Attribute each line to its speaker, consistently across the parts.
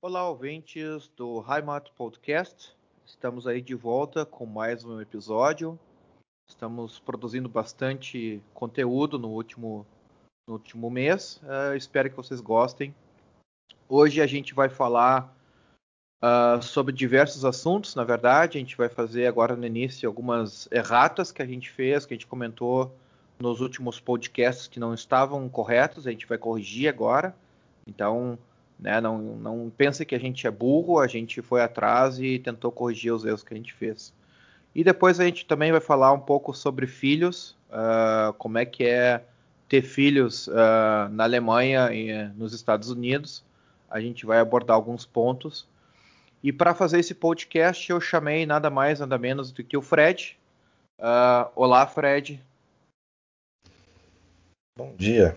Speaker 1: Olá, ouvintes do Heimat Podcast. Estamos aí de volta com mais um episódio. Estamos produzindo bastante conteúdo no último, no último mês. Uh, espero que vocês gostem. Hoje a gente vai falar uh, sobre diversos assuntos, na verdade. A gente vai fazer agora no início algumas erratas que a gente fez, que a gente comentou nos últimos podcasts que não estavam corretos. A gente vai corrigir agora. Então, né, não, não pense que a gente é burro, a gente foi atrás e tentou corrigir os erros que a gente fez. E depois a gente também vai falar um pouco sobre filhos, uh, como é que é ter filhos uh, na Alemanha e nos Estados Unidos. A gente vai abordar alguns pontos. E para fazer esse podcast, eu chamei nada mais, nada menos do que o Fred. Uh, olá, Fred.
Speaker 2: Bom dia.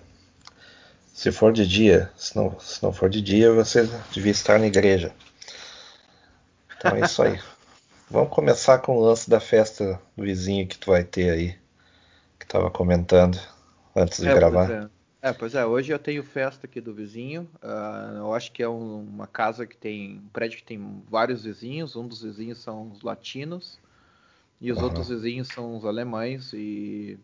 Speaker 2: Se for de dia, se não, se não for de dia, você devia estar na igreja. Então é isso aí. Vamos começar com o lance da festa do vizinho que tu vai ter aí, que tava comentando antes de
Speaker 1: é,
Speaker 2: gravar.
Speaker 1: Pois é. é. pois é, hoje eu tenho festa aqui do vizinho. Uh, eu acho que é um, uma casa que tem. um prédio que tem vários vizinhos. Um dos vizinhos são os latinos e os uhum. outros vizinhos são os alemães. E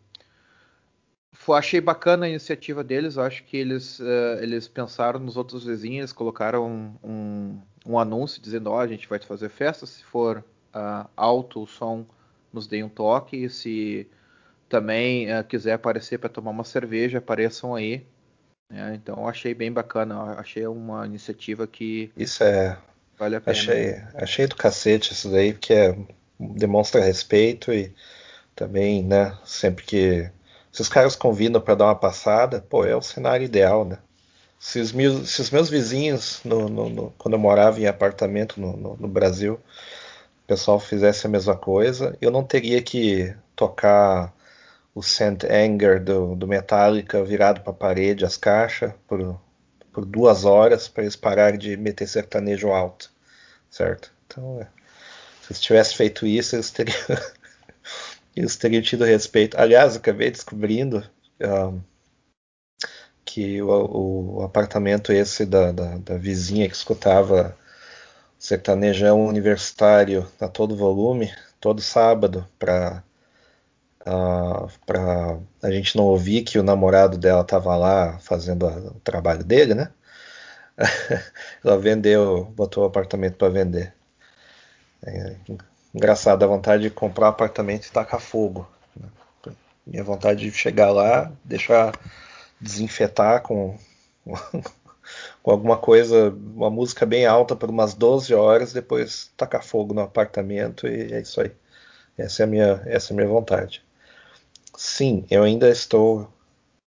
Speaker 1: foi, achei bacana a iniciativa deles. Acho que eles, uh, eles pensaram nos outros vizinhos, colocaram um, um, um anúncio dizendo: Ó, oh, a gente vai fazer festa se for uh, alto o som, nos deem um toque. E se também uh, quiser aparecer para tomar uma cerveja, apareçam aí. É, então achei bem bacana, achei uma iniciativa que
Speaker 2: isso é vale a pena. Achei, achei do cacete isso daí, porque é, demonstra respeito e também, né, sempre que se os caras convidam para dar uma passada, pô, é o cenário ideal, né? Se os meus, se os meus vizinhos, no, no, no, quando eu morava em apartamento no, Brasil, o pessoal fizesse a mesma coisa, eu não teria que tocar o Saint Anger do, do Metallica virado para a parede, as caixas, por, por duas horas para eles pararem de meter sertanejo alto, certo? Então, é, se eles tivessem feito isso, eles teriam, eles teriam tido respeito. Aliás, acabei descobrindo um, que o, o, apartamento esse da, da, da vizinha que escutava sertanejão universitário a todo volume, todo sábado, para uh, para a gente não ouvir que o namorado dela estava lá fazendo a, o trabalho dele, né? Ela vendeu, botou o apartamento para vender. É, engraçado, a vontade de comprar apartamento e tacar fogo. Né? Minha vontade de chegar lá, deixar desinfetar com com alguma coisa, uma música bem alta por umas 12 horas, depois tacar fogo no apartamento e é isso aí. Essa é a minha, essa é a minha vontade. Sim, eu ainda estou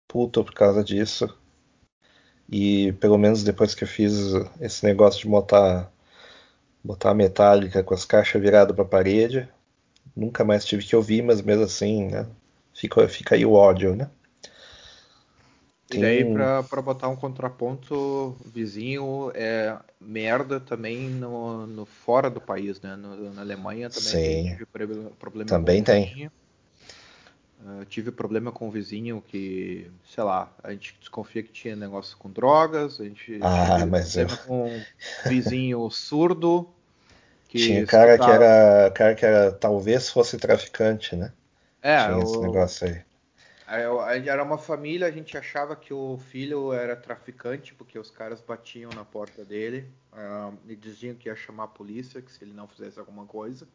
Speaker 2: puto por causa disso. E pelo menos depois que eu fiz esse negócio de botar botar a metálica com as caixas viradas para a parede, nunca mais tive que ouvir, mas mesmo assim, né? Fica, fica aí o ódio, né?
Speaker 1: E daí, pra botar um contraponto, vizinho é merda também no, no fora do país, né? No, na Alemanha também
Speaker 2: Sim.
Speaker 1: tive problema
Speaker 2: também tem.
Speaker 1: Uh, tive problema com o vizinho que, sei lá, a gente desconfia que tinha negócio com drogas, a gente
Speaker 2: ah, mas
Speaker 1: problema eu... com um vizinho surdo.
Speaker 2: Tinha cara que era cara que era talvez fosse traficante, né?
Speaker 1: É,
Speaker 2: tinha
Speaker 1: o...
Speaker 2: esse negócio aí.
Speaker 1: Era uma família, a gente achava que o filho era traficante, porque os caras batiam na porta dele uh, e diziam que ia chamar a polícia, que se ele não fizesse alguma coisa.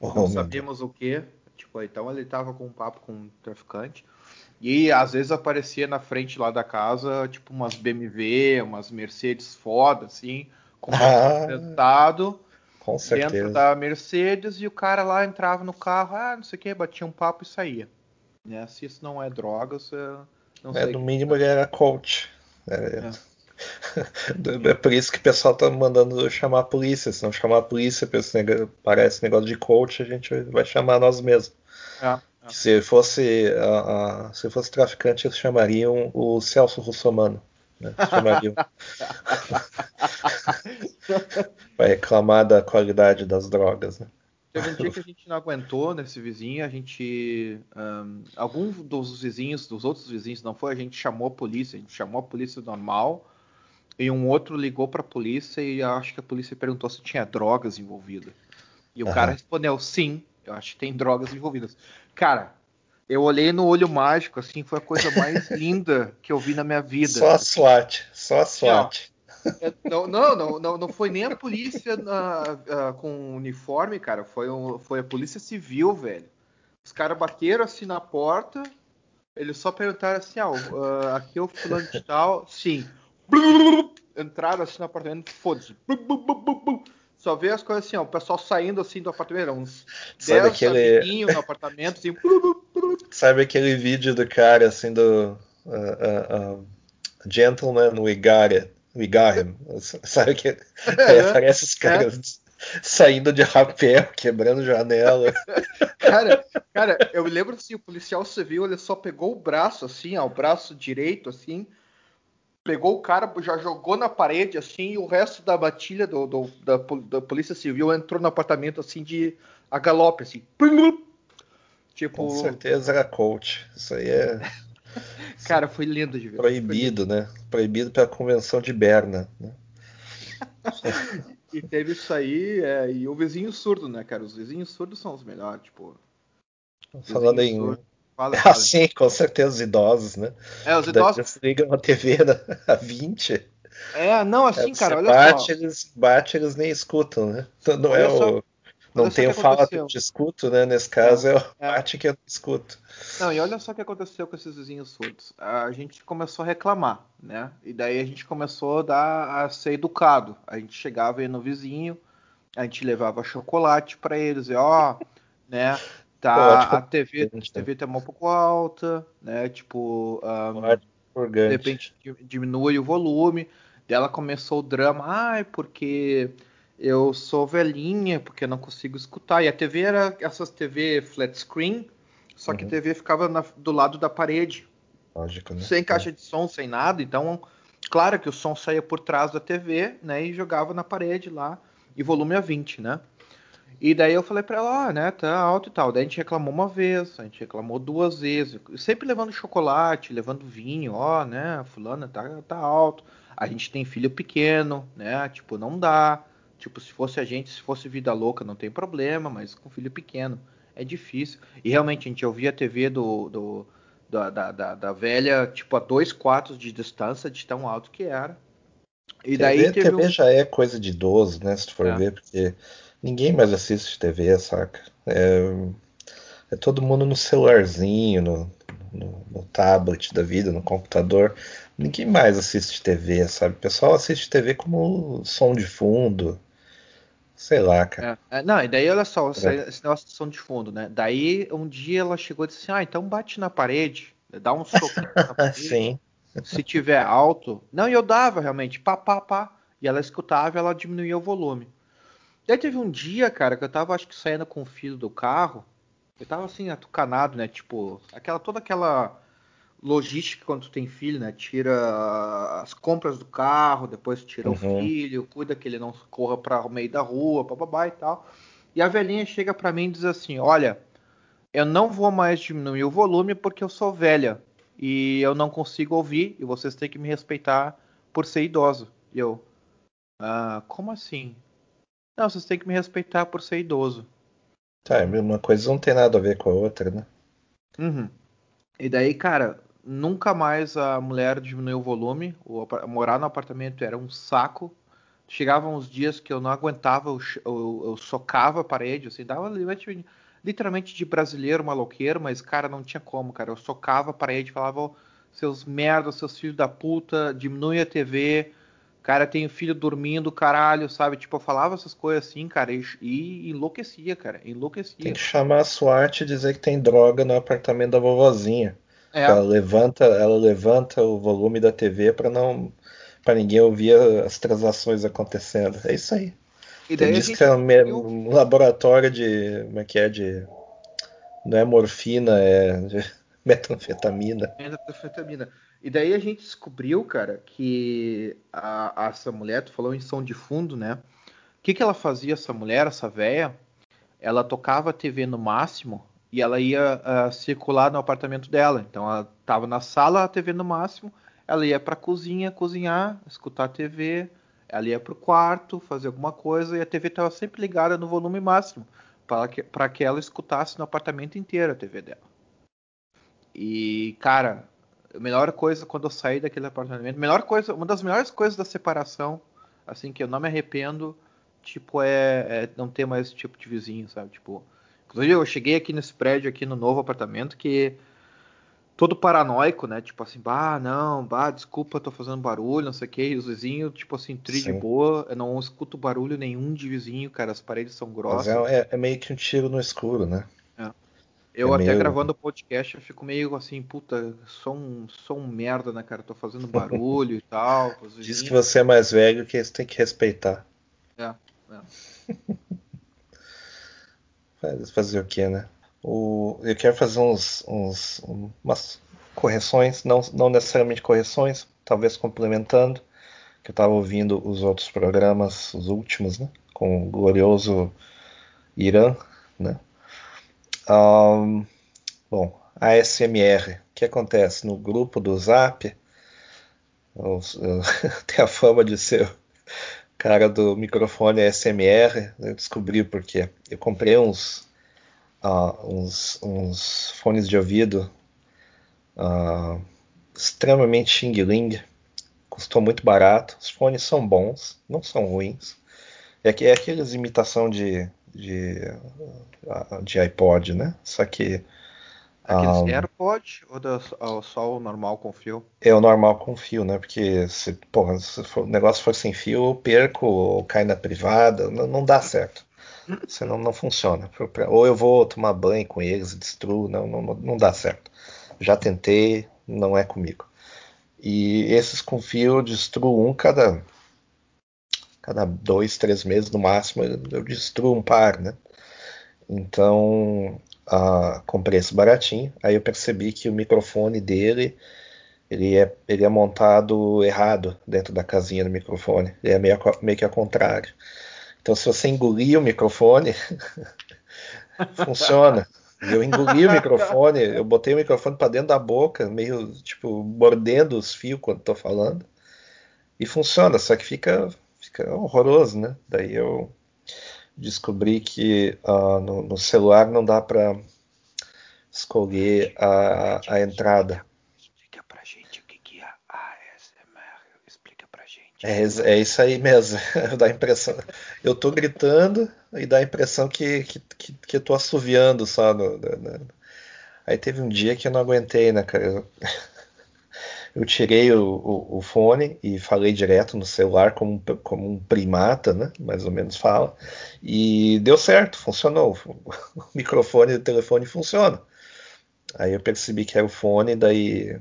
Speaker 1: Oh, não sabíamos o que. Tipo, então ele tava com um papo com um traficante. E às vezes aparecia na frente lá da casa, tipo, umas BMW, umas Mercedes foda, assim, com ah, sentado
Speaker 2: com
Speaker 1: dentro da Mercedes, e o cara lá entrava no carro, ah, não sei o que, batia um papo e saía. Né? Se isso não é droga, você não
Speaker 2: é, No mínimo ele era coach. É. É. é. por isso que o pessoal tá mandando chamar a polícia. Se não chamar a polícia, negócio, parece negócio de coach, a gente vai chamar nós mesmos. É, é. Se fosse a, a, se fosse traficante, eles chamariam o Celso Russomano. Né? Chamariam. vai reclamar da qualidade das drogas. Né?
Speaker 1: Teve um dia que a gente não aguentou nesse vizinho, a gente. Um, algum dos vizinhos, dos outros vizinhos, não foi, a gente chamou a polícia, a gente chamou a polícia normal. e um outro ligou para a polícia e acho que a polícia perguntou se tinha drogas envolvidas. E o uhum. cara respondeu: sim, eu acho que tem drogas envolvidas. Cara, eu olhei no olho mágico, assim, foi a coisa mais linda que eu vi na minha vida.
Speaker 2: Só a SWAT, só a SWAT.
Speaker 1: Não, não, não, não, foi nem a polícia na, uh, com uniforme, cara. Foi, um, foi a polícia civil, velho. Os caras bateram assim na porta. Eles só perguntaram assim: ah, uh, aqui é o fulano de tal. Sim. Entraram assim no apartamento, foda-se. Só vê as coisas assim, ó, o pessoal saindo assim do apartamento, uns
Speaker 2: Sabe 10 aquele...
Speaker 1: no apartamento, assim.
Speaker 2: Sabe aquele vídeo do cara assim do uh, uh, uh, Gentleman We Got It, We Got Him. Sabe que aí aparece os caras é. saindo de rapel, quebrando janela.
Speaker 1: cara, cara, eu me lembro assim, o policial civil, ele só pegou o braço assim, ó, o braço direito assim, pegou o cara, já jogou na parede, assim, e o resto da batilha do, do da, da, Polícia Civil entrou no apartamento, assim, de a galope, assim.
Speaker 2: Tipo... Com certeza era coach. Isso aí é.
Speaker 1: cara, foi lindo de ver.
Speaker 2: Proibido, lindo. né? Proibido pela Convenção de Berna. Né?
Speaker 1: e teve isso aí, é, e o vizinho surdo, né, cara? Os vizinhos surdos são os melhores, tipo.
Speaker 2: Falando em, surdo. Fala, fala. Ah, sim, com certeza, os idosos, né?
Speaker 1: É, os idosos. Eles
Speaker 2: ligam a TV né? a 20.
Speaker 1: É, não, assim, é, cara, olha
Speaker 2: bate,
Speaker 1: só.
Speaker 2: Eles bate, eles nem escutam, né? Então, não olha é só, o. Não tem o fala que eu te escuto, né? Nesse caso é, é é. bate que eu escuto.
Speaker 1: Não, e olha só o que aconteceu com esses vizinhos surdos. A gente começou a reclamar, né? E daí a gente começou a, dar, a ser educado. A gente chegava aí no vizinho, a gente levava chocolate para eles, e ó, né? Tá, a TV, a TV tá um pouco alta, né? Tipo, um, de repente diminui o volume. Dela começou o drama, ai, porque eu sou velhinha, porque não consigo escutar. E a TV era essas TV flat screen, só que a uhum. TV ficava na, do lado da parede.
Speaker 2: Lógico, né?
Speaker 1: Sem caixa de som, sem nada. Então, claro que o som saía por trás da TV, né? E jogava na parede lá, e volume a 20, né? E daí eu falei para ela, ó, né, tá alto e tal. Daí a gente reclamou uma vez, a gente reclamou duas vezes, sempre levando chocolate, levando vinho, ó, né, fulana tá, tá alto. A gente tem filho pequeno, né, tipo, não dá. Tipo, se fosse a gente, se fosse vida louca, não tem problema, mas com filho pequeno é difícil. E realmente a gente ouvia a TV do, do da, da, da, da, velha, tipo, a dois quartos de distância de tão alto que era.
Speaker 2: E TV, daí teve TV um... já é coisa de idoso, né, se tu for é. ver, porque Ninguém mais assiste TV, saca? É, é todo mundo no celularzinho, no, no, no, tablet da vida, no computador. Ninguém mais assiste TV, sabe? O pessoal assiste TV como som de fundo. Sei lá, cara.
Speaker 1: É, é, não, e daí olha só, é. esse negócio de som de fundo, né? Daí um dia ela chegou e disse assim: Ah, então bate na parede, dá um soco na parede.
Speaker 2: Sim.
Speaker 1: Se tiver alto. Não, e eu dava realmente, pá, pá, pá. E ela escutava e ela diminuía o volume. Daí teve um dia, cara, que eu tava, acho que saindo com o filho do carro. Eu tava assim, atucanado, né? Tipo, aquela, toda aquela logística quando tu tem filho, né? Tira as compras do carro, depois tira uhum. o filho, cuida que ele não corra para o meio da rua, bababá e tal. E a velhinha chega para mim e diz assim: Olha, eu não vou mais diminuir o volume porque eu sou velha e eu não consigo ouvir e vocês têm que me respeitar por ser idoso. E eu, ah, como assim? Não, vocês têm que me respeitar por ser idoso.
Speaker 2: Tá, uma coisa não tem nada a ver com a outra, né?
Speaker 1: Uhum. E daí, cara, nunca mais a mulher diminuiu o volume. O, morar no apartamento era um saco. Chegavam os dias que eu não aguentava, eu, eu, eu socava a parede, assim, dava literalmente de brasileiro maloqueiro, mas, cara, não tinha como, cara. Eu socava a parede, falava, seus merda, seus filhos da puta, diminui a TV, cara tem filho dormindo, caralho, sabe? Tipo, eu falava essas coisas assim, cara, e, e enlouquecia, cara, enlouquecia.
Speaker 2: Tem que chamar a SWAT e dizer que tem droga no apartamento da vovozinha. É. Ela levanta, ela levanta o volume da TV para não para ninguém ouvir as transações acontecendo. É isso aí. E daí diz que é um, viu... um, laboratório de. Como é que é? De. Não é morfina, é metanfetamina.
Speaker 1: Metanfetamina. E daí a gente descobriu, cara, que a, a, essa mulher, tu falou em som de fundo, né? O que, que ela fazia, essa mulher, essa véia? Ela tocava a TV no máximo e ela ia uh, circular no apartamento dela. Então ela tava na sala, a TV no máximo, ela ia para a cozinha cozinhar, escutar a TV, ela ia para o quarto fazer alguma coisa e a TV estava sempre ligada no volume máximo para que, que ela escutasse no apartamento inteiro a TV dela. E, cara, a melhor coisa quando eu saí daquele apartamento, melhor coisa, uma das melhores coisas da separação, assim, que eu não me arrependo, tipo, é, é não ter mais esse tipo de vizinho, sabe? Tipo, inclusive eu cheguei aqui nesse prédio, aqui no novo apartamento, que todo paranoico, né? Tipo assim, bah, não, bah, desculpa, tô fazendo barulho, não sei o que. E os vizinhos, tipo assim, tri de boa. Eu não escuto barulho nenhum de vizinho, cara. As paredes são grossas.
Speaker 2: Mas é, é, é meio que um tiro no escuro, né?
Speaker 1: É. Eu é até meio... gravando o podcast, eu fico meio assim, puta, sou um, sou um merda, né, cara? Tô fazendo barulho e tal.
Speaker 2: Diz que você é mais velho que você tem que respeitar.
Speaker 1: É, é.
Speaker 2: Fazer o que, né? O, eu quero fazer uns, uns, umas correções, não, não necessariamente correções, talvez complementando, que eu estava ouvindo os outros programas, os últimos, né, com o glorioso Irã, né. Um, bom, ASMR, o que acontece no grupo do Zap? Eu, tem a fama de ser cara do microfone ASMR, eu descobri porque eu comprei uns uh, uns, uns, fones de ouvido uh, extremamente xing-ling. Custou muito barato. Os fones são bons, não são ruins. É, é aqueles imitação de, de, uh, de iPod, né? Só que.
Speaker 1: Aqueles um, AirPod ou, da, ou, só o normal com fio?
Speaker 2: É o normal com fio, né? Porque se, porra, se for, o negócio for sem fio, eu perco ou cai na privada, não, não dá certo. Senão não funciona. Ou eu vou tomar banho com eles, destruo, não, não, não dá certo. Já tentei, não é comigo. E esses com fio eu destruo um cada, cada dois, três meses no máximo, eu destruo um par, né? Então, uh, comprei esse baratinho. Aí eu percebi que o microfone dele ele é, ele é montado errado dentro da casinha do microfone. Ele é meio, meio que ao contrário. Então, se você engolir o microfone, funciona. Eu engoli o microfone, eu botei o microfone para dentro da boca, meio tipo mordendo os fios quando estou falando, e funciona. Só que fica, fica horroroso, né? Daí eu descobri que uh, no, no, celular não dá para escolher a, a entrada. É, é isso aí mesmo. dá impressão. Eu tô gritando e dá a impressão que, que, que, que eu tô assoviando só. No, no... Aí teve um dia que eu não aguentei, né, cara? Eu, eu tirei o, o, o, fone e falei direto no celular como, como um primata, né? Mais ou menos fala. E deu certo, funcionou. O microfone do telefone funciona. Aí eu percebi que era o fone, daí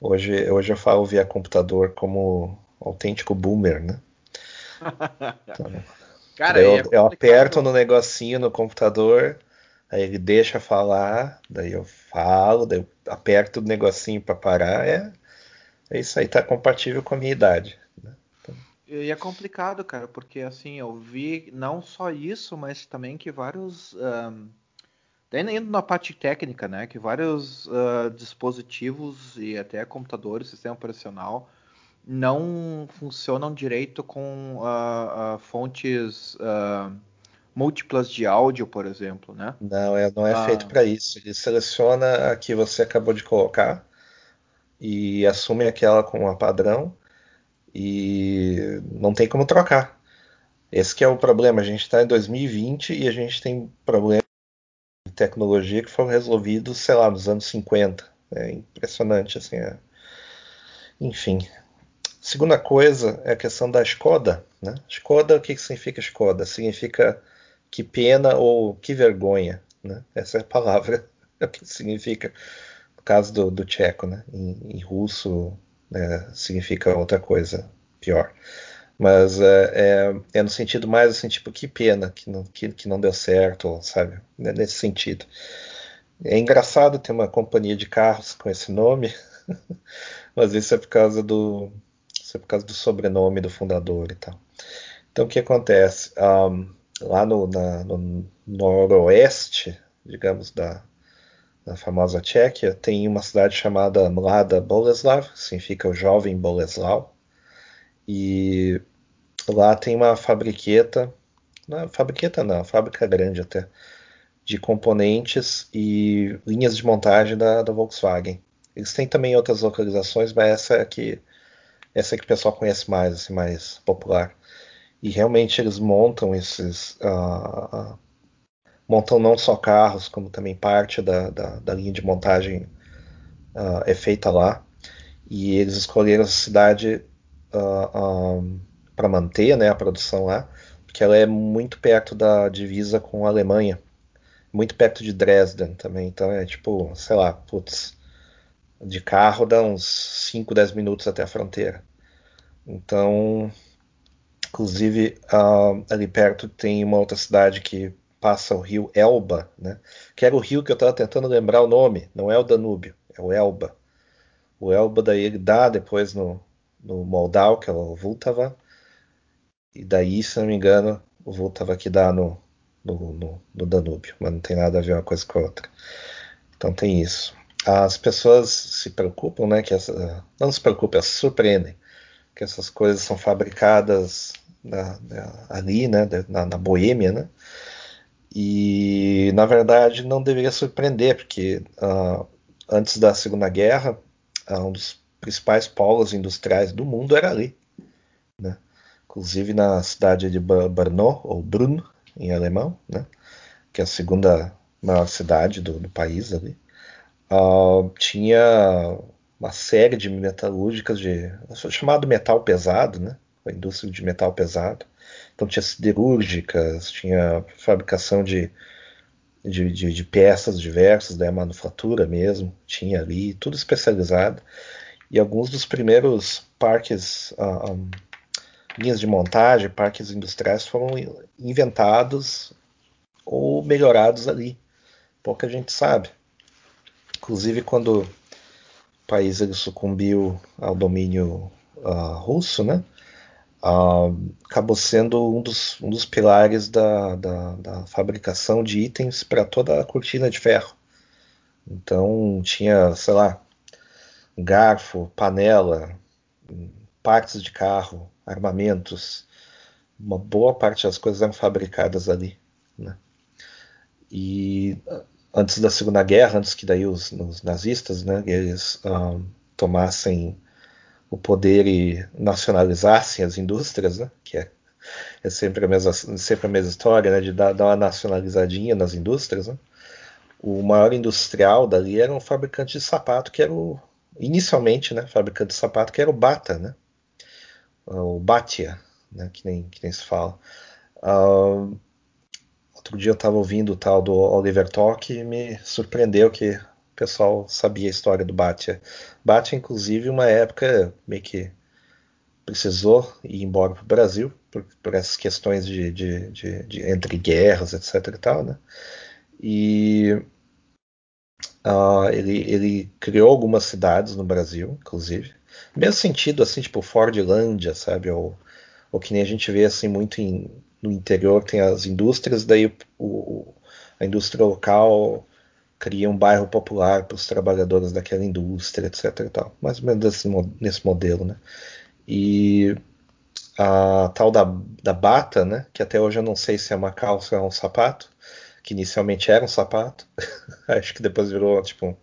Speaker 2: hoje, hoje eu falo via computador como autêntico boomer, né? Então, Cara, eu, é eu aperto no negocinho no computador, aí ele deixa falar, daí eu falo, daí eu aperto o negocinho para parar, é, é isso aí, tá compatível com a minha idade. Né?
Speaker 1: Então... E é complicado, cara, porque assim, eu vi não só isso, mas também que vários. Um, indo na parte técnica, né? Que vários uh, dispositivos e até computadores, sistema operacional, não funcionam direito com uh, uh, fontes múltiplas de áudio, por exemplo, né?
Speaker 2: Não, é, não é feito para isso. Ele seleciona a que você acabou de colocar e assume aquela como a padrão e não tem como trocar. Esse que é o problema. A gente está em 2020 e a gente tem problemas de tecnologia que foram resolvidos, sei lá, nos anos 50. É impressionante, assim. É... Enfim, Segunda coisa é a questão da Skoda. Né? Skoda, o que, que significa Skoda? Significa que pena ou que vergonha. Né? Essa é a palavra é que significa, no caso do, do tcheco. Né? Em, em russo né, significa outra coisa pior. Mas é, é, é, no sentido mais assim, tipo, que pena que não, que, que não deu certo, sabe? Né, nesse sentido. É engraçado ter uma companhia de carros com esse nome, mas isso é por causa do, isso é por causa do sobrenome do fundador e tal. Então, o que acontece? Um, lá no, na, no noroeste, digamos, da, na famosa Tchequia, tem uma cidade chamada Mlada Boleslav, significa o jovem Boleslau. E lá tem uma fabriqueta, não, fabriqueta não, fábrica grande até, de componentes e linhas de montagem da, da Volkswagen. Eles têm também outras localizações, mas essa é que essa é que o pessoal conhece mais, assim, mais popular. E realmente eles montam esses. Uh, montam não só carros, como também parte da, da, da linha de montagem uh, é feita lá. E eles escolheram a cidade uh, um, para manter né, a produção lá, porque ela é muito perto da divisa com a Alemanha, muito perto de Dresden também. Então é tipo, sei lá, putz, de carro dá uns 5, 10 minutos até a fronteira. Então Inclusive, uh, ali perto tem uma outra cidade que passa o rio Elba, né? que era o rio que eu estava tentando lembrar o nome, não é o Danúbio, é o Elba. O Elba daí ele dá depois no, no Moldau, que é o Vultava, e daí, se não me engano, o Vultava que dá no, no, no, no Danúbio, mas não tem nada a ver uma coisa com a outra. Então tem isso. As pessoas se preocupam, né? Que essa, não se preocupam, elas se surpreendem que essas coisas são fabricadas ali, né, na, na, Boêmia, né? E na verdade não deveria surpreender, porque uh, antes da Segunda Guerra, uh, um dos principais polos industriais do mundo era ali, né? Inclusive na cidade de Brno, ou Brunn, em alemão, né? Que é a segunda maior cidade do, do país ali. Uh, tinha uma série de metalúrgicas de chamado metal pesado, né? A indústria de metal pesado. Então tinha siderúrgicas, tinha fabricação de, de, de, de peças diversas da manufatura mesmo, tinha ali tudo especializado. E alguns dos primeiros parques, uh, um, linhas de montagem, parques industriais foram inventados ou melhorados ali. Pouca gente sabe. Inclusive quando país ele sucumbiu ao domínio uh, russo, né? Uh, acabou sendo um dos, um dos pilares da, da, da fabricação de itens para toda a cortina de ferro. Então tinha, sei lá, garfo, panela, partes de carro, armamentos. Uma boa parte das coisas eram fabricadas ali. Né? E antes da Segunda Guerra, antes que daí os, os nazistas, né, eles um, tomassem o poder e nacionalizassem as indústrias, né, que é, é sempre, a mesma, sempre a mesma história, né, de dar, dar uma nacionalizadinha nas indústrias. Né. O maior industrial dali era um fabricante de sapato, que era o, inicialmente, né, fabricante de sapato, que era o Bata, né, o Batia, né, que, nem, que nem se fala. Uh, Outro dia eu estava ouvindo o tal do Oliver Talk e me surpreendeu que o pessoal sabia a história do Batia. Batia, inclusive, uma época meio que precisou ir embora para o Brasil por, por, essas questões de, de, de, de, entre guerras, etc. e tal, né? E uh, ele, ele criou algumas cidades no Brasil, inclusive. Mesmo sentido, assim, tipo Fordlândia, sabe? Ou, ou que nem a gente vê assim muito em no interior tem as indústrias, daí o, a indústria local cria um bairro popular para os trabalhadores daquela indústria, etc. E tal. Mais ou menos desse, nesse modelo, né? E a tal da, da bata, né? Que até hoje eu não sei se é uma calça ou um sapato, que inicialmente era um sapato, acho que depois virou tipo,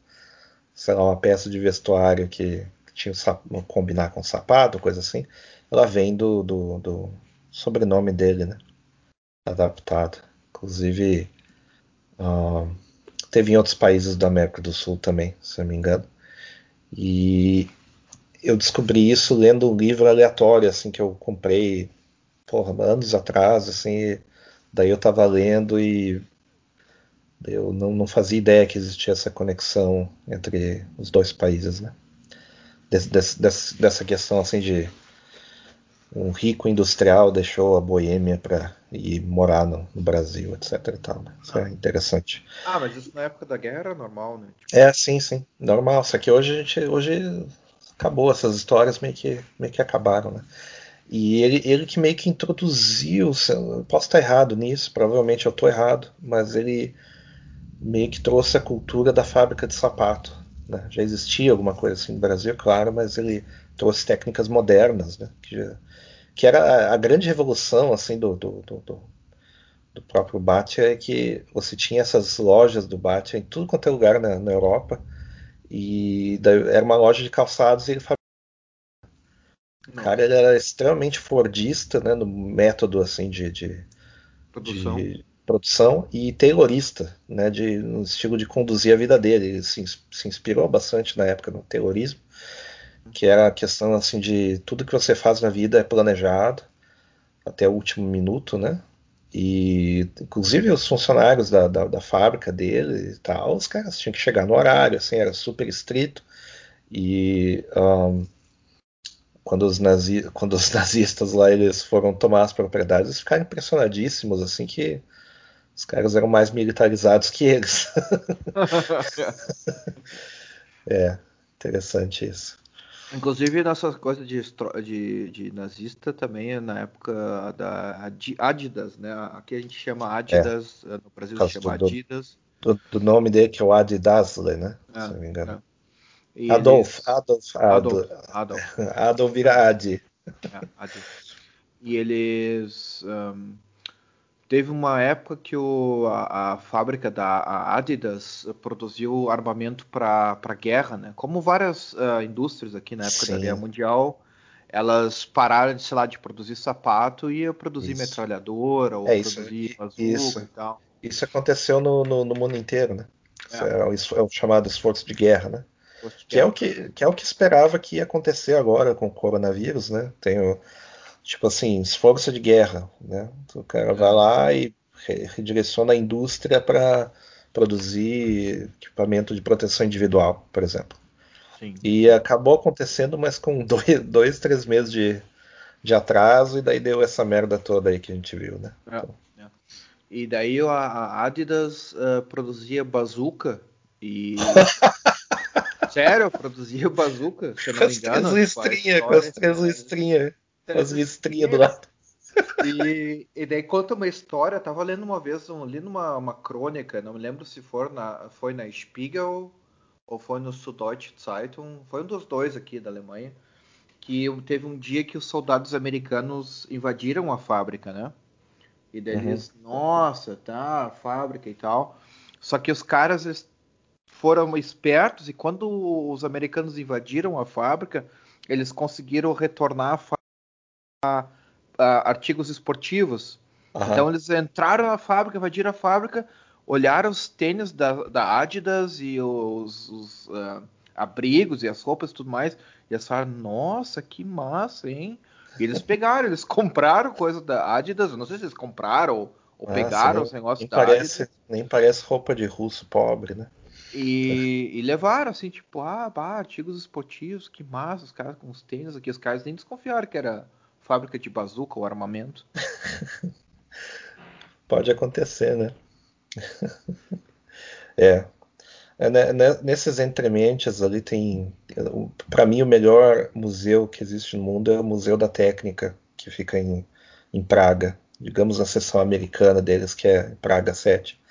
Speaker 2: sei lá, uma peça de vestuário que, que tinha um combinar com sapato, coisa assim. Ela vem do, do, do sobrenome dele, né? Adaptado. Inclusive, uh, teve em outros países da América do Sul também, se não me engano. E eu descobri isso lendo um livro aleatório, assim, que eu comprei, porra, anos atrás, assim. Daí eu tava lendo e eu não, não fazia ideia que existia essa conexão entre os dois países, né? Des, des, dessa questão, assim, de um rico industrial deixou a Boêmia para ir morar no, no, Brasil, etc. E tal, né? Isso é interessante.
Speaker 1: Ah, mas isso na época da guerra era normal, né?
Speaker 2: Tipo... É, sim, sim, normal. Só que hoje a gente, hoje acabou essas histórias meio que meio que acabaram, né? E ele, ele que meio que introduziu, posso estar errado nisso, provavelmente eu estou errado, mas ele meio que trouxe a cultura da fábrica de sapato. Né? Já existia alguma coisa assim no Brasil, claro, mas ele trouxe técnicas modernas, né? que, já, que, era a, a, grande revolução assim do, do, do, do próprio Batia é que você tinha essas lojas do Batia em tudo quanto é lugar na, na Europa e era uma loja de calçados e ele o cara ele era extremamente fordista né, no método assim de, de
Speaker 1: produção.
Speaker 2: de produção e taylorista, né, de, no estilo de conduzir a vida dele. Ele se, se inspirou bastante na época no taylorismo, que era a questão assim de tudo que você faz na vida é planejado até o último minuto, né? E inclusive os funcionários da, da, da fábrica dele e tal, os caras tinham que chegar no horário, assim, era super estrito. E um, quando os, nazi, quando os nazistas lá eles foram tomar as propriedades, eles ficaram impressionadíssimos, assim, que os caras eram mais militarizados que eles. é, interessante isso.
Speaker 1: Inclusive, nessa coisa de, de, de, nazista também, na época da Adidas, né? Aqui a gente chama Adidas, é. no Brasil se chama
Speaker 2: do,
Speaker 1: Adidas.
Speaker 2: Do, do, nome dele, que é o Adidasle, né?
Speaker 1: É, se não me engano.
Speaker 2: É. Adolf,
Speaker 1: eles...
Speaker 2: Adolf,
Speaker 1: Adolf, Adolf.
Speaker 2: Adolf vira Adi.
Speaker 1: É, Adi. E eles... Um Teve uma época que o, a, a, fábrica da Adidas produziu armamento para guerra, né? Como várias uh, indústrias aqui na época Sim. da Guerra Mundial, elas pararam de, sei lá, de produzir sapato e ia produzir isso. metralhadora ou é, produzir isso, bazuca isso. e tal.
Speaker 2: Isso aconteceu no, no, no mundo inteiro, né? É. É, o, é. o, chamado esforço de guerra, né? De que, guerra. É o que, que é o que esperava que ia acontecer agora com o coronavírus, né? Tem o, tipo assim, esforço de guerra, né? O cara é. vai lá e redireciona a indústria para produzir equipamento de proteção individual, por exemplo. Sim. E acabou acontecendo, mas com dois, dois três meses de, de atraso, e daí deu essa merda toda aí que a gente viu, né?
Speaker 1: É, então. é. E daí a Adidas uh, produzia bazuca e. Sério, produzia bazuca, se eu não me engano.
Speaker 2: Com as três listrinhas, com as três listrinhas. As listrinhas do lado.
Speaker 1: E, e, daí conta uma história, tava lendo uma vez, um, li numa uma crônica, não me lembro se for na, foi na Spiegel ou foi no Süddeutsche Zeitung, foi um dos dois aqui da Alemanha, que teve um dia que os soldados americanos invadiram a fábrica, né? E daí uhum. eles, nossa, tá, a fábrica e tal. Só que os caras foram espertos e quando os americanos invadiram a fábrica, eles conseguiram retornar a fábrica a, a artigos esportivos. Uhum. Então eles entraram na fábrica, invadiram a fábrica, olharam os tênis da, da Adidas e os, os uh, abrigos e as roupas e tudo mais, e eles falaram, nossa, que massa, hein? E eles pegaram, eles compraram coisa da Adidas, eu não sei se eles compraram ou, ou ah, pegaram os negócios da
Speaker 2: parece,
Speaker 1: Adidas.
Speaker 2: Nem parece roupa de russo pobre, né?
Speaker 1: E, e, levaram assim, tipo, ah, bah, artigos esportivos, que massa, os caras com os tênis aqui, os caras nem desconfiaram que era fábrica de bazuca ou armamento.
Speaker 2: Pode acontecer, né? é. é né, né, nesses entrementes ali tem, para mim o melhor museu que existe no mundo é o Museu da Técnica que fica em, em Praga, digamos a seção americana deles que é Praga 7.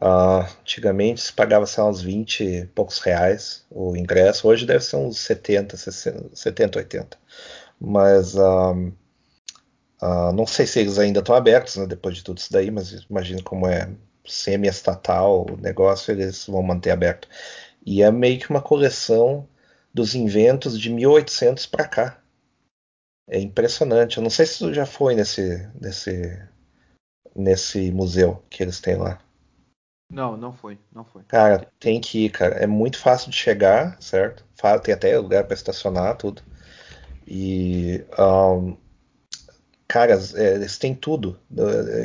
Speaker 2: Uh, antigamente se pagava sei uns 20 e poucos reais o ingresso, hoje deve ser uns 70, 60, 70 80 mas uh, uh, não sei se eles ainda estão abertos né, depois de tudo isso daí, mas imagino como é semi-estatal o negócio, eles vão manter aberto. E é meio que uma coleção dos inventos de 1800 para cá. É impressionante. Eu não sei se tu já foi nesse, nesse, nesse museu que eles têm lá.
Speaker 1: Não, não foi, não foi.
Speaker 2: Cara, tem que ir, cara. É muito fácil de chegar, certo? Tem até lugar para estacionar, tudo. E, um, cara, é, eles têm tudo,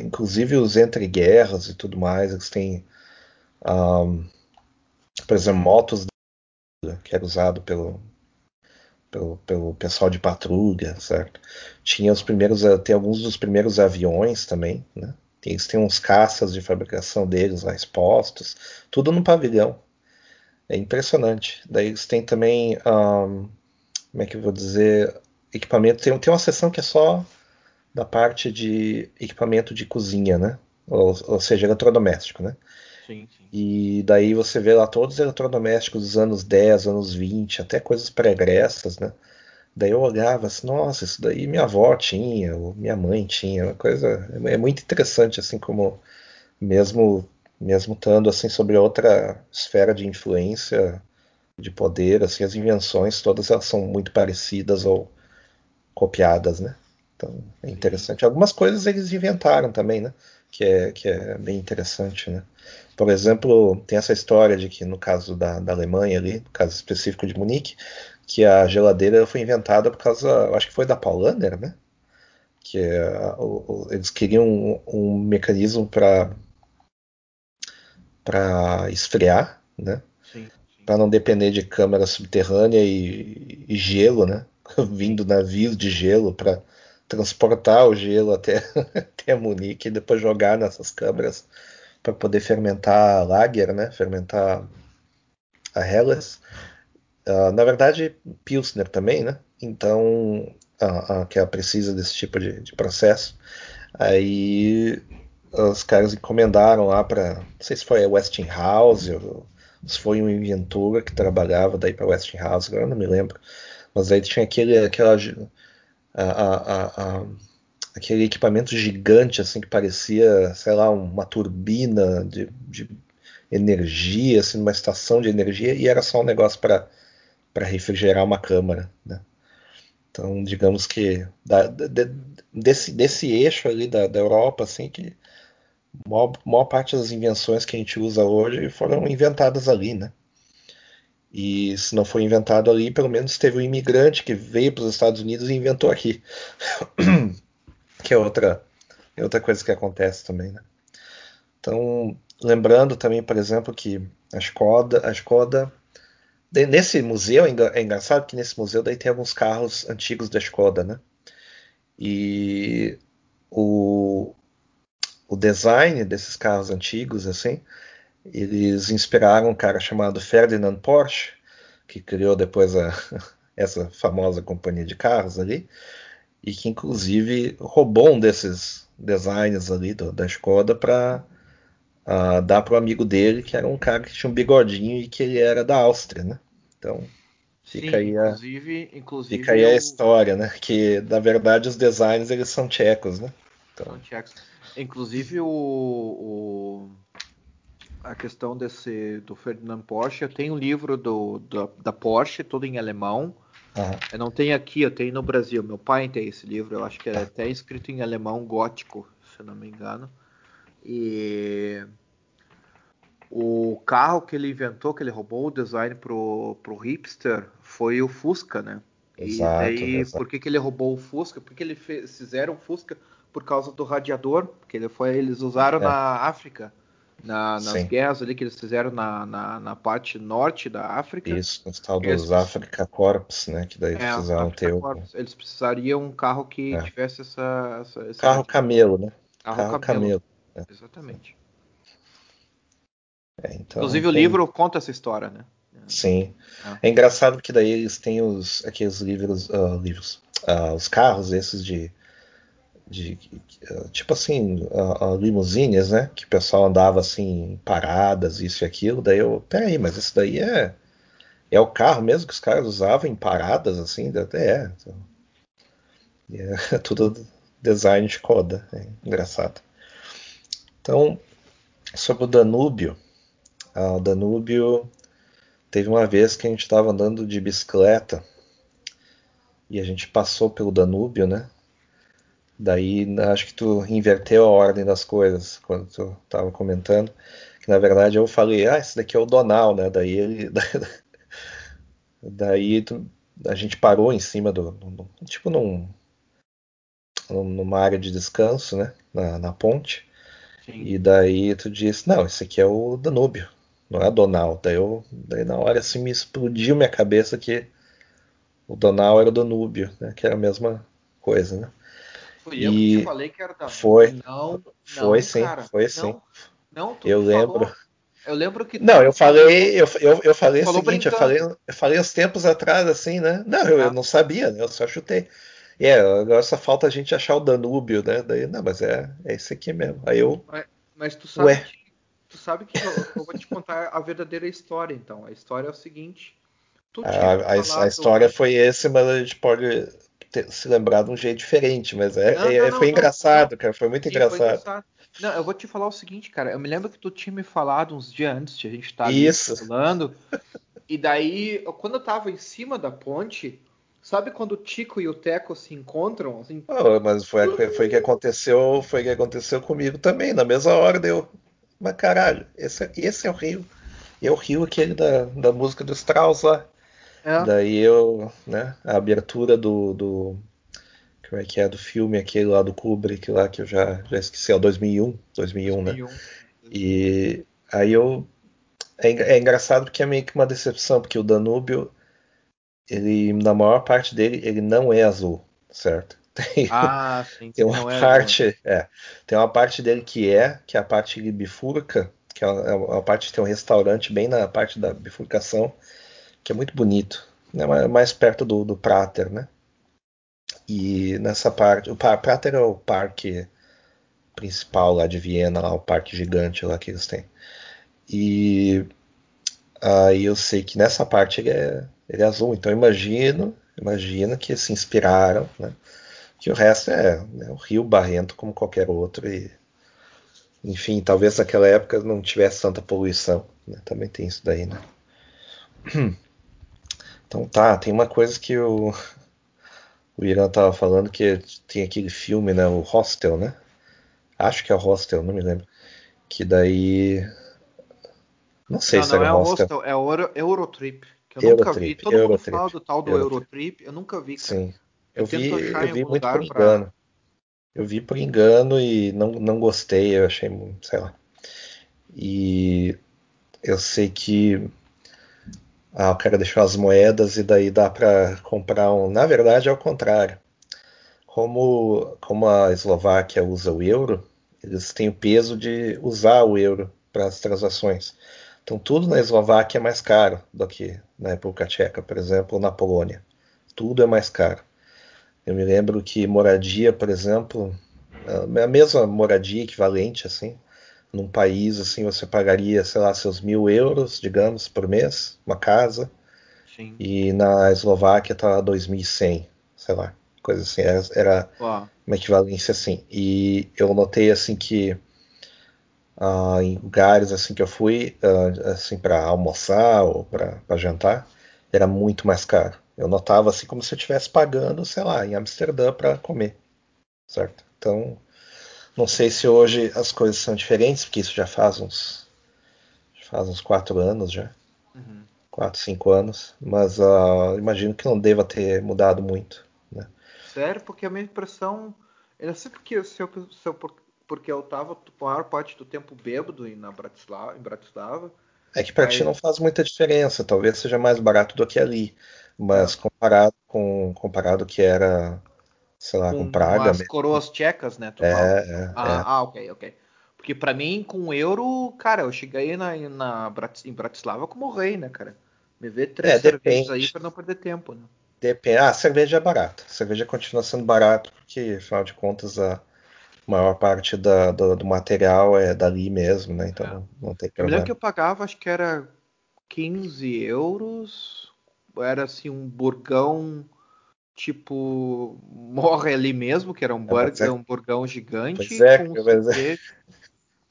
Speaker 2: inclusive os entre guerras e tudo mais. Eles têm, um, por exemplo, motos que era usado pelo, pelo, pelo pessoal de patrulha, certo? Tinha os primeiros, tem alguns dos primeiros aviões também, né? Eles têm uns caças de fabricação deles lá expostos, tudo no pavilhão. É impressionante. Daí eles têm também um, como é que eu vou dizer, equipamento. Tem, tem uma seção que é só da parte de equipamento de cozinha, né? Ou, ou seja, eletrodoméstico, né?
Speaker 1: Sim, sim.
Speaker 2: E daí você vê lá todos os eletrodomésticos dos anos 10, anos 20, até coisas pregressas, né? Daí eu olhava assim, nossa, isso daí minha avó tinha, ou minha mãe tinha, uma coisa é muito interessante assim como mesmo mesmo estando assim sobre outra esfera de influência, de poder, assim as invenções todas elas são muito parecidas ou copiadas, né? Então é interessante. Algumas coisas eles inventaram também, né? Que é, que é bem interessante, né? Por exemplo, tem essa história de que no caso da, da Alemanha ali, no caso específico de Munique, que a geladeira foi inventada por causa, acho que foi da Paulaner, né? Que é, o, o, eles queriam um, um mecanismo para para esfriar, né? Para não depender de câmara subterrânea e, e gelo, né? Vindo navios de gelo para transportar o gelo até, até Munique e depois jogar nessas câmaras para poder fermentar a lager, né? Fermentar a Helles. Uh, na verdade, Pilsner também, né? Então, uh, uh, que ela precisa desse tipo de, de, processo. Aí os caras encomendaram lá para, não sei se foi a Westinghouse ou se foi um inventor que trabalhava daí para Westinghouse, agora não me lembro. Mas aí tinha aquele, aquela, a, aquele equipamento gigante assim que parecia, sei lá, uma turbina de, de energia, assim, numa estação de energia e era só um negócio para refrigerar uma câmara, né? Então, digamos que da, de, desse, desse eixo ali da, da Europa, assim, que a maior, maior, parte das invenções que a gente usa hoje foram inventadas ali, né? E se não foi inventado ali, pelo menos teve um imigrante que veio para os Estados Unidos e inventou aqui. que é outra, é outra coisa que acontece também, né? Então, lembrando também, por exemplo, que a Skoda, a Skoda Nesse museu, é engraçado que nesse museu daí tem alguns carros antigos da Skoda, né? E o, o design desses carros antigos, assim, eles inspiraram um cara chamado Ferdinand Porsche, que criou depois a, essa famosa companhia de carros ali, e que inclusive roubou um desses designs ali do, da Skoda para uh, dar para o amigo dele, que era um cara que tinha um bigodinho e que ele era da Áustria, né? Então fica Sim, aí a,
Speaker 1: inclusive, inclusive
Speaker 2: fica aí eu... a história, né? Que na verdade os designs eles são tchecos, né?
Speaker 1: Então... São tchecos. Inclusive o, o, a questão desse do Ferdinand Porsche, eu tenho um livro do, do da Porsche, todo em alemão. Uhum. Eu não tenho aqui, eu tenho no Brasil. Meu pai tem esse livro, eu acho que é até escrito em alemão gótico, se eu não me engano. E o carro que ele inventou, que ele roubou o design pro, pro hipster, foi o Fusca, né? Exato, e daí, exato. por que, que ele roubou o Fusca? Porque ele fez, fizeram o Fusca por causa do radiador, porque ele foi, eles usaram é. na África, na, nas Sim. guerras ali que eles fizeram na, na, na, parte norte da África.
Speaker 2: Isso, os tal dos Africa Corps, né? Que daí é, precisavam ter.
Speaker 1: Corps. Eles precisariam um carro que é. tivesse essa. essa
Speaker 2: carro camelo, né?
Speaker 1: Carro, carro camelo. camelo. É. Exatamente.
Speaker 2: É, então,
Speaker 1: Inclusive o livro conta essa história, né?
Speaker 2: Sim. É. é engraçado que daí eles têm os aqueles livros, uh, livros, uh, os carros esses de, de uh, tipo assim, limusines, né? Que o pessoal andava assim paradas, isso e aquilo. Daí eu, peraí, mas isso daí é é o carro mesmo que os caras usavam em paradas assim, até é. Então, é tudo design de coda, é engraçado. Então, sobre o Danúbio, ao Danúbio, teve uma vez que a gente estava andando de bicicleta e a gente passou pelo Danúbio, né? Daí acho que tu inverteu a ordem das coisas quando tu estava comentando. Que na verdade eu falei, ah, esse daqui é o Donal, né? Daí ele. Daí tu, a gente parou em cima do. do tipo num, numa área de descanso, né? Na, na ponte. Sim. E daí tu disse, não, esse aqui é o Danúbio não é Donal. Daí, eu, daí na hora assim me explodiu minha cabeça que o Donal era o Danúbio, né? Que era a mesma coisa, né?
Speaker 1: Foi eu que te falei que era
Speaker 2: da Foi. Não, foi não, sim, cara. foi sim.
Speaker 1: Não, não
Speaker 2: eu lembro.
Speaker 1: Falou. Eu lembro que.
Speaker 2: Não, eu falei, eu, eu, eu falei o seguinte, eu falei, eu falei uns tempos atrás, assim, né? Não, eu, ah. eu não sabia, né? Eu só chutei. E é, agora só falta a gente achar o Danúbio, né? Daí, não, mas é, é esse aqui mesmo. Aí eu.
Speaker 1: Mas, mas tu sabe Ué. que tu sabe que eu, eu, vou te contar a verdadeira história, então. A história é o seguinte.
Speaker 2: A, a, a, história foi esse, mas a gente pode ter, se lembrar de um jeito diferente. Mas é, não, é, não, foi não, engraçado, cara. Foi muito engraçado. Foi engraçado.
Speaker 1: Não, eu vou te falar o seguinte, cara. Eu me lembro que tu tinha me falado uns dias antes de a gente estar tá falando. E daí, quando eu tava em cima da ponte, sabe quando o Tico e o Teco se encontram? Assim,
Speaker 2: oh, mas foi, foi que aconteceu, foi que aconteceu comigo também. Na mesma hora deu. Mas caralho, esse, esse é o Rio. E é o Rio aquele da, da música do Strauss lá. É. Daí eu, né, a abertura do, do como é que é do filme aquele lá do Kubrick lá que eu já, já esqueci, é o 2001, 2001, 2001. né? E aí eu é, é, engraçado porque é meio que uma decepção porque o Danúbio ele na maior parte dele ele não é azul, certo?
Speaker 1: Tem, ah, sim,
Speaker 2: tem uma é parte, é, é, tem uma parte dele que é, que é a parte de bifurca, que é uma, é uma parte que tem um restaurante bem na parte da bifurcação, que é muito bonito, né? mais perto do, do Prater, né? E nessa parte, o Prater é o parque principal lá de Viena, lá, o parque gigante lá que eles têm. E aí eu sei que nessa parte ele é, ele é azul, então imagino, imagino que se inspiraram, né? Que o resto é né, o rio barrento como qualquer outro e enfim, talvez naquela época não tivesse tanta poluição, né? Também tem isso daí, né? Então tá, tem uma coisa que o o Irã tava falando que tem aquele filme, né? O Hostel, né? Acho que é o Hostel, não me lembro. Que daí. Não sei não, se não
Speaker 1: é
Speaker 2: o Hostel.
Speaker 1: Hostel. É o Eurotrip. Que eu Eurotrip, nunca vi. Todo Eurotrip, mundo fala do tal do Eurotrip. Eurotrip. Eu nunca vi, cara.
Speaker 2: Sim. Eu, eu vi, eu vi muito por engano. Pra... Eu vi por engano e não, não gostei, eu achei, sei lá. E eu sei que ah, o cara deixou as moedas e daí dá para comprar um. Na verdade, é o contrário. Como, como a Eslováquia usa o euro, eles têm o peso de usar o euro para as transações. Então, tudo na Eslováquia é mais caro do que na República Tcheca, por exemplo, ou na Polônia. Tudo é mais caro. Eu me lembro que moradia, por exemplo, a mesma moradia equivalente, assim, num país assim você pagaria, sei lá, seus mil euros, digamos, por mês, uma casa. Sim. E na Eslováquia tá 2.100, sei lá, coisa assim. Era, era uma equivalência assim. E eu notei assim que uh, em lugares assim que eu fui, uh, assim para almoçar ou para jantar, era muito mais caro. Eu notava assim como se eu estivesse pagando, sei lá, em Amsterdã para comer, certo? Então não sei se hoje as coisas são diferentes, porque isso já faz uns, faz uns quatro anos já. Uhum. Quatro, cinco anos. Mas uh, imagino que não deva ter mudado muito. Né?
Speaker 1: Sério? Porque a minha impressão. Eu sei porque, se eu, se eu, porque eu tava a maior parte do tempo bêbado na Bratislava, em Bratislava.
Speaker 2: É que para ti não faz muita diferença. Talvez seja mais barato do que ali. Mas é. comparado com comparado que era sei lá, com, com Praga.
Speaker 1: As coroas tchecas, né?
Speaker 2: É, é,
Speaker 1: ah,
Speaker 2: é.
Speaker 1: ah, ok, ok. Porque para mim, com euro, cara, eu cheguei na, na, em Bratislava como rei, né, cara? Me vê três é, cervejas aí para não perder tempo, né?
Speaker 2: Depende. Ah, a cerveja é barata. A cerveja continua sendo barata porque, afinal de contas, a maior parte da, do, do, material é dali mesmo, né? Então é. não, tem problema. Eu
Speaker 1: lembro que eu pagava, acho que era 15 euros. Era assim, um burgão tipo, morre ali mesmo, que era um, burger, é, um burgão gigante.
Speaker 2: Pois é, mas é.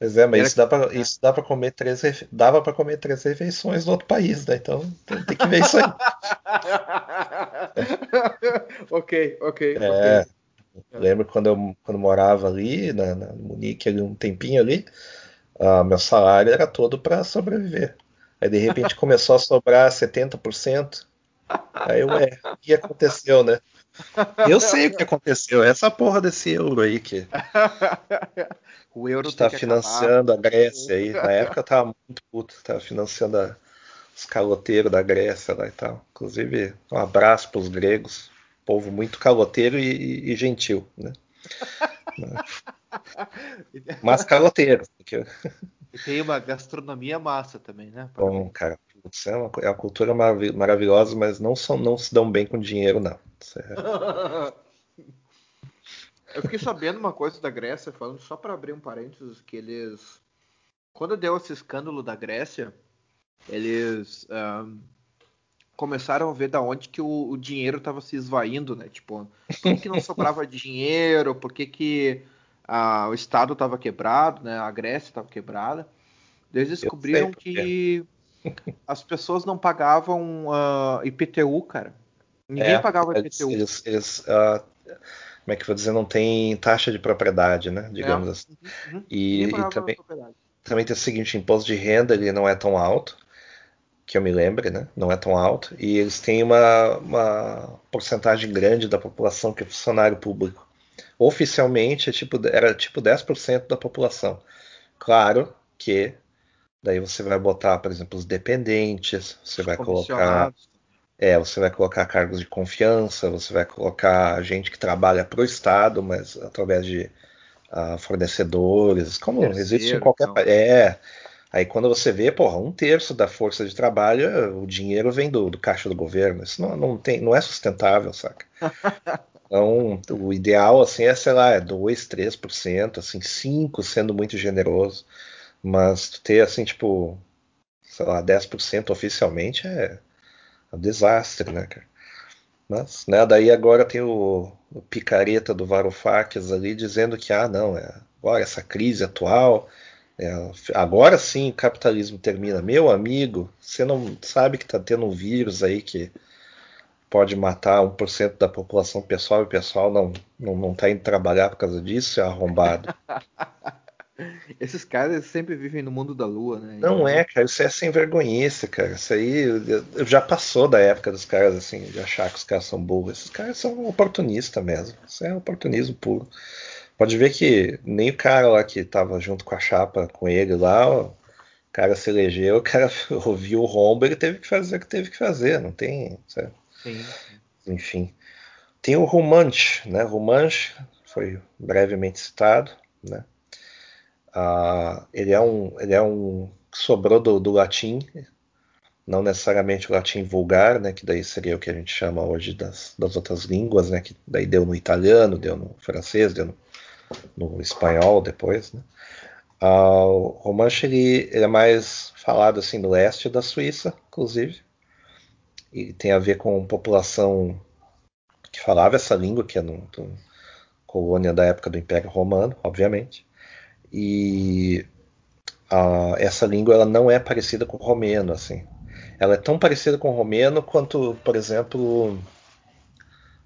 Speaker 2: É, mas isso dá, pra, isso dá pra comer três dava para comer três refeições no outro país, né? Então tem, tem que ver isso aí.
Speaker 1: ok, ok.
Speaker 2: É, okay. Lembro quando eu quando morava ali na, na Munique, ali, um tempinho ali, uh, meu salário era todo para sobreviver. Aí de repente começou a sobrar 70%. Aí, ué, o que aconteceu, né? Eu sei o que aconteceu. Essa porra desse euro aí que.
Speaker 1: o euro
Speaker 2: está financiando acabar. a Grécia aí. Na época eu tava muito puto, tava financiando a, os caloteiros da Grécia lá e tal. Inclusive, um abraço para os gregos. Povo muito caloteiro e, e, e gentil, né? Mas caloteiro. Porque...
Speaker 1: E tem uma gastronomia massa também, né?
Speaker 2: Bom, cara, é, uma, é uma cultura maravilhosa, mas não, são, não se dão bem com dinheiro, não. É...
Speaker 1: Eu fiquei sabendo uma coisa da Grécia, falando só para abrir um parênteses, que eles quando deu esse escândalo da Grécia, eles um, começaram a ver da onde que o, o dinheiro estava se esvaindo, né? Tipo, por que, que não sobrava dinheiro? Por que, que uh, o Estado estava quebrado, né? A Grécia estava quebrada. Eles descobriram que as pessoas não pagavam uh, ah, IPTU, cara. Ninguém é, pagava IPTU.
Speaker 2: Eles, eles uh, como é que eu vou dizer, não tem taxa de propriedade, né? Digamos é. assim. Uhum. uhum. E, e também, também tem o seguinte, imposto de renda ele não é tão alto, que eu me lembre, né? Não é tão alto. E eles têm uma, uma porcentagem grande da população que é funcionário público. Oficialmente é tipo, era tipo 10% da população. Claro que daí você vai botar, por exemplo, os dependentes, você vai colocar é, você vai colocar cargos de confiança, você vai colocar gente que trabalha para o Estado, mas através de uh, fornecedores, como Terceiro, existe em qualquer país. É. Aí quando você vê, porra, um terço da força de trabalho, o dinheiro vem do, do caixa do governo. Isso não, não, tem, não é sustentável, saca? Então, o ideal, assim, é, sei lá, é 2, 3%, assim, 5% sendo muito generoso. Mas ter, assim, tipo, sei lá, 10% oficialmente é, um desastre, né, cara? Mas, né, daí agora tem o, o picareta do Varoufakis ali dizendo que, ah, não, é, agora essa crise atual, é, agora sim o capitalismo termina. Meu amigo, você não sabe que tá tendo um vírus aí que pode matar 1% da população pessoal e o pessoal não, não, não tá indo trabalhar por causa disso, é arrombado.
Speaker 1: Esses caras sempre vivem no mundo da lua, né?
Speaker 2: Não é, cara, isso é sem vergonhice, cara. Isso aí já passou da época dos caras, assim, de achar que os caras são burros. Esses caras são oportunistas mesmo. Isso é oportunismo puro. Pode ver que nem o cara lá que tava junto com a chapa com ele lá, o cara se elegeu, o cara ouviu o rombo, ele teve que fazer o que teve que fazer, não tem. Sabe? Sim. Enfim. Tem o Romanche, né? Romanche foi brevemente citado, né? Uh, ele é um, ele é um sobrou do, do, latim, não necessariamente o latim vulgar, né, que daí seria o que a gente chama hoje das, das outras línguas, né, que daí deu no italiano, deu no francês, deu no, no espanhol depois, né. Uh, o romanche ele, ele, é mais falado assim no leste da Suíça, inclusive, e tem a ver com população que falava essa língua, que é no, no colônia da época do Império Romano, obviamente e uh, essa língua ela não é parecida com o romeno, assim. Ela é tão parecida com o romeno quanto, por exemplo,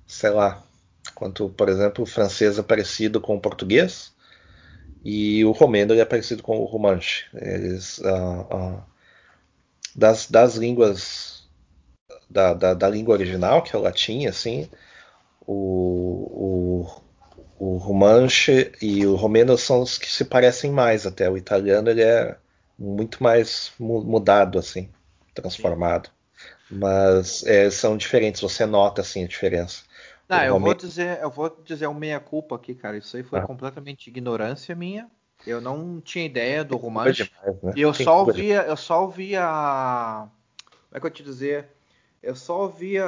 Speaker 2: sei lá, quanto, por exemplo, o francês é parecido com o português e o romeno é parecido com o romanche. Eles, das, das línguas da, da, da, língua original, que é o latim, assim, o, o o romanche e o romeno são os que se parecem mais até. O italiano ele é muito mais mudado, assim, transformado. Mas é, são diferentes, você nota assim a diferença.
Speaker 1: Não, eu vou dizer, eu vou dizer uma meia culpa aqui, cara. Isso aí foi ah. completamente ignorância minha. Eu não tinha ideia do romance. né? E eu só ouvia, eu só ouvia como é que eu te dizer? Eu só ouvia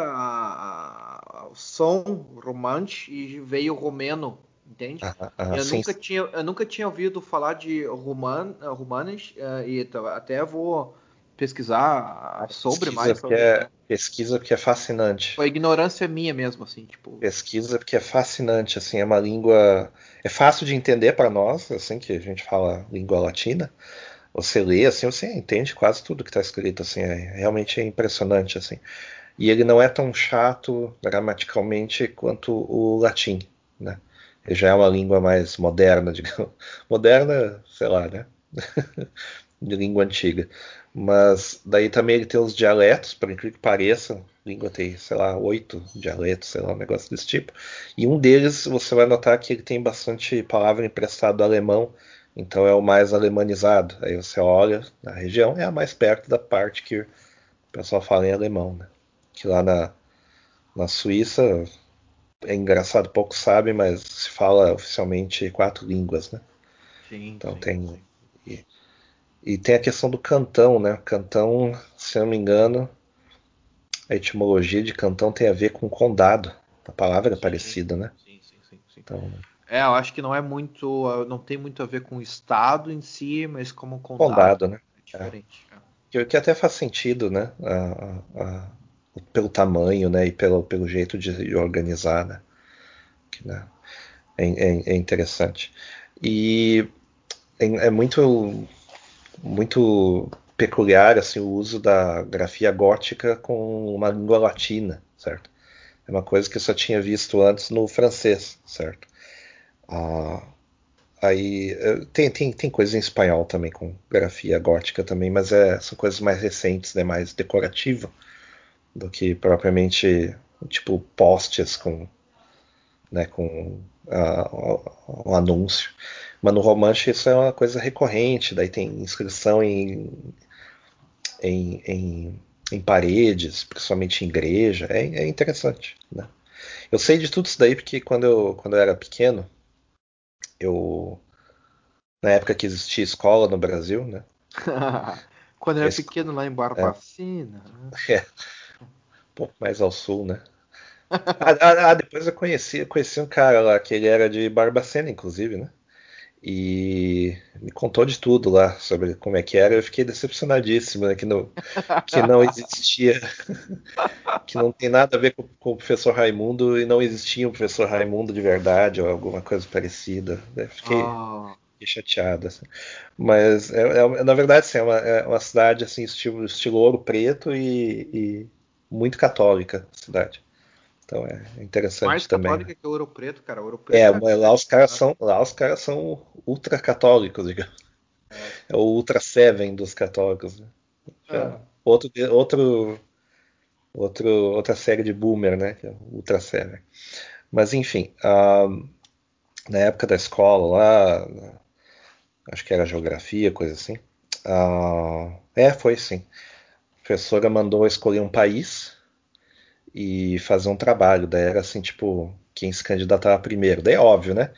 Speaker 1: o som romance e veio romeno, entende? Ah, ah, eu, sim. nunca tinha, eu nunca tinha ouvido falar de roman, romanes uh, e até vou pesquisar sobre pesquisa mais.
Speaker 2: Sobre, é, né? Pesquisa porque é fascinante.
Speaker 1: Foi ignorância minha mesmo, assim, tipo.
Speaker 2: Pesquisa porque é fascinante, assim, é uma língua é fácil de entender para nós, assim que a gente fala língua latina. Você lê assim, você entende quase tudo que está escrito, assim, é, realmente é impressionante, assim. E ele não é tão chato gramaticalmente quanto o latim, né? Ele já é uma língua mais moderna, digamos. Moderna, sei lá, né? de língua antiga. Mas daí também ele tem os dialetos, por incrível que pareça. A língua tem, sei lá, oito dialetos, sei lá, um negócio desse tipo. E um deles você vai notar que ele tem bastante palavra emprestada do alemão então é o mais alemanizado. Aí você olha na região, é a mais perto da parte que o pessoal fala em alemão. Né? Que lá na, na Suíça, é engraçado, pouco sabe, mas se fala oficialmente quatro línguas. Né? Sim, então sim, tem. Sim. E, e, tem a questão do cantão, né? Cantão, se não me engano, a etimologia de cantão tem a ver com condado. A palavra é parecida, né? Sim, sim, sim. Então,
Speaker 1: É, eu acho que não é muito, não tem muito a ver com o estado em si, mas como
Speaker 2: condado. Condado, né?
Speaker 1: É diferente. É.
Speaker 2: Que, que, até faz sentido, né? A, a, a, pelo tamanho, né? E pelo, pelo jeito de, de organizar, né? Que, né? É, é, é, interessante. E é, é muito, muito peculiar assim o uso da grafia gótica com uma língua latina, certo? É uma coisa que eu só tinha visto antes no francês, certo? Ah, aí eh, tem, tem, tem coisa em espanhol também com grafia gótica também, mas é, são coisas mais recentes, né, mais decorativa do que propriamente tipo postes com, né, com uh, um anúncio. Mas no romance isso é uma coisa recorrente, daí tem inscrição em, em, em, em paredes, principalmente em igreja, é, é interessante. Né? Eu sei de tudo isso daí porque quando eu, quando eu era pequeno, eu na época que existia escola no Brasil, né?
Speaker 1: Quando eu era pequeno lá em Barbacina.
Speaker 2: É. é. Um pouco mais ao sul, né? ah, ah, ah, depois eu conheci, conheci um cara lá que ele era de Barbacena, inclusive, né? E me contou de tudo lá sobre como é que era. Eu fiquei decepcionadíssimo, né? Que não, que não existia, que não tem nada a ver com, com, o professor Raimundo e não existia um professor Raimundo de verdade ou alguma coisa parecida. Eu fiquei, oh. fiquei chateado. Assim. Mas é, é, na verdade, assim, é, uma, é uma cidade assim, estilo, estilo ouro preto e, e muito católica a cidade. Então é interessante Mais também. Mais
Speaker 1: católica que Ouro Preto, cara. Ouro
Speaker 2: Preto é, mas lá os caras são, lá os caras são ultra católicos, digamos. É. é o ultra seven dos católicos. Né? É. Outro, outro, outro, outra série de boomer, né? Que é o ultra seven. Mas enfim, uh, na época da escola lá, acho que era geografia, coisa assim. Uh, é, foi sim. A professora mandou escolher um país e fazer um trabalho. Daí era assim, tipo, quem se candidatava primeiro. Daí é óbvio, né?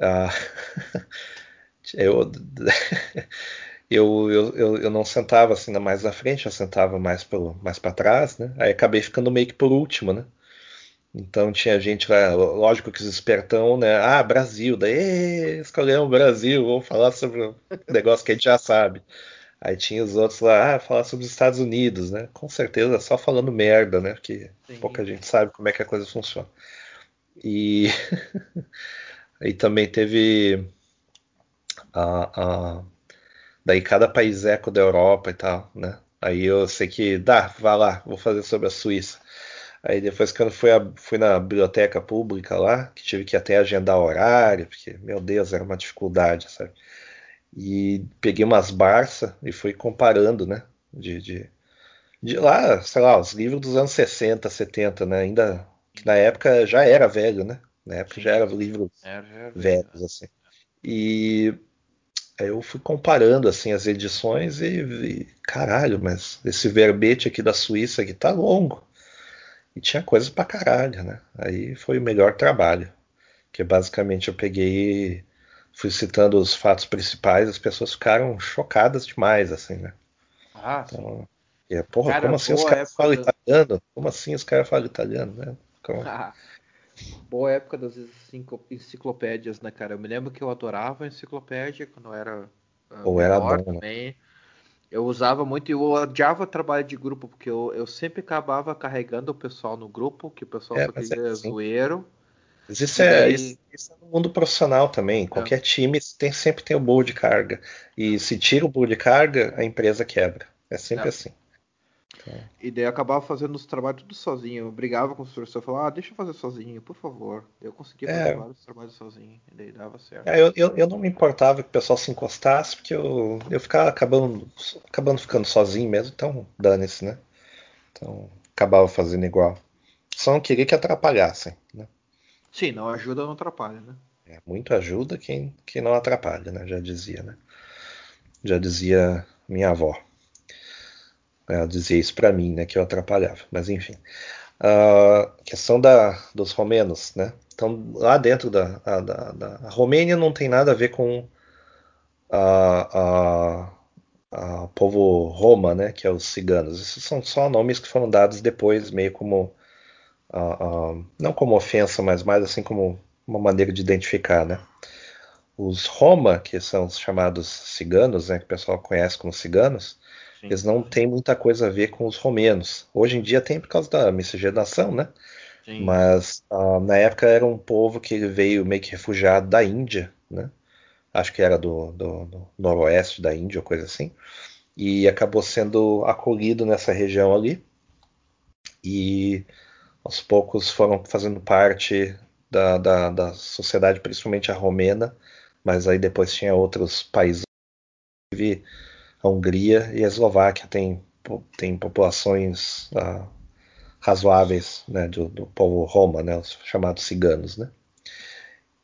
Speaker 2: Ah, eu, eu, eu, eu, não sentava assim mais na frente, eu sentava mais, pelo, mais para trás, né? Aí acabei ficando meio que por último, né? Então tinha gente lá, lógico que os espertão, né? Ah, Brasil, daí escolhemos o Brasil, vamos falar sobre um negócio que a gente já sabe. Aí tinha os outros lá, ah, falar sobre os Estados Unidos, né? Com certeza só falando merda, né? Porque Sim. pouca gente sabe como é que a coisa funciona. E aí também teve a, a... daí cada país eco da Europa e tal, né? Aí eu sei que dá, vá lá, vou fazer sobre a Suíça. Aí depois quando fui, a, fui na biblioteca pública lá, que tive que até agendar horário, porque, meu Deus, era uma dificuldade, sabe? E peguei umas Barça e fui comparando, né? De, de, de, lá, sei lá, os livros dos anos 60, 70, né? Ainda que na época já era velho, né? Na época já era livros era, era velhos, né? assim. E aí eu fui comparando assim as edições e, e, caralho, mas esse verbete aqui da Suíça aqui tá longo. E tinha coisa pra caralho, né? Aí foi o melhor trabalho. Que basicamente eu peguei fui citando os fatos principais, as pessoas ficaram chocadas demais, assim, né?
Speaker 1: Ah, então,
Speaker 2: sim. É, porra, Cara, como assim os caras falam italiano? Como assim os caras falam italiano, né? Como...
Speaker 1: Ah, boa época das enciclopédias, né, cara? Eu me lembro que eu adorava a enciclopédia quando eu era
Speaker 2: uh, Ou era bom, né? também. Né?
Speaker 1: Eu usava muito e eu odiava trabalho de grupo, porque eu, eu sempre acabava carregando o pessoal no grupo, que o pessoal é, só queria é zoeiro.
Speaker 2: Mas isso, é, isso, isso, é no mundo profissional também. Qualquer é. time tem, sempre tem o bolo de carga. E se tira o bolo de carga, a empresa quebra. É sempre é. assim.
Speaker 1: Então... E daí eu acabava fazendo os trabalhos tudo sozinho. Eu brigava com os professores, falava, ah, deixa eu fazer sozinho, por favor. Eu conseguia fazer é. vários trabalhos sozinho. E daí dava certo.
Speaker 2: É, eu, eu, eu, não me importava que o pessoal se encostasse, porque eu, eu ficava acabando, acabando ficando sozinho mesmo, então dane-se, né? Então acabava fazendo igual. Só não queria que atrapalhassem, né?
Speaker 1: Sim, não ajuda, não atrapalha, né?
Speaker 2: É, muito ajuda quem, quem não atrapalha, né? Já dizia, né? Já dizia minha avó. Ela dizia isso para mim, né? Que eu atrapalhava. Mas enfim. A questão da, dos romenos, né? Então, lá dentro da, da, da a Romênia não tem nada a ver com a, a, a povo Roma, né? Que é os ciganos. Esses são só nomes que foram dados depois, meio como uh, uh, não como ofensa, mas mais assim como uma maneira de identificar, né? Os Roma, que são os chamados ciganos, né, que o pessoal conhece como ciganos, Sim. eles não têm muita coisa a ver com os romenos. Hoje em dia tem por causa da miscigenação, né? Sim. Mas uh, na época era um povo que veio meio que refugiado da Índia, né? Acho que era do, do, do noroeste da Índia, ou coisa assim. E acabou sendo acolhido nessa região ali. E aos poucos foram fazendo parte da, da, da sociedade, principalmente a romena, mas aí depois tinha outros países, a Hungria e a Eslováquia tem, tem populações ah, razoáveis né, do, do, povo Roma, né, os chamados ciganos, né?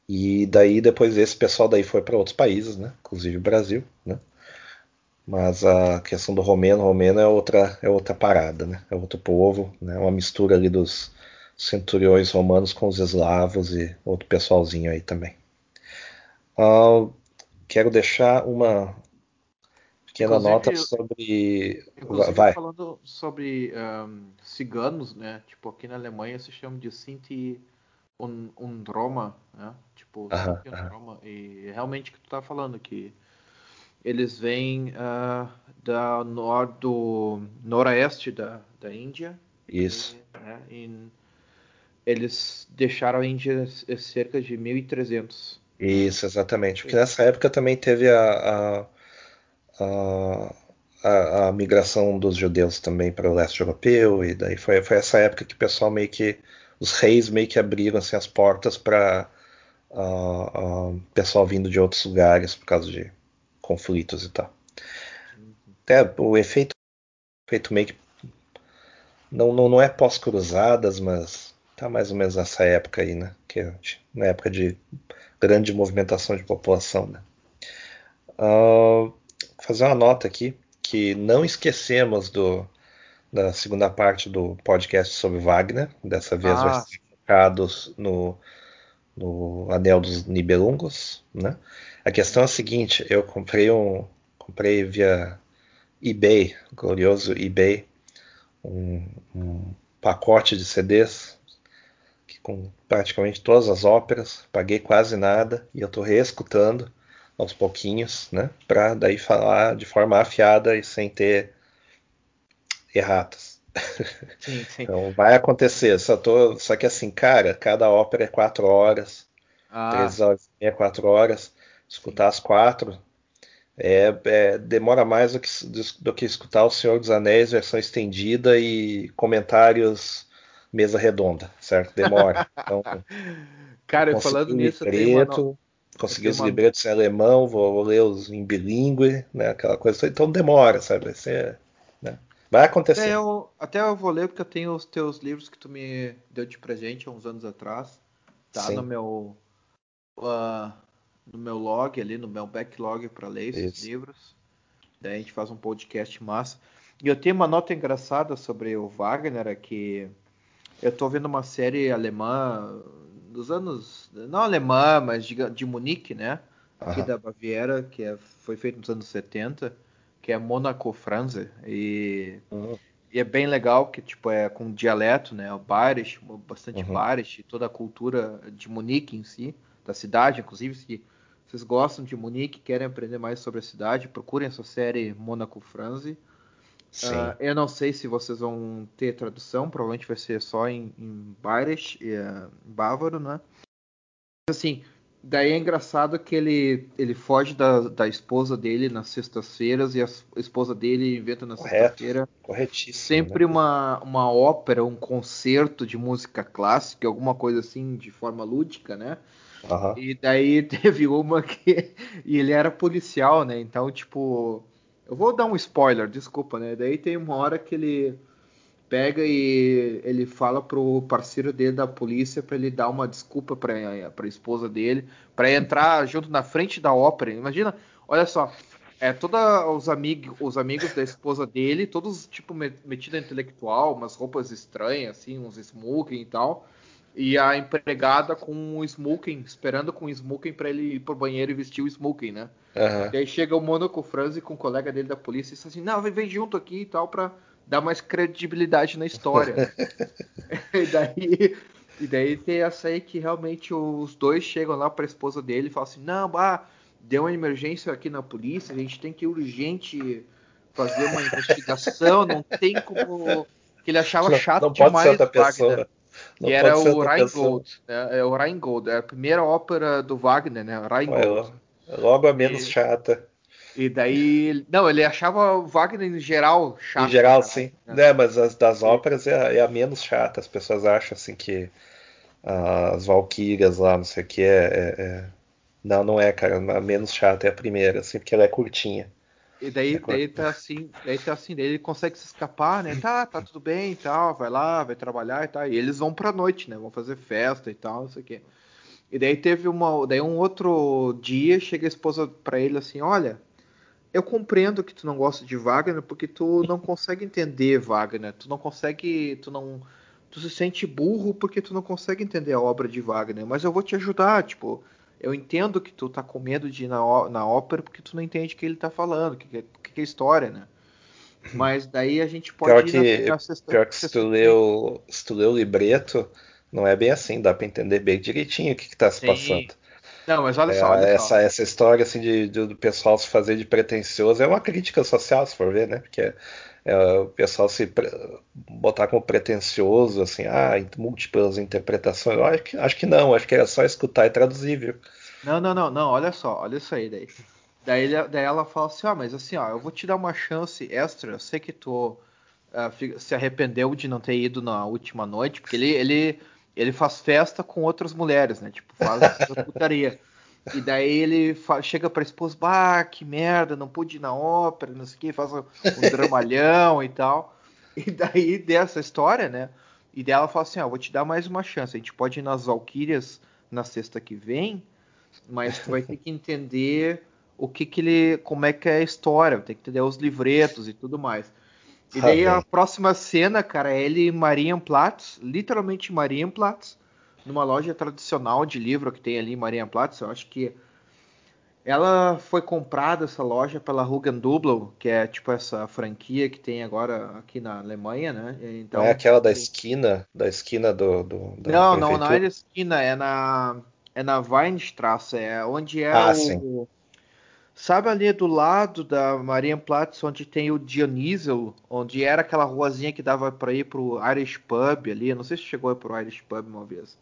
Speaker 2: E daí depois esse pessoal daí foi para outros países, né, inclusive o Brasil, né? Mas a questão do romeno, romeno é outra é outra parada, né? É outro povo, né? Uma mistura ali dos centuriões romanos com os eslavos e outro pessoalzinho aí também. Uh, quero deixar uma pequena inclusive, nota sobre.
Speaker 1: Vai. falando sobre um, ciganos, né? Tipo, aqui na Alemanha se chama de Sinti und, Roma, né? Tipo, uh -huh, uh -huh. Roma. E realmente que tu tá falando que eles vêm uh, da nor do noroeste da, da Índia.
Speaker 2: Isso.
Speaker 1: E, né, eles deixaram a Índia cerca de 1300
Speaker 2: isso, exatamente. Porque nessa época também teve a, a, a, a migração dos judeus também para o leste europeu, e daí foi, foi essa época que o pessoal meio que. Os reis meio que abriram assim, as portas para uh, uh, pessoal vindo de outros lugares por causa de conflitos e tal. Até o efeito, efeito meio que. Não, não, não é pós-cruzadas, mas tá mais ou menos nessa época aí, né? Que, é na época de grande movimentação de população. Né? Uh, fazer uma nota aqui que não esquecemos do, da segunda parte do podcast sobre Wagner. Dessa vez ah. vai ser focado no, no Anel dos Nibelungos. Né? A questão é a seguinte: eu comprei um comprei via eBay, glorioso eBay, um, um pacote de CDs com praticamente todas as óperas, paguei quase nada e eu estou reescutando aos pouquinhos, né, para daí falar de forma afiada e sem ter erratas. Sim, sim. então vai acontecer, só, tô, só que assim, cara, cada ópera é quatro horas, ah. três horas e meia, quatro horas, escutar as quatro é, é, demora mais do que, do que escutar O Senhor dos Anéis, versão estendida e comentários mesa redonda, certo? Demora. Então,
Speaker 1: Cara, falando nisso,
Speaker 2: libreto, uma... consegui os uma... libretos em alemão, vou, vou ler os em bilíngue, né? Aquela coisa. Então demora, sabe? Você, né? Vai acontecer.
Speaker 1: Até eu, até eu vou ler porque eu tenho os teus livros que tu me deu de presente há uns anos atrás. Tá Sim. no meu uh, no meu log ali, no meu backlog para ler esses Isso. livros. Daí a gente faz um podcast massa. E eu tenho uma nota engraçada sobre o Wagner que eu tô vendo uma série alemã dos anos. Não alemã, mas de, de Munique, né? Aqui da Baviera, que é, foi feito nos anos 70, que é Monaco France. E, uhum. e, é bem legal, que tipo, é com dialeto, né? O Bayerisch, bastante uhum. Bayerisch, toda a cultura de Munique em si, da cidade, inclusive, se vocês gostam de Munique, querem aprender mais sobre a cidade, procurem essa série Monaco France. Uh, eu não sei se vocês vão ter tradução, provavelmente vai ser só em, em Bayerisch, uh, bávaro, né? Assim, daí é engraçado que ele, ele foge da, da esposa dele nas sextas-feiras e a esposa dele inventa na sexta-feira sempre né? uma, uma ópera, um concerto de música clássica, alguma coisa assim de forma lúdica, né? Uhum. E daí teve uma que. E ele era policial, né? Então, tipo eu vou dar um spoiler, desculpa, né? Daí tem uma hora que ele pega e ele fala pro parceiro dele da polícia para ele dar uma desculpa para a esposa dele, para entrar junto na frente da ópera. Imagina, olha só, é todos os amigos, os amigos da esposa dele, todos tipo metido intelectual, umas roupas estranhas assim, uns smoking e tal. E a empregada com um smoking, esperando com um smoking para ele ir pro banheiro e vestir o smoking, né? Uhum. E aí chega o Monaco Franzi com o colega dele da polícia e diz assim: Não, vem, junto aqui e tal, pra dar mais credibilidade na história. e daí E daí tem essa aí que realmente os dois chegam lá para a esposa dele e falam assim: não, bah, deu uma emergência aqui na polícia, a gente tem que urgente fazer uma investigação, não tem como. Que ele achava chato
Speaker 2: não,
Speaker 1: não demais
Speaker 2: Wagner.
Speaker 1: Não que era o Rheingold, né? É o Rheingold, é a primeira ópera do Wagner, né? Rheingold.
Speaker 2: logo a menos e, chata.
Speaker 1: E daí, não, ele achava o Wagner em geral chato.
Speaker 2: Em geral, cara, sim. Né? É, mas as das óperas é, é, a menos chata. As pessoas acham assim que as Valkyrias lá, não sei o que, é, é, é, Não, não é, cara. A menos chata é a primeira, assim, porque ela é curtinha.
Speaker 1: E daí, é daí tá assim, daí tá assim, daí ele consegue se escapar, né? Tá, tá tudo bem e tal, vai lá, vai trabalhar e tal. E eles vão pra noite, né? Vão fazer festa e tal, não sei o quê. E daí teve uma. Daí um outro dia chega a esposa pra ele assim, olha, eu compreendo que tu não gosta de Wagner porque tu não consegue entender Wagner, tu não consegue, tu não tu se sente burro porque tu não consegue entender a obra de Wagner, mas eu vou te ajudar, tipo, eu entendo que tu tá com medo de ir na, na ópera porque tu não entende o que ele tá falando, o que, que, que, é história, né? Mas daí a gente pode
Speaker 2: pior ir que, na, sexta, Pior que se tu, leu, se tu o libreto, não é bem assim, dá para entender bem direitinho o que, que tá se Sim. passando.
Speaker 1: Não, mas olha é, só, olha
Speaker 2: essa,
Speaker 1: só.
Speaker 2: Essa história assim, de, de, do pessoal se fazer de pretencioso é uma crítica social, se for ver, né? Porque o pessoal se botar como pretencioso, assim, ah, múltiplas interpretações. Eu acho que, acho que não, acho que era só escutar e traduzir, viu?
Speaker 1: Não, não, não, não, olha só, olha isso aí daí. Daí, daí ela fala assim, ó, ah, mas assim, ó, eu vou te dar uma chance extra, eu sei que tu uh, se arrependeu de não ter ido na última noite, porque ele, ele, ele faz festa com outras mulheres, né, tipo, faz putaria. E daí ele chega pra esposa, bah, que merda, não pude ir na ópera, não sei o que, faz um, um dramalhão e tal. E daí dessa história, né? E daí ela fala assim, ó, ah, vou te dar mais uma chance, a gente pode ir nas Valkyrias na sexta que vem, mas tu vai ter que entender o que que ele, como é que é a história, tem que entender os livretos e tudo mais. E daí ah, a próxima cena, cara, é ele em Marienplatz, literalmente Marienplatz, numa loja tradicional de livro que tem ali em Marienplatz. Eu acho que ela foi comprada essa loja pela Hugendubel, que é tipo essa franquia que tem agora aqui na Alemanha, né?
Speaker 2: Então, não é aquela da esquina, da esquina do, do
Speaker 1: Não, não, não é da esquina, é na é na Weinstraße, é onde é ah, o sim. Sabe ali do lado da Marienplatz, onde tem o Dionísio, onde era aquela ruazinha que dava para ir pro Irish Pub ali, não sei se chegou aí pro Irish Pub uma vez.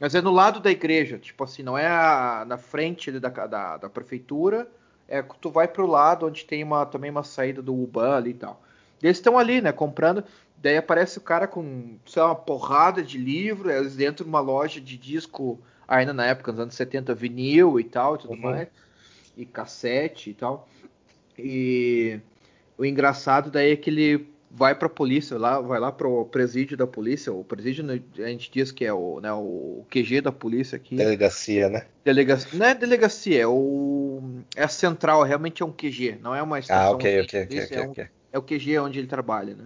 Speaker 1: Mas é no lado da igreja, tipo assim, não é a, na frente da, da, da, prefeitura, é que tu vai pro lado onde tem uma, também uma saída do Uban ali e tal. Eles estão ali, né, comprando, daí aparece o cara com, sei lá, uma porrada de livro, eles dentro de uma loja de disco, ainda na época, nos anos 70, vinil e tal, e tudo uhum. mais, e cassete e tal. E o engraçado daí é que ele vai para a polícia, lá, vai lá para o presídio da polícia. O presídio né, a gente diz que é o, né, o QG da polícia aqui.
Speaker 2: Delegacia, né?
Speaker 1: Delegacia, não é delegacia, é o é a central, realmente é um QG, não é uma
Speaker 2: ah, estação. Ah, ok, ok, ok,
Speaker 1: é,
Speaker 2: um,
Speaker 1: é o QG onde ele trabalha, né?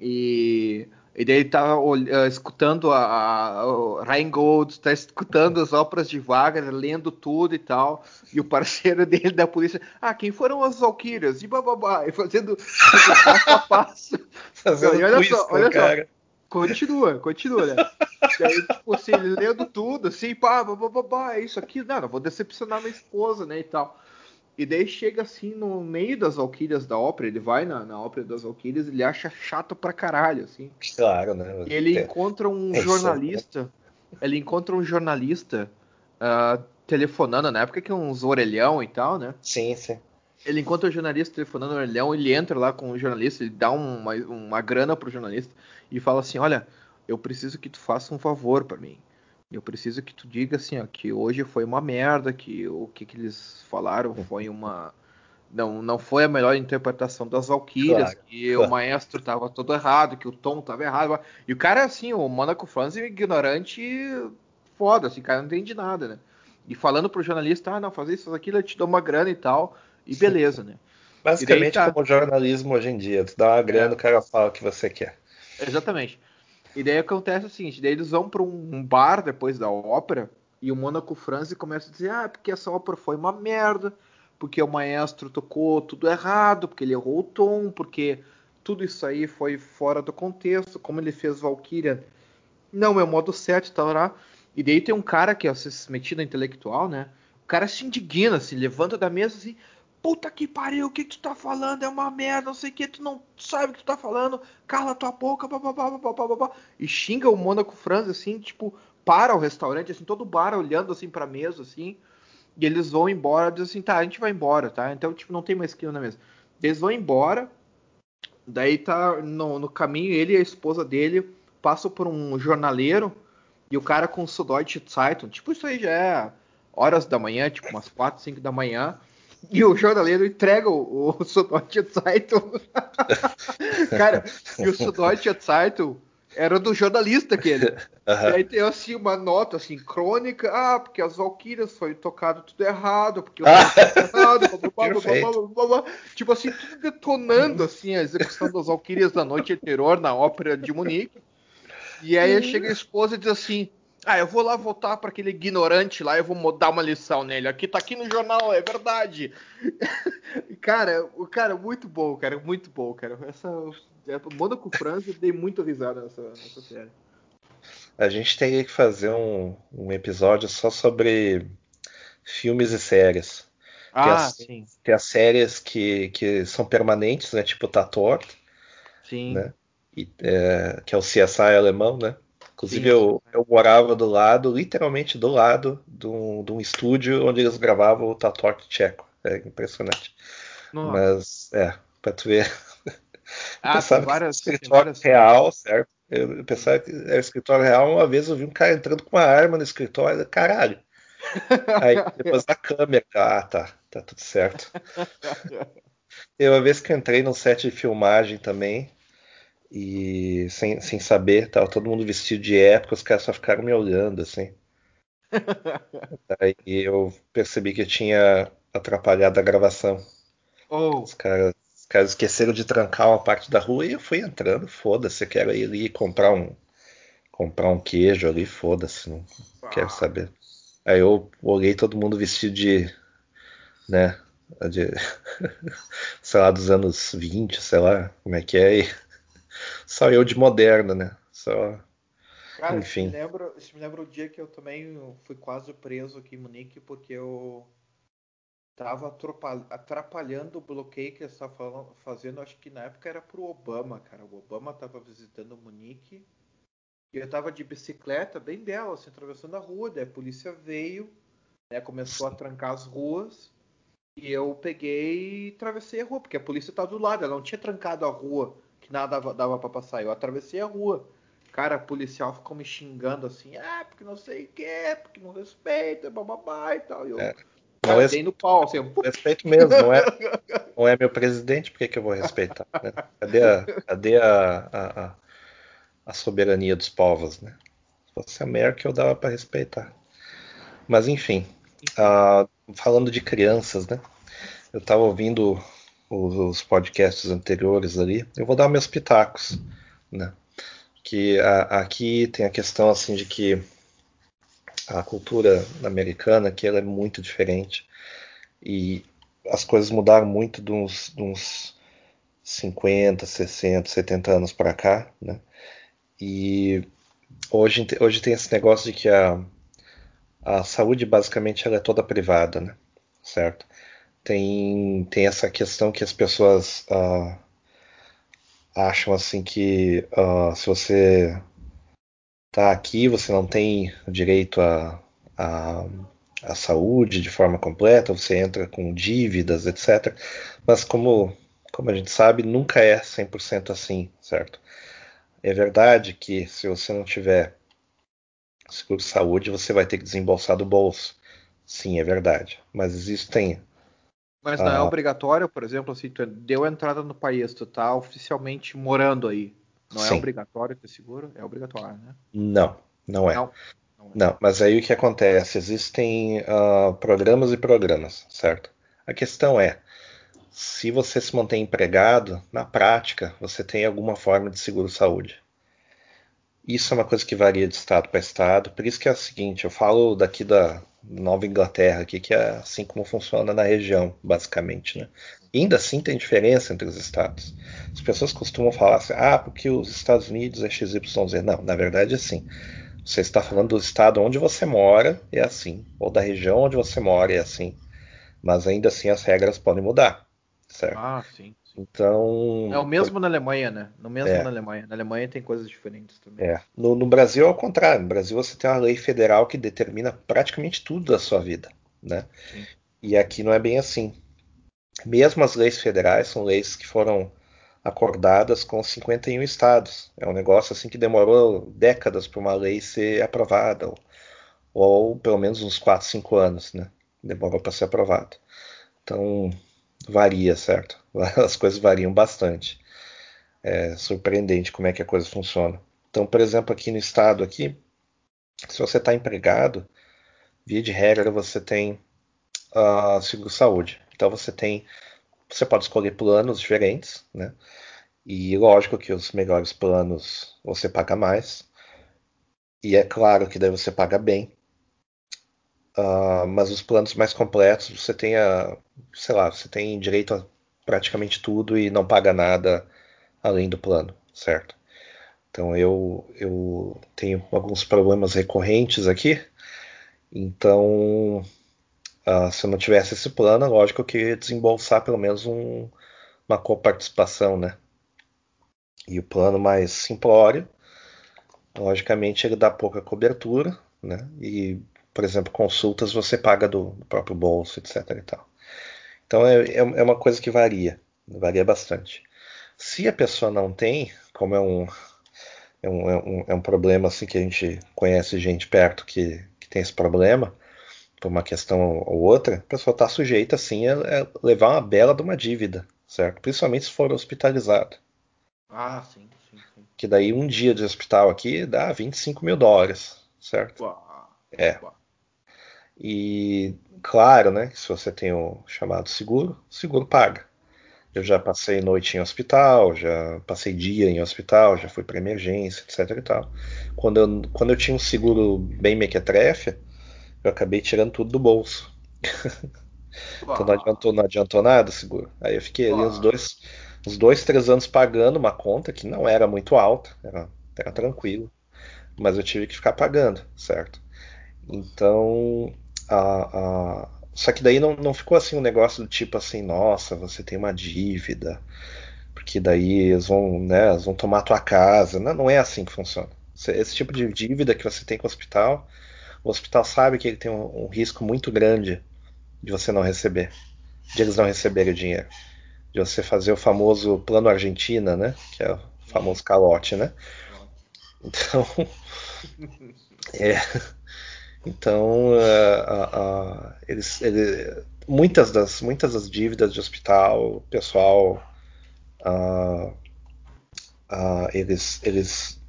Speaker 1: E e daí ele tá uh, escutando a, a, Rheingold, tá escutando as óperas de Wagner, lendo tudo e tal. E o parceiro dele da polícia, ah, quem foram as Valkyrias? E bababá, e fazendo passo a passo. Fazendo e olha só, olha cara. só. Continua, continua, né? e aí, tipo assim, lendo tudo, assim, pá, bababá, é isso aqui, não, não vou decepcionar minha esposa, né, e tal. E daí chega assim no meio das Valkyrias da ópera, ele vai na, na ópera das Valkyrias, ele acha chato pra caralho, assim.
Speaker 2: Claro, né?
Speaker 1: E ele é, encontra um é jornalista, isso, né? ele encontra um jornalista uh, telefonando, na época que uns orelhão e tal, né?
Speaker 2: Sim, sim.
Speaker 1: Ele encontra o jornalista telefonando o orelhão, ele entra lá com o jornalista, ele dá uma, uma grana pro jornalista e fala assim, olha, eu preciso que tu faça um favor para mim. Eu preciso que tu diga assim, ó, que hoje foi uma merda, que o que, que eles falaram uhum. foi uma. Não, não foi a melhor interpretação das Valkyrias, claro, que claro. o maestro tava todo errado, que o tom tava errado. E o cara, assim, o Monaco Franz é ignorante foda, assim, o cara não entende nada, né? E falando pro jornalista, ah, não, fazer isso, aquilo, eu te dou uma grana e tal, e beleza, né?
Speaker 2: Basicamente tá... como jornalismo hoje em dia, tu dá uma grana, é. o cara fala o que você quer.
Speaker 1: Exatamente. E daí acontece o seguinte, daí eles vão para um bar depois da ópera e o Mônaco Franzi começa a dizer, ah, porque essa ópera foi uma merda, porque o maestro tocou tudo errado, porque ele errou o tom, porque tudo isso aí foi fora do contexto, como ele fez Valkyria Não, meu modo 7 tá lá. E daí tem um cara que é metido intelectual, né? O cara se indigna, se levanta da mesa assim, puta que pariu, o que, que tu tá falando? É uma merda, não sei o que, tu não sabe o que tu tá falando, cala tua boca, papapá, e xinga o Mônaco Franz, assim, tipo, para o restaurante, assim, todo bar olhando, assim, pra mesa, assim, e eles vão embora, diz assim, tá, a gente vai embora, tá? Então, tipo, não tem mais quilo na mesa. Eles vão embora, daí tá no, no caminho, ele e a esposa dele passam por um jornaleiro, e o cara com o Sudoite Zeitung, tipo, isso aí já é horas da manhã, tipo, umas 4, 5 da manhã, e o jornaleiro entrega o, o Sudoite Zeitung. cara, e o Sudoite Zeitung era do jornalista aquele. Uhum. E aí tem assim uma nota assim, crônica, ah, porque as Valkyrias foi tocado tudo errado, porque o errado, blá, blá, blá, tipo assim, tudo detonando assim a execução das Valkyrias da Noite de Terror na ópera de Munique. E aí chega a esposa e diz assim: ah, eu vou lá votar para aquele ignorante lá, eu vou dar uma lição nele. Aqui tá aqui no jornal, é verdade. cara, o cara muito bom, cara, muito bom, cara. Essa é, Mônaco França, eu dei muito risada nessa, nessa série.
Speaker 2: A gente teria que fazer um, um episódio só sobre filmes e séries.
Speaker 1: Ah,
Speaker 2: tem
Speaker 1: as, sim.
Speaker 2: Tem as séries que, que são permanentes, né? Tipo Tator.
Speaker 1: Sim.
Speaker 2: Né? E, é, que é o CSI alemão, né? Inclusive, eu, eu morava do lado, literalmente do lado, de um, de um estúdio onde eles gravavam o Tator tcheco. É impressionante. Nossa. Mas, é, pra tu ver.
Speaker 1: Ah, pensava várias,
Speaker 2: que era escritório várias... real, certo? Eu pensava que era escritório real. Uma vez eu vi um cara entrando com uma arma no escritório, caralho. Aí depois da câmera, ah, tá, tá tudo certo. E uma vez que eu entrei no set de filmagem também, e sem, sem saber, tava todo mundo vestido de época, os caras só ficaram me olhando assim. Aí eu percebi que eu tinha atrapalhado a gravação.
Speaker 1: Oh.
Speaker 2: Os, caras, os caras esqueceram de trancar uma parte da rua e eu fui entrando, foda-se, quero ir ali comprar um comprar um queijo ali, foda-se, não ah. quero saber. Aí eu olhei todo mundo vestido de, né, de, sei lá, dos anos 20, sei lá, como é que é, e só eu de moderno, né? Só.
Speaker 1: Cara, Enfim. Me, lembra, isso me lembra o dia que eu também fui quase preso aqui em Munique porque eu tava atrapalhando o bloqueio que eles estavam fazendo, acho que na época era pro Obama, cara. O Obama tava visitando Munique e eu tava de bicicleta, bem bela, assim, atravessando a rua, daí a polícia veio, né, começou a trancar as ruas e eu peguei e atravessei a rua, porque a polícia tava do lado, ela não tinha trancado a rua que nada dava, dava para passar. Eu atravessei a rua. Cara, policial ficou me xingando assim, ah, porque não sei o que, porque não respeita, bababá e tal. E eu é,
Speaker 2: não é, no pau, assim. Respeito mesmo, não é, não é meu presidente, por que, que eu vou respeitar? Né? Cadê, a, cadê a, a, a, soberania dos povos, né? Se fosse a Merkel, dava para respeitar. Mas enfim, uh, falando de crianças, né? Eu estava ouvindo os podcasts anteriores ali, eu vou dar meus pitacos, né? Que a, aqui tem a questão assim de que a cultura americana que ela é muito diferente e as coisas mudaram muito de uns, de uns 50, 60, 70 anos para cá, né? E hoje, hoje tem esse negócio de que a, a saúde basicamente ela é toda privada, né? Certo? Tem, tem essa questão que as pessoas uh, acham assim que uh, se você está aqui, você não tem direito à a, a, a, saúde de forma completa, você entra com dívidas, etc. Mas como, como a gente sabe, nunca é 100% assim, certo? É verdade que se você não tiver seguro de saúde, você vai ter que desembolsar do bolso. Sim, é verdade. Mas existem
Speaker 1: mas não é ah. é obrigatório, por exemplo, assim, tu deu entrada no país, tu tá oficialmente morando aí. Não é Sim. é obrigatório ter seguro? É obrigatório, né?
Speaker 2: Não, não é. Não, não, é. não mas aí o que acontece? Existem uh, programas e programas, certo? A questão é, se você se mantém empregado, na prática, você tem alguma forma de seguro-saúde. Isso é uma coisa que varia de estado para estado, por isso que é o seguinte, eu falo daqui da, Nova Inglaterra aqui, que é assim como funciona na região, basicamente, né? Ainda assim tem diferença entre os estados. As pessoas costumam falar assim, ah, porque os Estados Unidos é XYZ. Não, na verdade é assim. Você está falando do estado onde você mora, é assim. Ou da região onde você mora, é assim. Mas ainda assim as regras podem mudar, certo?
Speaker 1: Ah, sim.
Speaker 2: Então.
Speaker 1: É o mesmo na Alemanha, né? No mesmo é. na Alemanha. Na Alemanha tem coisas diferentes também.
Speaker 2: É. No, no, Brasil é o contrário. No Brasil você tem uma lei federal que determina praticamente tudo da sua vida, né? Sim. E aqui não é bem assim. Mesmo as leis federais são leis que foram acordadas com 51 estados. É um negócio assim que demorou décadas para uma lei ser aprovada, ou, ou, pelo menos uns 4, 5 anos, né? Demorou para ser aprovada. Então, varia, certo? As coisas variam bastante. É surpreendente como é que a coisa funciona. Então, por exemplo, aqui no estado aqui, se você está empregado, via de regra você tem uh, seguro saúde. Então você tem, você pode escolher planos diferentes, né? E lógico que os melhores planos você paga mais. E é claro que daí você paga bem. Uh, mas os planos mais completos você tem a, sei lá, você tem direito a praticamente tudo e não paga nada além do plano, certo? Então eu, eu tenho alguns problemas recorrentes aqui. Então, uh, se eu não tivesse esse plano, lógico que eu ia desembolsar pelo menos um, uma coparticipação, né? E o plano mais simplório, logicamente, ele dá pouca cobertura, né? E por exemplo, consultas você paga do, do próprio bolso, etc. E tal. Então é, é, é, uma coisa que varia, varia bastante. Se a pessoa não tem, como é um, é um, é um, é um problema assim que a gente conhece gente perto que, que tem esse problema, por uma questão ou outra, a pessoa está sujeita assim a, a, levar uma bela de uma dívida, certo? Principalmente se for hospitalizado.
Speaker 1: Ah, sim, sim, sim.
Speaker 2: Que daí um dia de hospital aqui dá 25 mil dólares, certo?
Speaker 1: Uau,
Speaker 2: é. Uau. E claro, né, se você tem o chamado seguro, o seguro paga. Eu já passei noite em hospital, já passei dia em hospital, já fui para emergência, etc e tal. Quando eu, quando eu tinha um seguro bem mequetrefe, eu acabei tirando tudo do bolso. então não adiantou, não adiantou nada o seguro. Aí eu fiquei ali uns dois, uns dois, três anos pagando uma conta que não era muito alta, era, era tranquilo, mas eu tive que ficar pagando, certo? Então a, a... Só que daí não, não ficou assim um negócio do tipo assim, nossa, você tem uma dívida, porque daí eles vão, né, eles vão tomar tua casa. Não, não é assim que funciona. Esse tipo de dívida que você tem com o hospital, o hospital sabe que ele tem um, um risco muito grande de você não receber, de eles não receberem o dinheiro, de você fazer o famoso plano Argentina, né, que é o famoso calote, né. Então, é, então, uh, uh, eles, ele, muitas, das, muitas das dívidas de hospital, pessoal, eles, eles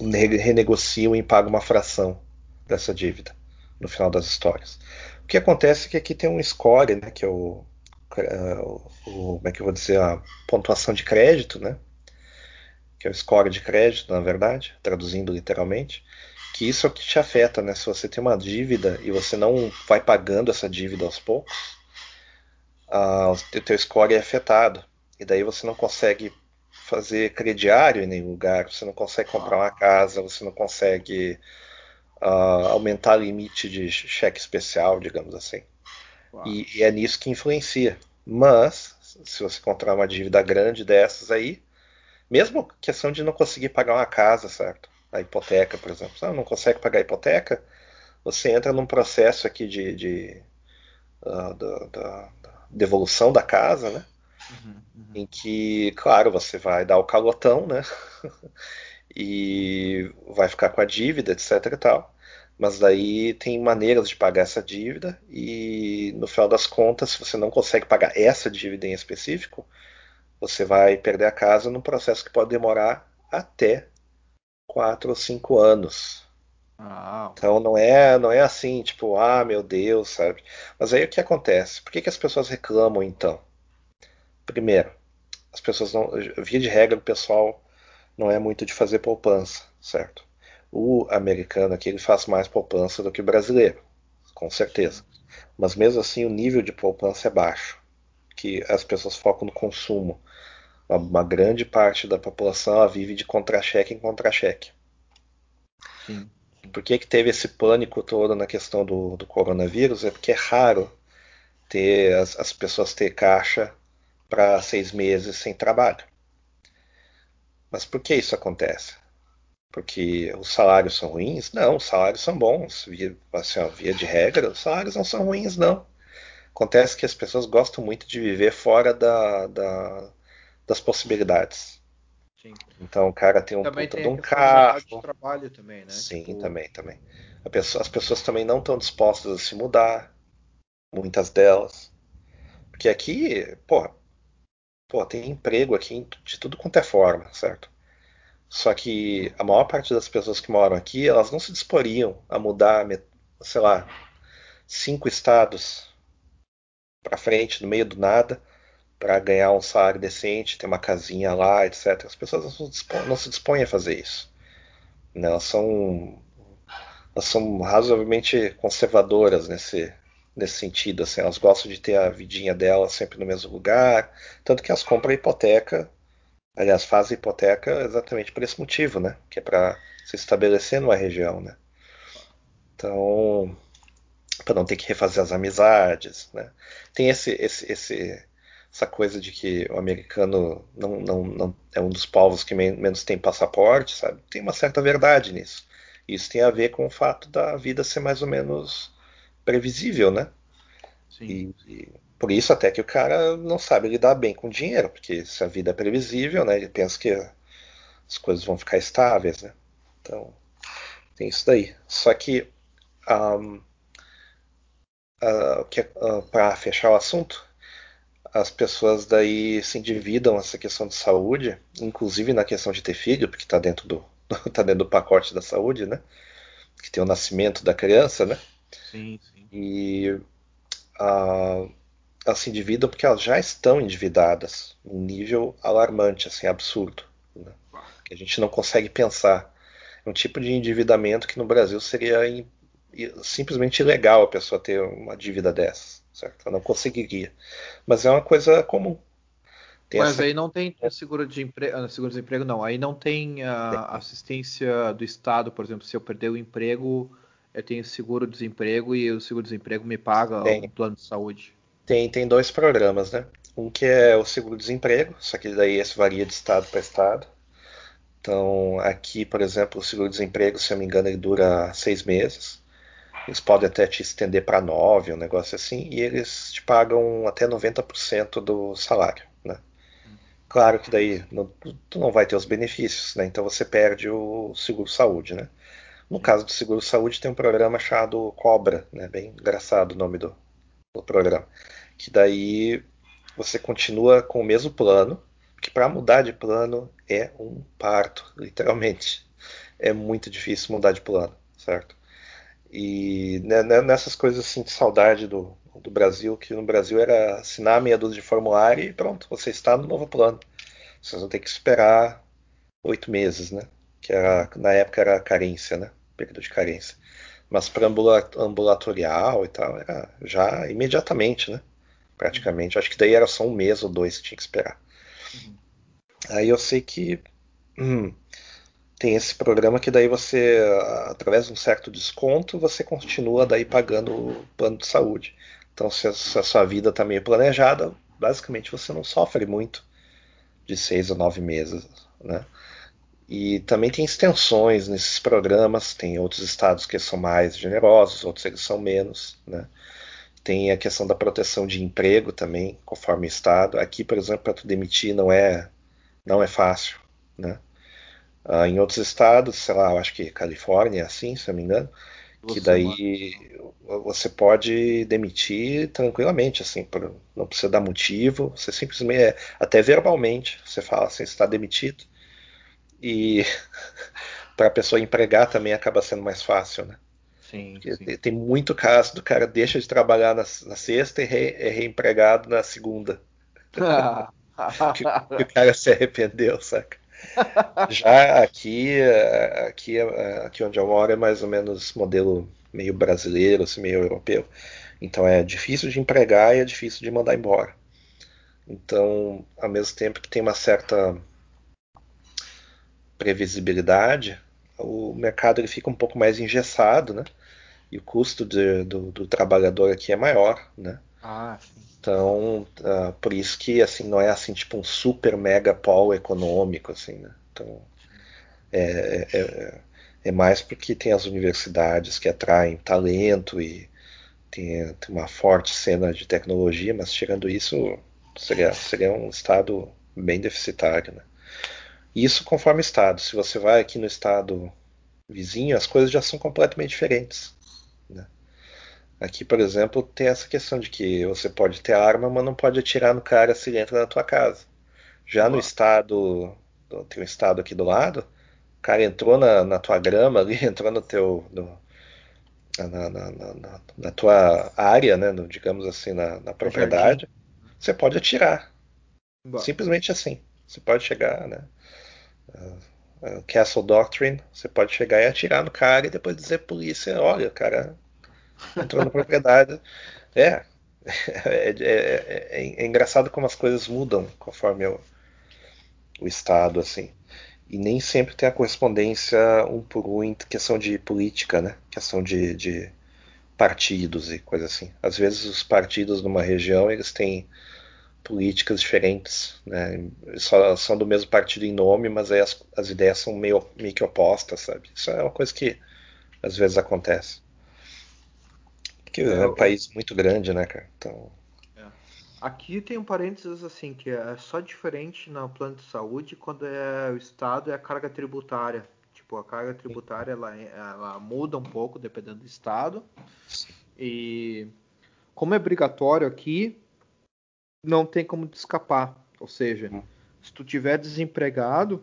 Speaker 2: renegociam e pagam uma fração dessa dívida no final das histórias. O que acontece é que aqui tem um score, né, que é o, o, como é que eu vou dizer, a pontuação de crédito, né, que é o score de crédito, na verdade, traduzindo literalmente que isso é o que te afeta, né? Se você tem uma dívida e você não vai pagando essa dívida aos poucos, o teu score é afetado. E daí você não consegue fazer crediário em nenhum lugar, você não consegue comprar uma casa, você não consegue aumentar o limite de cheque especial, digamos assim. E, e, é nisso que influencia. Mas, se você encontrar uma dívida grande dessas aí, mesmo questão de não conseguir pagar uma casa, certo? A hipoteca, por exemplo. Você não consegue pagar a hipoteca, você entra num processo aqui de, de uh, da, da, da, devolução da casa, né? Uhum, uhum. Em que, claro, você vai dar o calotão, né? e vai ficar com a dívida, etc e tal. Mas daí tem maneiras de pagar essa dívida e no final das contas, se você não consegue pagar essa dívida em específico, você vai perder a casa num processo que pode demorar até quatro ou cinco anos. Ah, então não é, não é assim, tipo, ah, meu Deus, sabe? Mas aí o que acontece? Por que, que as pessoas reclamam então? Primeiro, as pessoas não, via de regra, o pessoal não é muito de fazer poupança, certo? O americano aqui ele faz mais poupança do que o brasileiro, com certeza. Mas mesmo assim o nível de poupança é baixo, que as pessoas focam no consumo. Uma, uma grande parte da população vive de contra-cheque em contra-cheque. Por que, que teve esse pânico todo na questão do, do coronavírus? É porque é raro ter as, as pessoas ter caixa para seis meses sem trabalho. Mas por que isso acontece? Porque os salários são ruins? Não, os salários são bons. Via, assim, ó, via de regra, os salários não são ruins, não. Acontece que as pessoas gostam muito de viver fora da, da, das possibilidades. Sim. Então o cara tem um também puta tem de um carro. De
Speaker 1: trabalho também, né?
Speaker 2: Sim, tipo... também, também. Pessoa, as pessoas também não estão dispostas a se mudar. Muitas delas. Porque aqui, porra, pô, tem emprego aqui de tudo quanto é forma, certo? Só que a maior parte das pessoas que moram aqui, elas não se disporiam a mudar, sei lá, cinco estados para frente, no meio do nada, para ganhar um salário decente, ter uma casinha lá, etc. As pessoas não se dispõem, não se dispõem a fazer isso. Né? Elas são elas são razoavelmente conservadoras nesse, nesse sentido. Assim, elas gostam de ter a vidinha delas sempre no mesmo lugar, tanto que elas compram hipoteca, aliás, fazem hipoteca exatamente por esse motivo, né? Que é para se estabelecer numa região, né? Então, para não ter que refazer as amizades, né? Tem esse, esse, esse, essa coisa de que o americano não, não, não é um dos povos que menos tem passaporte, sabe? Tem uma certa verdade nisso. Isso tem a ver com o fato da vida ser mais ou menos previsível, né? Sim. E, e, por isso até que o cara não sabe lidar bem com dinheiro, porque se a vida é previsível, né? Ele pensa que as coisas vão ficar estáveis, né? Então tem isso daí. Só que um, uh, uh, para fechar o assunto, as pessoas daí se endividam essa questão de saúde, inclusive na questão de ter filho, porque está dentro do tá dentro do pacote da saúde, né? Que tem o nascimento da criança, né?
Speaker 1: Sim, sim.
Speaker 2: E uh, elas se endividam porque elas já estão endividadas num nível alarmante, assim, absurdo. Né? Que a gente não consegue pensar. É um tipo de endividamento que no Brasil seria in, simplesmente ilegal a pessoa ter uma dívida dessas, certo? Ela não conseguiria. Mas é uma coisa comum.
Speaker 1: Tem Mas essa... aí não tem seguro de emprego, ah, seguro de emprego não. Aí não tem a assistência do Estado, por exemplo, se eu perder o emprego, eu tenho seguro-desemprego e o seguro-desemprego me paga tem. o plano de saúde.
Speaker 2: Tem, tem dois programas, né? Um que é o seguro-desemprego, só que daí esse varia de estado para estado. Então, aqui, por exemplo, o seguro-desemprego, se eu não me engano, ele dura seis meses. Eles podem até te estender para nove, um negócio assim, e eles te pagam até 90% do salário, né? Claro que daí não, tu não vai ter os benefícios, né? Então você perde o seguro-saúde, né? No caso do seguro-saúde tem um programa chamado Cobra, né? Bem engraçado o nome do, do programa. Que daí você continua com o mesmo plano, que para mudar de plano é um parto, literalmente. É muito difícil mudar de plano, certo? E né, né, nessas coisas assim de saudade do, do Brasil, que no Brasil era assinar meia dúzia de formulário e pronto, você está no novo plano. Vocês vão ter que esperar oito meses, né? Que era, na época era carência, né? período de carência. Mas para ambulatorial e tal, era já imediatamente, né? Praticamente. Acho que daí era só um mês ou dois que tinha que esperar. Uhum. Aí eu sei que hum, tem esse programa que daí você, através de um certo desconto, você continua daí pagando o plano de saúde. Então, se a, se a sua vida está meio planejada, basicamente você não sofre muito de seis ou nove meses, né? E também tem extensões nesses programas, tem outros estados que são mais generosos, outros eles são menos, né? Tem a questão da proteção de emprego também, conforme o estado. Aqui, por exemplo, para tu demitir não é não é fácil, né? Ah, em outros estados, sei lá, eu acho que Califórnia é assim, se eu não me engano, que daí você pode demitir tranquilamente, assim, não precisa dar motivo, você simplesmente, é, até verbalmente, você fala assim, está demitido, e para a pessoa empregar também acaba sendo mais fácil, né?
Speaker 1: Sim, sim.
Speaker 2: Tem muito caso do cara deixa de trabalhar na, na sexta e re, é reempregado na segunda. que, que, o cara se arrependeu, saca? Já aqui, aqui, aqui onde eu moro é mais ou menos modelo meio brasileiro, assim, meio europeu. Então é difícil de empregar e é difícil de mandar embora. Então, ao mesmo tempo que tem uma certa previsibilidade, o mercado ele fica um pouco mais engessado, né? E o custo de, do, do, trabalhador aqui é maior, né?
Speaker 1: Ah, sim.
Speaker 2: Então, uh, por isso que assim não é assim tipo um super mega polo econômico, assim, né? Então, é, é, é, é mais porque tem as universidades que atraem talento e tem, tem uma forte cena de tecnologia, mas tirando isso, seria, seria um estado bem deficitário. Né? Isso conforme estado. Se você vai aqui no estado vizinho, as coisas já são completamente diferentes. Aqui, por exemplo, tem essa questão de que você pode ter arma, mas não pode atirar no cara se ele entra na tua casa. Já no estado, tem um estado aqui do lado, o cara entrou na, na tua grama ali, entrou no teu, no, na, na, na, na tua área, né, no, digamos assim, na, propriedade, você pode atirar. Simplesmente assim. Você pode chegar, né? Uh, uh, Castle Doctrine, você pode chegar e atirar no cara e depois dizer polícia, olha, o cara entrou na propriedade. É, é, é, é, engraçado como as coisas mudam conforme o, o estado, assim e nem sempre tem a correspondência um por um em questão de política, né? Questão de, de partidos e coisa assim. Às vezes os partidos numa região eles têm políticas diferentes, né? Só são do mesmo partido em nome, mas aí as, as ideias são meio, meio que opostas, sabe? Isso é uma coisa que às vezes acontece. Porque é, é um país muito grande, né, cara? Então
Speaker 1: Aqui tem um parênteses assim, que é só diferente no plano de saúde quando é o Estado é a carga tributária. Tipo, a carga tributária ela, ela muda um pouco dependendo do Estado. E como é obrigatório aqui, não tem como te escapar. Ou seja, hum. se tu tiver desempregado,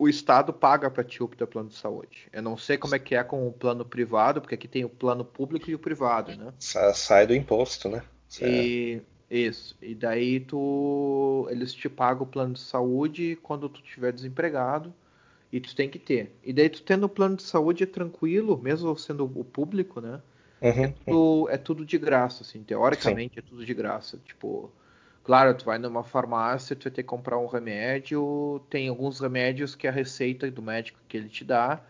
Speaker 1: o Estado paga para ti o teu plano de saúde. Eu não sei como é que é com o plano privado, porque aqui tem o plano público e o privado, né?
Speaker 2: Sai do imposto, né?
Speaker 1: E, isso. E daí tu eles te pagam o plano de saúde quando tu estiver desempregado e tu tem que ter. E daí tu tendo o plano de saúde é tranquilo, mesmo sendo o público, né? Uhum, é, tudo, é tudo de graça, assim, teoricamente Sim. é tudo de graça. Tipo, claro, tu vai numa farmácia, tu vai ter que comprar um remédio, tem alguns remédios que a receita do médico que ele te dá,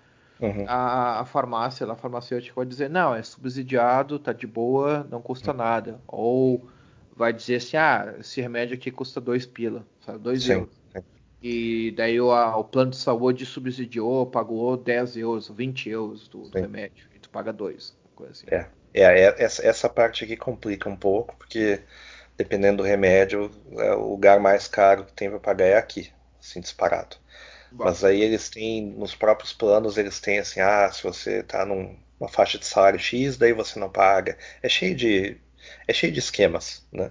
Speaker 1: uhum. a, a, farmácia, a farmacêutica vai dizer, não, é subsidiado, tá de boa, não custa uhum. nada. Ou vai dizer assim, ah, esse remédio aqui custa 2 pila, sabe, 2 euros. E daí o, a, o plano de saúde subsidiou, pagou 10 euros, 20 euros do, do remédio, e tu paga 2, coisa assim.
Speaker 2: É, é, é essa, essa, parte aqui complica um pouco, porque dependendo do remédio, é, o lugar mais caro que tem para pagar é aqui, assim, disparado. Bom. Mas aí eles têm, nos próprios planos, eles têm assim, ah, se você está numa faixa de salário X, daí você não paga. É cheio de é cheio de esquemas, né?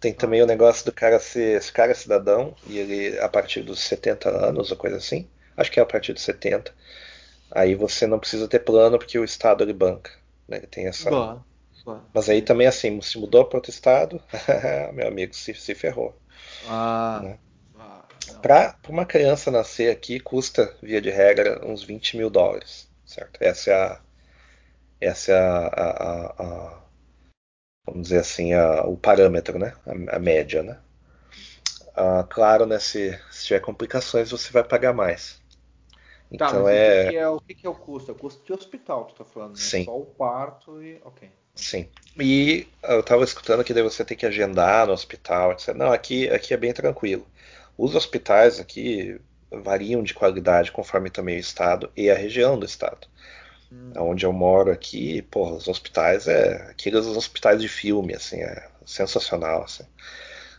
Speaker 2: Tem também o negócio do cara ser, esse cara é cidadão e ele a partir dos 70 anos ou coisa assim, acho que é a partir dos 70, aí você não precisa ter plano porque o estado ele banca, né? Ele tem essa boa, boa. Mas aí também assim, se mudou para outro estado, meu amigo, se, se ferrou.
Speaker 1: Ah. Né?
Speaker 2: ah para uma criança nascer aqui custa, via de regra, uns 20 mil dólares, certo? Essa é a, essa é a, a, a vamos dizer assim, o parâmetro, né? A, média, né? Ah, claro, né, se, se tiver complicações, você vai pagar mais.
Speaker 1: Tá, então é... O, que é, o que é o custo? É o custo de hospital, tu tá falando, né?
Speaker 2: Sim.
Speaker 1: Só o parto e... ok.
Speaker 2: Sim. E eu estava escutando que daí você tem que agendar no hospital, etc. Não, aqui, aqui é bem tranquilo. Os hospitais aqui variam de qualidade conforme também o estado e a região do estado. Hum. Onde eu moro aqui, porra, os hospitais é aqueles hospitais de filme, assim, é sensacional, assim.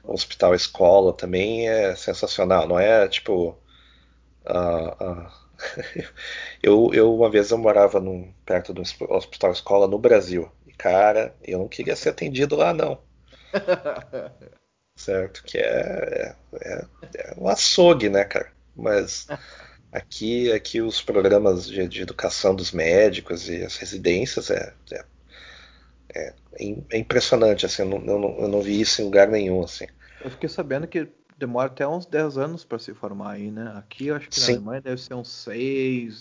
Speaker 2: O hospital escola também é sensacional, não é tipo. Uh, uh, eu, eu uma vez eu morava num, perto do hospital escola no Brasil. Cara, eu não queria ser atendido lá não. certo? Que é, é, é, é um açougue, né, cara? Mas Aqui, aqui os programas de, de educação dos médicos e as residências é, é, é, é impressionante, assim, eu não, eu, não, eu não, vi isso em lugar nenhum, assim.
Speaker 1: Eu fiquei sabendo que demora até uns 10 anos para se formar aí, né? Aqui eu acho que na Sim. Alemanha deve ser uns 6,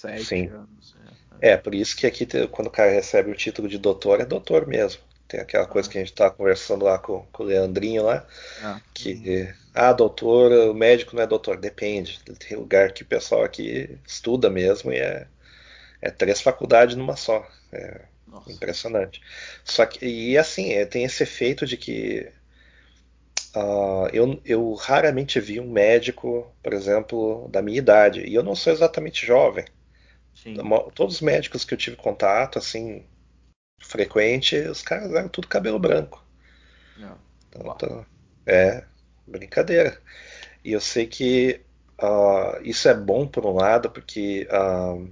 Speaker 1: Sete
Speaker 2: Sim.
Speaker 1: anos.
Speaker 2: É. é, por isso que aqui, quando o cara recebe o título de doutor, é doutor mesmo. Tem aquela coisa ah. que a gente estava conversando lá com, com, o Leandrinho lá, ah. que, ah, doutor, o médico não é doutor. Depende. Tem lugar que o pessoal aqui estuda mesmo e é, é três faculdades numa só. É Nossa. impressionante. Só que, e assim, é, tem esse efeito de que Uh, eu, eu, raramente vi um médico, por exemplo, da minha idade, e eu não sou exatamente jovem. Sim. Todos os médicos que eu tive contato, assim, frequente, os caras eram tudo cabelo branco. Não. Então, então, é, brincadeira. E eu sei que uh, isso é bom por um lado, porque uh,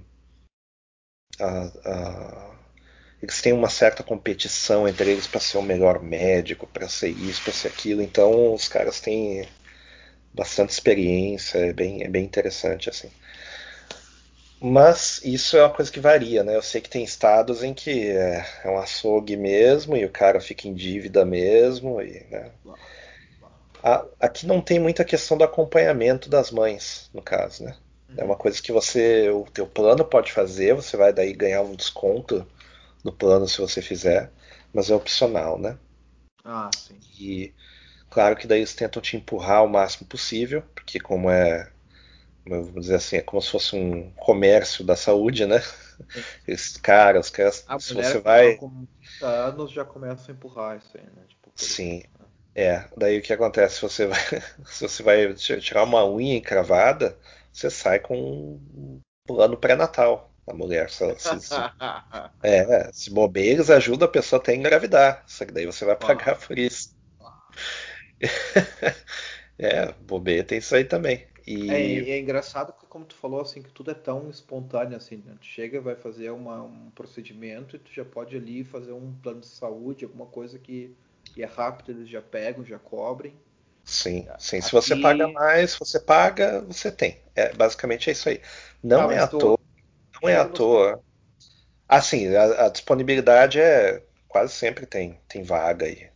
Speaker 2: eles têm uma certa competição entre eles para ser o melhor médico, para ser isso, para ser aquilo. Então os caras têm bastante experiência, é bem, é bem interessante assim. Mas isso é uma coisa que varia, né? Eu sei que tem estados em que é, é um açougue mesmo e o cara fica em dívida mesmo, e, né? Aqui não tem muita questão do acompanhamento das mães, no caso, né? É uma coisa que você, o teu plano pode fazer, você vai daí ganhar um desconto no plano se você fizer, mas é opcional, né?
Speaker 1: Ah, sim.
Speaker 2: E claro que daí eles tentam te empurrar o máximo possível, porque como é, vamos dizer assim, é como se fosse um comércio da saúde, né? Esses caras, os caras,
Speaker 1: a
Speaker 2: se
Speaker 1: você
Speaker 2: vai
Speaker 1: com anos já começam a empurrar isso aí, né? Tipo,
Speaker 2: sim. É, daí o que acontece? Se você vai, se você vai tirar uma unha encravada, você sai com um plano pré-natal a mulher. Se, se, se, é, se bobeiros ajuda a pessoa até a engravidar. Só que daí você vai pagar por isso. é, bobeira tem isso aí também. E...
Speaker 1: É, é, engraçado que, como tu falou, assim, que tudo é tão espontâneo assim, né? Tu chega, vai fazer uma, um procedimento e tu já pode ali fazer um plano de saúde, alguma coisa que, que é rápido, eles já pegam, já cobrem.
Speaker 2: Sim, sim. Aqui... Se você paga mais, você paga, você tem. É, basicamente é isso aí. Não ah, é à tô... toa não é à toa. Assim, a, a, disponibilidade é quase sempre tem, tem vaga aí.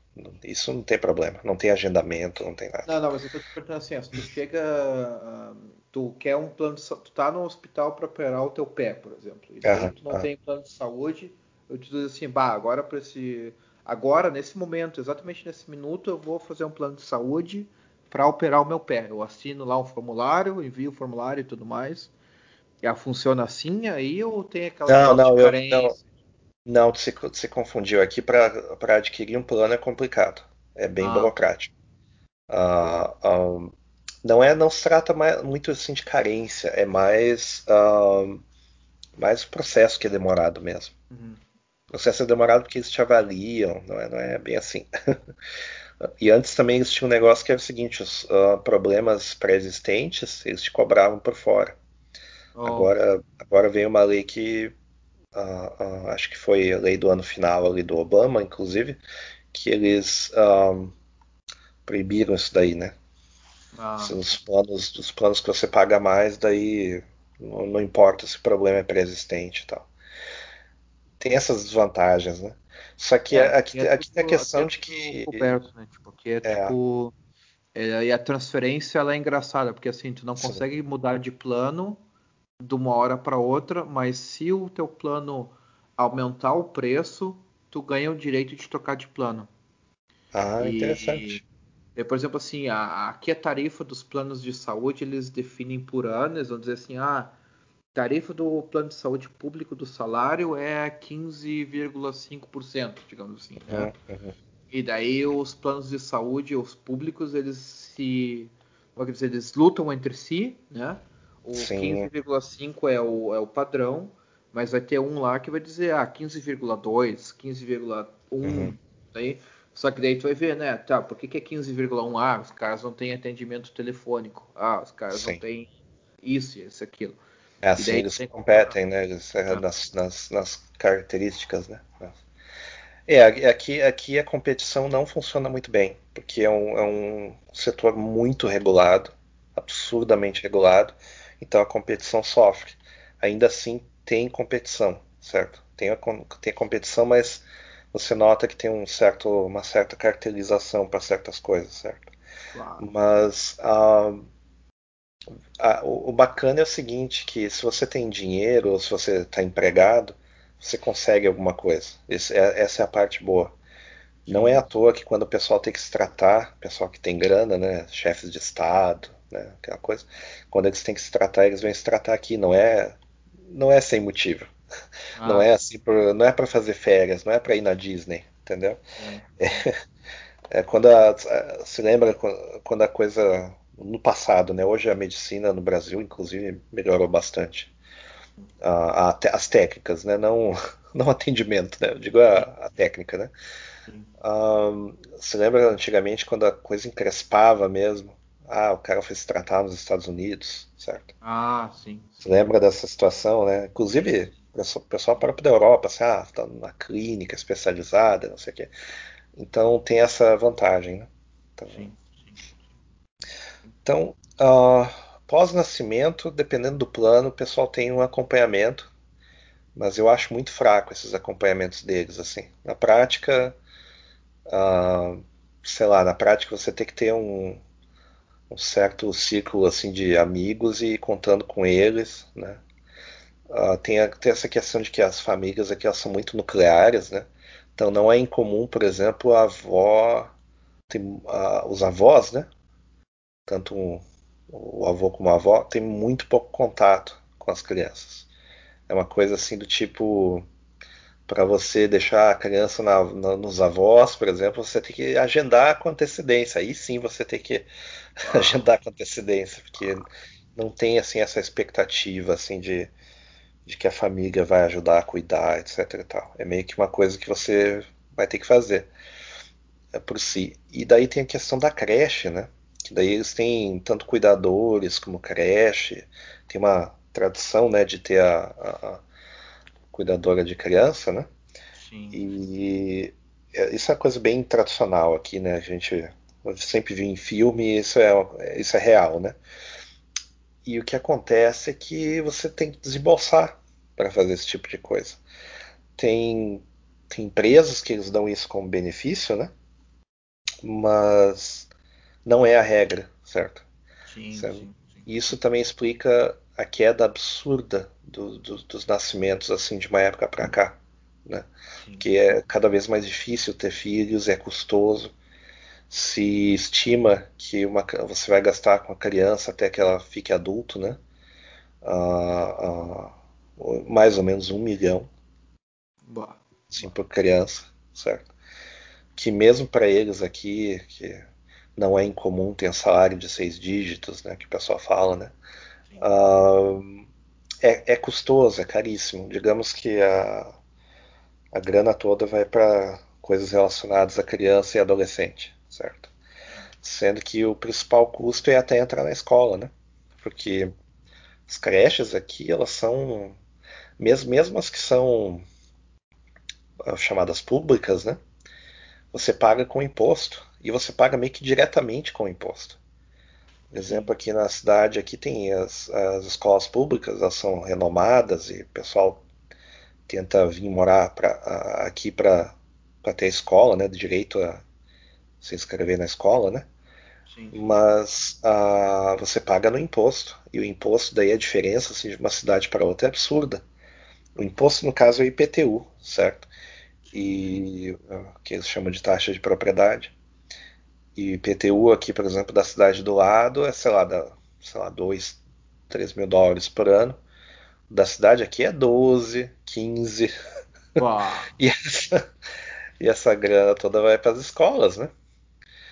Speaker 2: Isso não tem problema. Não tem agendamento, não tem nada.
Speaker 1: Não, não, mas eu tô te perguntando assim, se tu chega. Uh, tu quer um plano de Tu tá no hospital para operar o teu pé, por exemplo. E daí tu não tem plano de saúde, eu te digo assim, bah, agora para esse. Agora, nesse momento, exatamente nesse minuto, eu vou fazer um plano de saúde para operar o meu pé. Eu assino lá um formulário, envio o formulário e tudo mais. Ela funciona assim aí ou tem aquela
Speaker 2: não, não, eu, não, não, se, se confundiu aqui para adquirir um plano é complicado. É bem ah. burocrático. Uh, não é, não se trata mais, muito assim de carência, é mais, uh, mais o processo que é demorado mesmo. Uhum. O processo é demorado porque eles te avaliam, não é, não é bem assim. e antes também eles tinham um negócio que era o seguinte: os uh, problemas pré-existentes eles te cobravam por fora. Oh. Agora, agora vem uma lei que uh, uh, acho que foi a lei do ano final ali do Obama, inclusive, que eles um, proibiram isso daí, né? Ah. Os planos, os planos que você paga mais, daí não, não importa se o problema é pré-existente e tal. Tem essas desvantagens, né? Só que é, aqui, é aqui tem a questão de que.
Speaker 1: Coberto, né? Tipo, que é, é. tipo. É, e a transferência ela é engraçada, porque assim, tu não Sim. consegue mudar de plano de uma hora para outra, mas se o teu plano aumentar o preço, tu ganha o direito de trocar de plano.
Speaker 2: Ah, e, interessante.
Speaker 1: E, por exemplo, assim, a, aqui a tarifa dos planos de saúde eles definem por ano, eles vão dizer assim, ah, tarifa do plano de saúde público do salário é 15,5%, digamos assim, né? Uhum. E daí os planos de saúde, os públicos, eles se, como dizer, eles lutam entre si, né? O 15,5 é o, é o padrão, mas vai ter um lá que vai dizer, ah, 15,2, 15,1, uhum. aí, só que daí tu vai ver, né, tá, por que, que é 15,1? Ah, os caras não têm atendimento telefônico, ah, os caras Sim. não têm isso, isso, aquilo.
Speaker 2: É assim, eles competem, né, eles, é, ah. nas, nas, nas, características, né. É, aqui, aqui a competição não funciona muito bem, porque é um, é um setor muito regulado, absurdamente regulado, então a competição sofre. Ainda assim, tem competição, certo? Tem a, tem a competição, mas você nota que tem um certo, uma certa caracterização para certas coisas, certo? Claro. Mas uh, o, o, bacana é o seguinte, que se você tem dinheiro ou se você está empregado, você consegue alguma coisa. Esse, é, essa é a parte boa. Não é à toa que quando o pessoal tem que se tratar, pessoal que tem grana, né, chefes de estado, né, aquela coisa, quando eles têm que se tratar, eles vêm se tratar aqui. Não é, não é sem motivo. Ah. Não é assim, por, não é para fazer férias, não é para ir na Disney, entendeu? É, é, quando a, se lembra quando a coisa no passado, né? Hoje a medicina no Brasil, inclusive, melhorou bastante. A, a, as técnicas, né? Não, não atendimento, né? Eu digo a, a técnica, né? Um, se lembra antigamente quando a coisa encrespava mesmo? Ah, o cara foi se tratar nos Estados Unidos, certo?
Speaker 1: Ah, sim.
Speaker 2: sim. Você lembra dessa situação, né? Inclusive, o pessoal próprio da Europa, assim, ah, tá numa clínica especializada, não sei o quê. Então tem essa vantagem, né? Então, sim. Então, uh, pós-nascimento, dependendo do plano, o pessoal tem um acompanhamento, mas eu acho muito fraco esses acompanhamentos deles. Assim, na prática, uh, sei lá, na prática você tem que ter um, um certo ciclo assim de amigos e contando com eles, né? Uh, tem, a, tem, essa questão de que as famílias aqui elas são muito nucleares, né? Então não é incomum, por exemplo, a avó, tem, uh, os avós, né? tanto um, o avô como a avó, tem muito pouco contato com as crianças. É uma coisa assim do tipo para você deixar a criança na, na, nos avós, por exemplo, você tem que agendar com antecedência. Aí sim você tem que ah. agendar com antecedência, porque não tem assim essa expectativa assim de, de que a família vai ajudar a cuidar, etc. E tal. É meio que uma coisa que você vai ter que fazer é por si. E daí tem a questão da creche, né? Que daí eles têm tanto cuidadores como creche. Tem uma tradição, né, de ter a, a, a cuidadora de criança, né? Sim. E é, isso é uma coisa bem tradicional aqui, né? A gente sempre viu em filme, isso é, isso é real, né? E o que acontece é que você tem que desembolsar para fazer esse tipo de coisa. Tem, tem empresas que eles dão isso como benefício, né? Mas não é a regra, certo? Sim, sim, sim. Isso também explica a queda absurda do, do, dos nascimentos assim de uma época para cá, né? Que é cada vez mais difícil ter filhos, é custoso. Se estima que uma, você vai gastar com a criança até que ela fique adulto, né? Uh, uh, mais ou menos um milhão, Boa. sim, por criança, certo? Que mesmo para eles aqui, que não é incomum ter um salário de seis dígitos, né, que o pessoal fala, né? É, é, custoso, é caríssimo. Digamos que a, a grana toda vai para coisas relacionadas a criança e adolescente, certo? Sendo que o principal custo é até entrar na escola, né? Porque as creches aqui, elas são, mesmo, mesmo as que são ah, chamadas públicas, né? Você paga com imposto e você paga meio que diretamente com imposto. Exemplo, aqui na cidade aqui tem as, as escolas públicas, elas são renomadas e o pessoal tenta vir morar pra, aqui para ter escola, né, direito a se inscrever na escola, né? Sim. Mas você paga no imposto e o imposto daí a diferença assim, de uma cidade para outra é absurda. O imposto no caso é o IPTU, certo? E uh, que eles chamam de taxa de propriedade. E IPTU aqui, por exemplo, da cidade do lado é, sei lá, da, sei lá, 2, 3 mil dólares por ano. Da cidade aqui é 12, 15. e, essa, e essa grana toda vai para as escolas, né?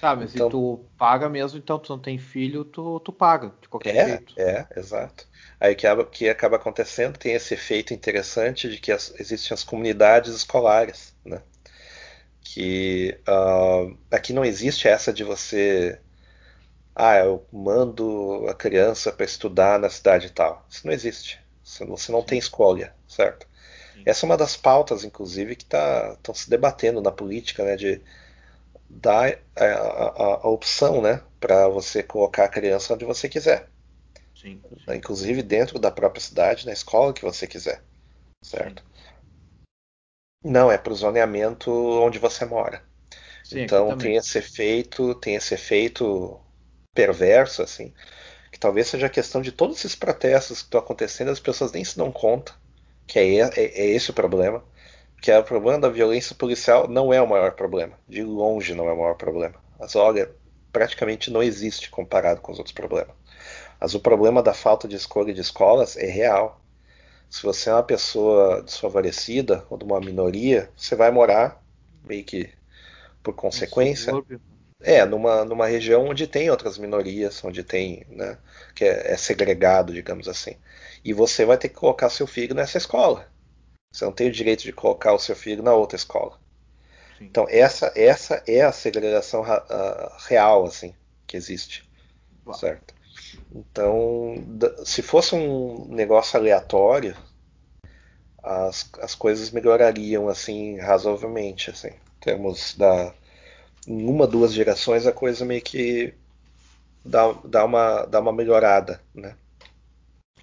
Speaker 1: Tá, mas então, se tu paga mesmo, então tu não tem filho, tu, tu paga, de qualquer
Speaker 2: é,
Speaker 1: jeito.
Speaker 2: É, exato. Aí o que, que acaba acontecendo tem esse efeito interessante de que as, existem as comunidades escolares? Que uh, aqui não existe essa de você ah, eu mando a criança para estudar na cidade e tal. Isso não existe. Você não, você não tem escolha, certo? Sim. Essa é uma das pautas, inclusive, que estão tá, se debatendo na política, né, de dar a, a, a opção, né, para você colocar a criança onde você quiser. Sim, sim. Inclusive dentro da própria cidade, na escola que você quiser, certo? Não, é para o zoneamento onde você mora. Sim, então tem esse efeito, tem esse efeito perverso assim, que talvez seja a questão de todos esses protestos que estão acontecendo, as pessoas nem se dão conta que é, é, é esse o problema. Que é o problema da violência policial não é o maior problema. De longe não é o maior problema. Mas olha, praticamente não existe comparado com os outros problemas. Mas o problema da falta de escolha de escolas é real. Se você é uma pessoa desfavorecida ou de uma minoria, você vai morar meio que por consequência. É, numa, numa região onde tem outras minorias, onde tem, né, que é, é, segregado, digamos assim. E você vai ter que colocar seu filho nessa escola. Você não tem o direito de colocar o seu filho na outra escola. Sim. Então essa essa é a segregação uh, real assim que existe, Uau. certo? Então se fosse um negócio aleatório, as, as coisas melhorariam assim razoavelmente, assim, em termos da em uma, duas gerações a coisa meio que dá, dá, uma, dá uma melhorada, né?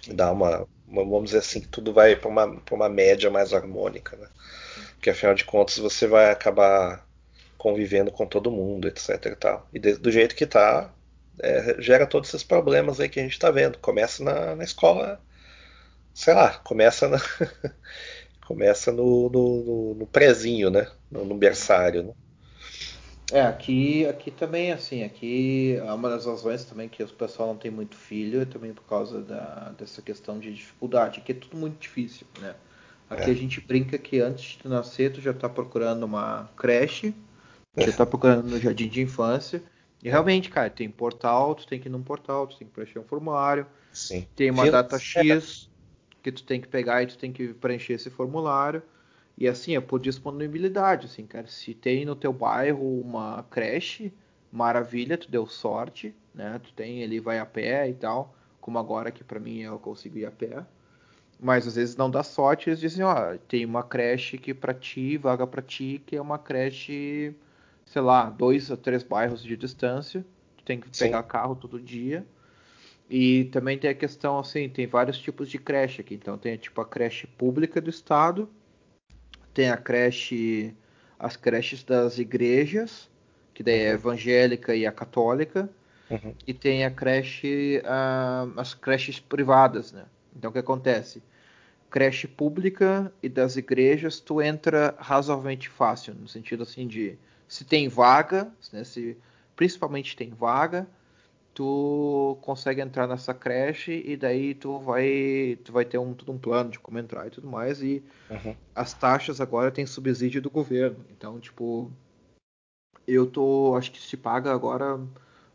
Speaker 2: Dá uma, vamos dizer assim, tudo vai para uma, uma média mais harmônica, né? Porque afinal de contas você vai acabar convivendo com todo mundo, etc e tal. E de, do jeito que tá, é, gera todos esses problemas aí que a gente está vendo. Começa na, na, escola, sei lá, começa na, começa no, no, no, no prezinho, né? No, no berçário, né?
Speaker 1: É, aqui, aqui também, assim, aqui é uma das razões também que o pessoal não tem muito filho é também por causa da, dessa questão de dificuldade. Aqui é tudo muito difícil, né? Aqui é. a gente brinca que antes de nascer tu já está procurando uma creche, é. já está procurando no jardim de infância. E realmente, cara, tem portal, tu tem que ir num portal, tu tem que preencher um formulário.
Speaker 2: Sim.
Speaker 1: Tem uma data X que tu tem que pegar e tu tem que preencher esse formulário. E assim, é por disponibilidade, assim, cara. Se tem no teu bairro uma creche, maravilha, tu deu sorte, né? Tu tem, ele vai a pé e tal, como agora que para mim eu consigo ir a pé. Mas às vezes não dá sorte, eles dizem, ó, tem uma creche que para ti, vaga para ti, que é uma creche, sei lá, dois a três bairros de distância. Tu tem que pegar Sim. carro todo dia. E também tem a questão assim, tem vários tipos de creche aqui. Então tem tipo a creche pública do estado, tem a creche, as creches das igrejas, que daí é uhum. evangélica e a católica, uhum. e tem a creche, uh, as creches privadas, né? Então o que acontece? Creche pública e das igrejas tu entra razoavelmente fácil, no sentido assim de se tem vaga, né, se principalmente tem vaga, tu consegue entrar nessa creche e daí tu vai tu vai ter um, todo um plano de como entrar e tudo mais e uhum. as taxas agora tem subsídio do governo. Então tipo eu tô acho que se paga agora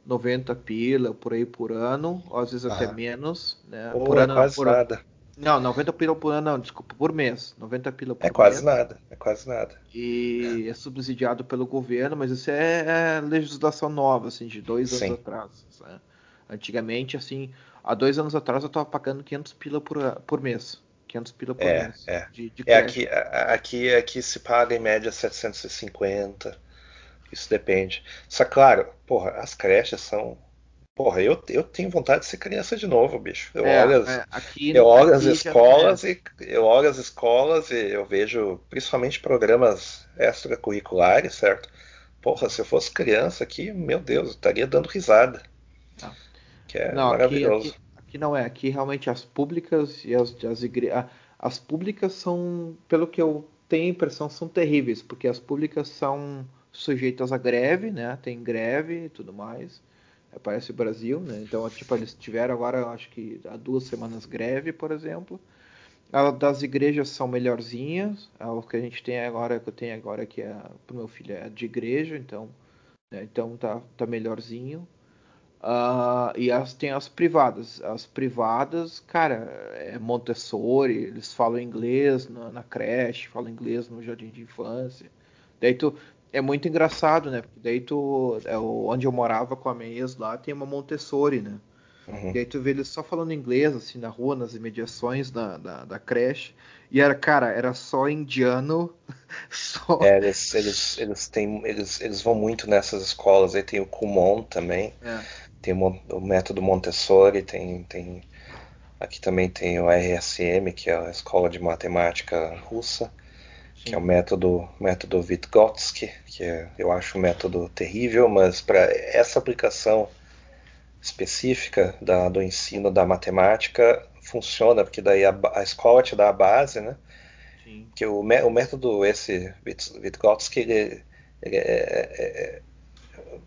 Speaker 1: 90 pila por aí por ano ou às vezes até menos né
Speaker 2: Pô,
Speaker 1: por
Speaker 2: é ano quase por, nada
Speaker 1: não, 90 pila por ano, não, desculpa, por mês. 90 pila por.
Speaker 2: É quase mês. nada, é quase nada.
Speaker 1: E é. é. subsidiado pelo governo, mas isso é, é legislação nova, assim, de dois Sim. anos atrás. Né? Antigamente, assim, há dois anos atrás eu estava pagando 500 pila por, por mês. 500 pila por
Speaker 2: é,
Speaker 1: mês.
Speaker 2: É, de, de é aqui, aqui, aqui se paga em média 750. Isso depende. Só claro, porra, as creches são Porra, eu, eu tenho vontade de ser criança de novo, bicho. Eu é, olho as, é, aqui, eu olho as escolas e eu olho as escolas e eu vejo principalmente programas extracurriculares, certo? Porra, se eu fosse criança aqui, meu Deus, eu estaria dando risada. Não. Que é não, maravilhoso.
Speaker 1: Aqui, aqui, aqui, não é, aqui realmente as públicas e as, as igrejas. As públicas são, pelo que eu tenho a impressão, são terríveis, porque as públicas são sujeitas a greve, né? Tem greve e tudo mais parece o Brasil, né? Então, tipo, eles tiveram agora, acho que há duas semanas greve, por exemplo. A das igrejas são melhorzinhas. O que a gente tem agora, que eu tenho agora, que é pro meu filho é de igreja, então, né? então tá, tá melhorzinho. Uh, e as, tem as privadas. As privadas, cara, é Montessori, eles falam inglês na, na creche, falam inglês no jardim de infância. Daí tu, é muito engraçado, né? Porque daí tu. É, onde eu morava com a minha ex lá tem uma Montessori, né? Uhum. E aí tu vê eles só falando inglês, assim, na rua, nas imediações da, da, da creche. E era, cara, era só indiano.
Speaker 2: Só... É, eles, eles, eles, têm, eles, eles vão muito nessas escolas. Aí tem o Kumon também. É. Tem o, o, método Montessori, tem, tem. Aqui também tem o RSM, que é a escola de matemática russa que é o método, método Vygotsky, que é, eu acho um método terrível, mas para essa aplicação específica da, do ensino da matemática funciona, porque daí a, a escola te dá a base, né? Sim. Que o, o método esse Vygotsky, ele, ele é, é, é,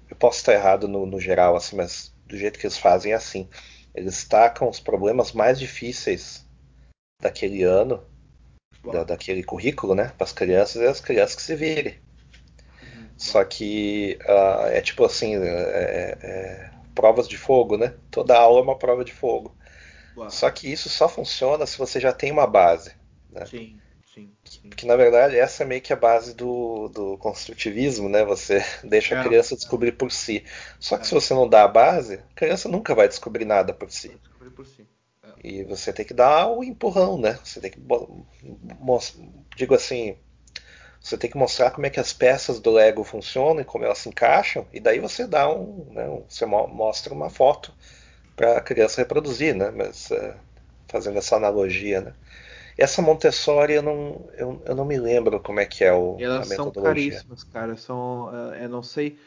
Speaker 2: eu posso estar errado no, no, geral, assim, mas do jeito que eles fazem é assim. Eles destacam os problemas mais difíceis daquele ano, da, daquele currículo, né, para as crianças e as crianças que se virem. Uhum. Só que uh, é tipo assim, é, é, é, provas de fogo, né? Toda aula é uma prova de fogo. Uau. Só que isso só funciona se você já tem uma base. Né?
Speaker 1: Sim, sim, sim.
Speaker 2: Porque na verdade essa é meio que a base do, do construtivismo, né? Você deixa é, a criança descobrir por si. Só que é. se você não dá a base, a criança nunca vai descobrir nada por si. Vai descobrir por si. É. E você tem que dar o empurrão, né? Você tem que digo assim, você tem que mostrar como é que as peças do Lego funcionam e como elas se encaixam, e daí você dá um, né, você mostra uma foto para a criança reproduzir, né? Mas uh, fazendo essa analogia, né? Essa Montessori eu não, eu, eu, não me lembro como é que é o,
Speaker 1: Elas são caríssimas, cara. São, uh, eu não sei,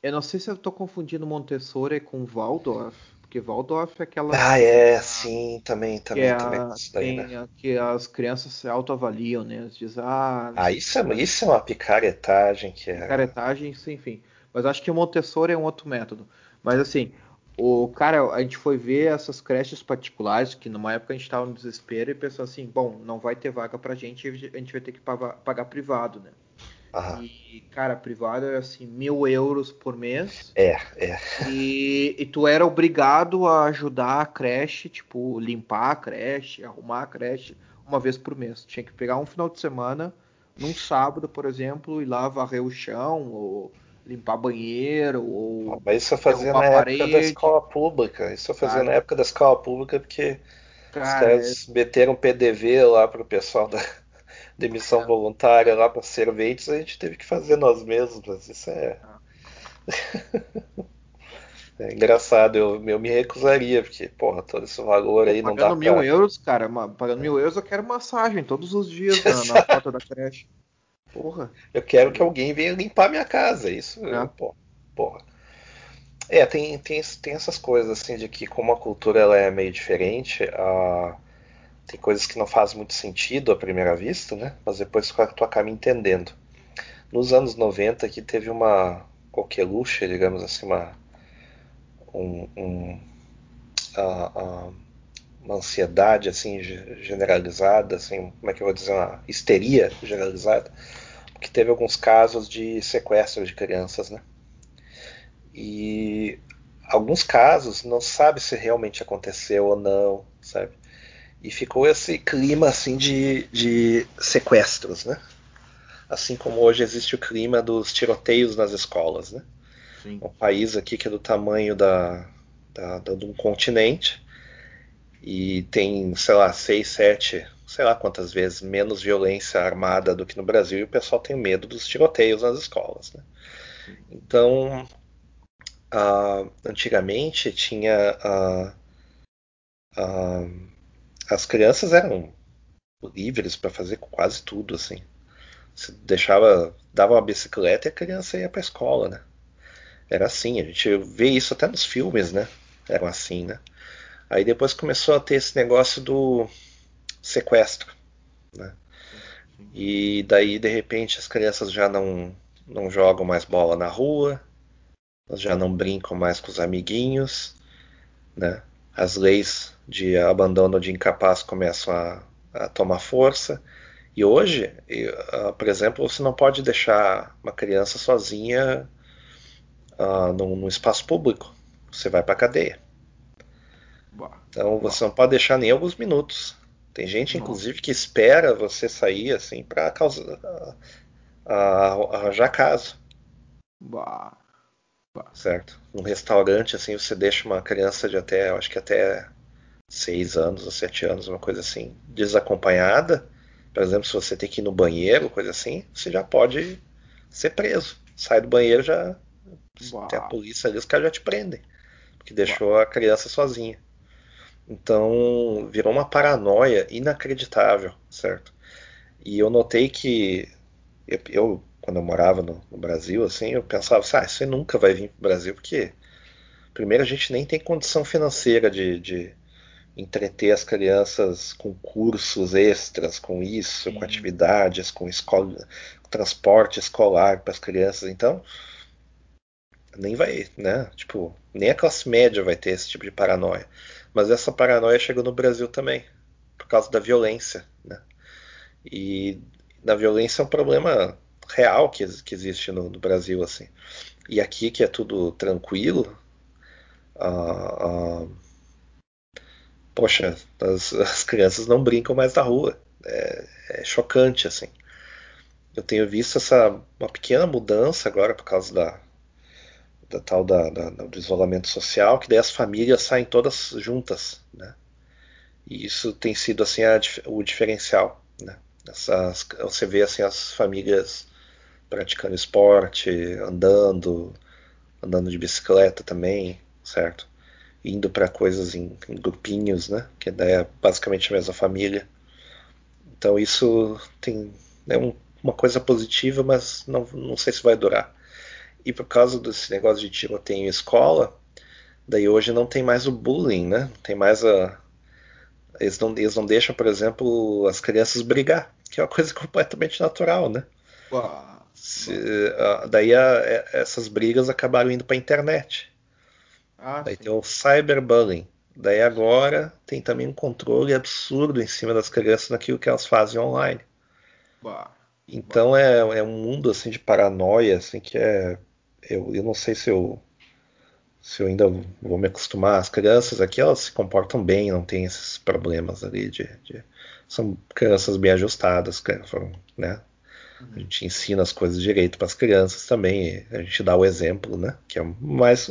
Speaker 1: eu não sei se eu estou confundindo Montessori com Waldorf, porque Waldorf é aquela.
Speaker 2: Ah, é, sim, também, também,
Speaker 1: que
Speaker 2: também.
Speaker 1: A, daí, tem, né? Que as crianças se autoavaliam, né? Eles dizem, ah.
Speaker 2: Ah, isso é, isso é uma picaretagem que é.
Speaker 1: Picaretagem, enfim. Mas acho que o Montessori é um outro método. Mas assim, o cara, a gente foi ver essas creches particulares, que numa época a gente estava no desespero e pensou assim, bom, não vai ter vaga pra gente, a gente vai ter que pagar, pagar privado, né? Aham. E, cara, privado era assim, mil euros por mês.
Speaker 2: É, é.
Speaker 1: E, e tu era obrigado a ajudar a creche, tipo, limpar a creche, arrumar a creche uma vez por mês. Tinha que pegar um final de semana, num sábado, por exemplo, e lá varrer o chão, ou limpar banheiro ou.
Speaker 2: Mas isso eu fazia na época da escola pública. Isso eu fazia cara, na época da escola pública porque cara, os caras é... meteram PDV lá pro pessoal da demissão é. voluntária lá para serventes, a gente teve que fazer nós mesmos. Isso é. É engraçado, eu, eu me recusaria, porque, porra, todo esse valor aí não dá
Speaker 1: Pagando mil euros, cara, pagando mil euros eu quero massagem todos os dias na, na porta da creche. Porra.
Speaker 2: Eu quero que alguém venha limpar minha casa. Isso, é. porra, porra. É, tem, tem, tem essas coisas assim de que como a cultura ela é meio diferente, uh, tem coisas que não fazem muito sentido à primeira vista, né? Mas depois tu acaba entendendo. Nos anos 90 que teve uma coqueluche, digamos assim, uma um, um uh, uh, uma ansiedade assim generalizada, assim, como é que eu vou dizer, uma histeria generalizada, porque teve alguns casos de sequestro de crianças, né? E alguns casos não sabe se realmente aconteceu ou não, sabe? E ficou esse clima assim de, de sequestros, né? Assim como hoje existe o clima dos tiroteios nas escolas, né? Sim. Um país aqui que é do tamanho da, da, da de um continente e tem, sei lá, seis, sete, sei lá quantas vezes menos violência armada do que no Brasil e o pessoal tem medo dos tiroteios nas escolas. Né? Então, uh, antigamente tinha uh, uh, as crianças eram livres para fazer quase tudo assim. Você deixava, dava uma bicicleta e a criança ia para escola, né? Era assim, a gente vê isso até nos filmes, né? Eram assim, né? Aí depois começou a ter esse negócio do sequestro, né? E daí de repente as crianças já não não jogam mais bola na rua, já não brincam mais com os amiguinhos, né? As leis de abandono de incapaz começam a, a tomar força. E hoje, uh, por exemplo, você não pode deixar uma criança sozinha uh, no, no espaço público. Você vai para cadeia. Então você não pode deixar nem alguns minutos. Tem gente, inclusive, que espera você sair assim para arranjar caso.
Speaker 1: Bah.
Speaker 2: Certo? Num restaurante, assim, você deixa uma criança de até, acho que até 6 anos ou 7 anos, uma coisa assim, desacompanhada. Por exemplo, se você tem que ir no banheiro, coisa assim, você já pode ser preso. Sai do banheiro, já bah. tem a polícia ali, os caras já te prendem. Porque deixou bah. a criança sozinha. Então virou uma paranoia inacreditável, certo? E eu notei que eu, quando eu morava no, no Brasil, assim, eu pensava assim, ah, você nunca vai vir para o Brasil porque primeiro a gente nem tem condição financeira de, de entreter as crianças com cursos extras, com isso, Sim. com atividades, com escola, transporte escolar para as crianças. Então, nem vai, né? Tipo, nem a classe média vai ter esse tipo de paranoia. Mas essa paranoia chegou no Brasil também, por causa da violência, né? E da violência é um problema real que, que existe no, no Brasil, assim. E aqui que é tudo tranquilo, uh, uh, poxa, as, as, crianças não brincam mais na rua. É, é, chocante, assim. Eu tenho visto essa uma pequena mudança agora por causa da, da tal da, da, do isolamento social, que daí as famílias saem todas juntas, né? E isso tem sido assim a, o diferencial, né? Essas, você vê assim as famílias praticando esporte, andando, andando de bicicleta também, certo? Indo para coisas em, em, grupinhos, né? Que daí é basicamente a mesma família. Então isso tem é um, uma coisa positiva, mas não, não sei se vai durar. E por causa desse negócio de tiroteio em escola, daí hoje não tem mais o bullying, né? Tem mais a. Eles não, eles não deixam, por exemplo, as crianças brigar, que é uma coisa completamente natural, né? Se, uh, daí a, a, essas brigas acabaram indo para a internet. Ah, daí sim. tem o cyberbullying. Daí agora tem também um controle absurdo em cima das crianças naquilo que elas fazem online. Bah. Então bah. É, é um mundo assim de paranoia assim que é eu, eu não sei se eu se eu ainda vou me acostumar. As crianças aqui elas se comportam bem, não tem esses problemas ali de, de são crianças bem ajustadas, né? A gente ensina as coisas direito para as crianças também, a gente dá o exemplo, né? Que é mais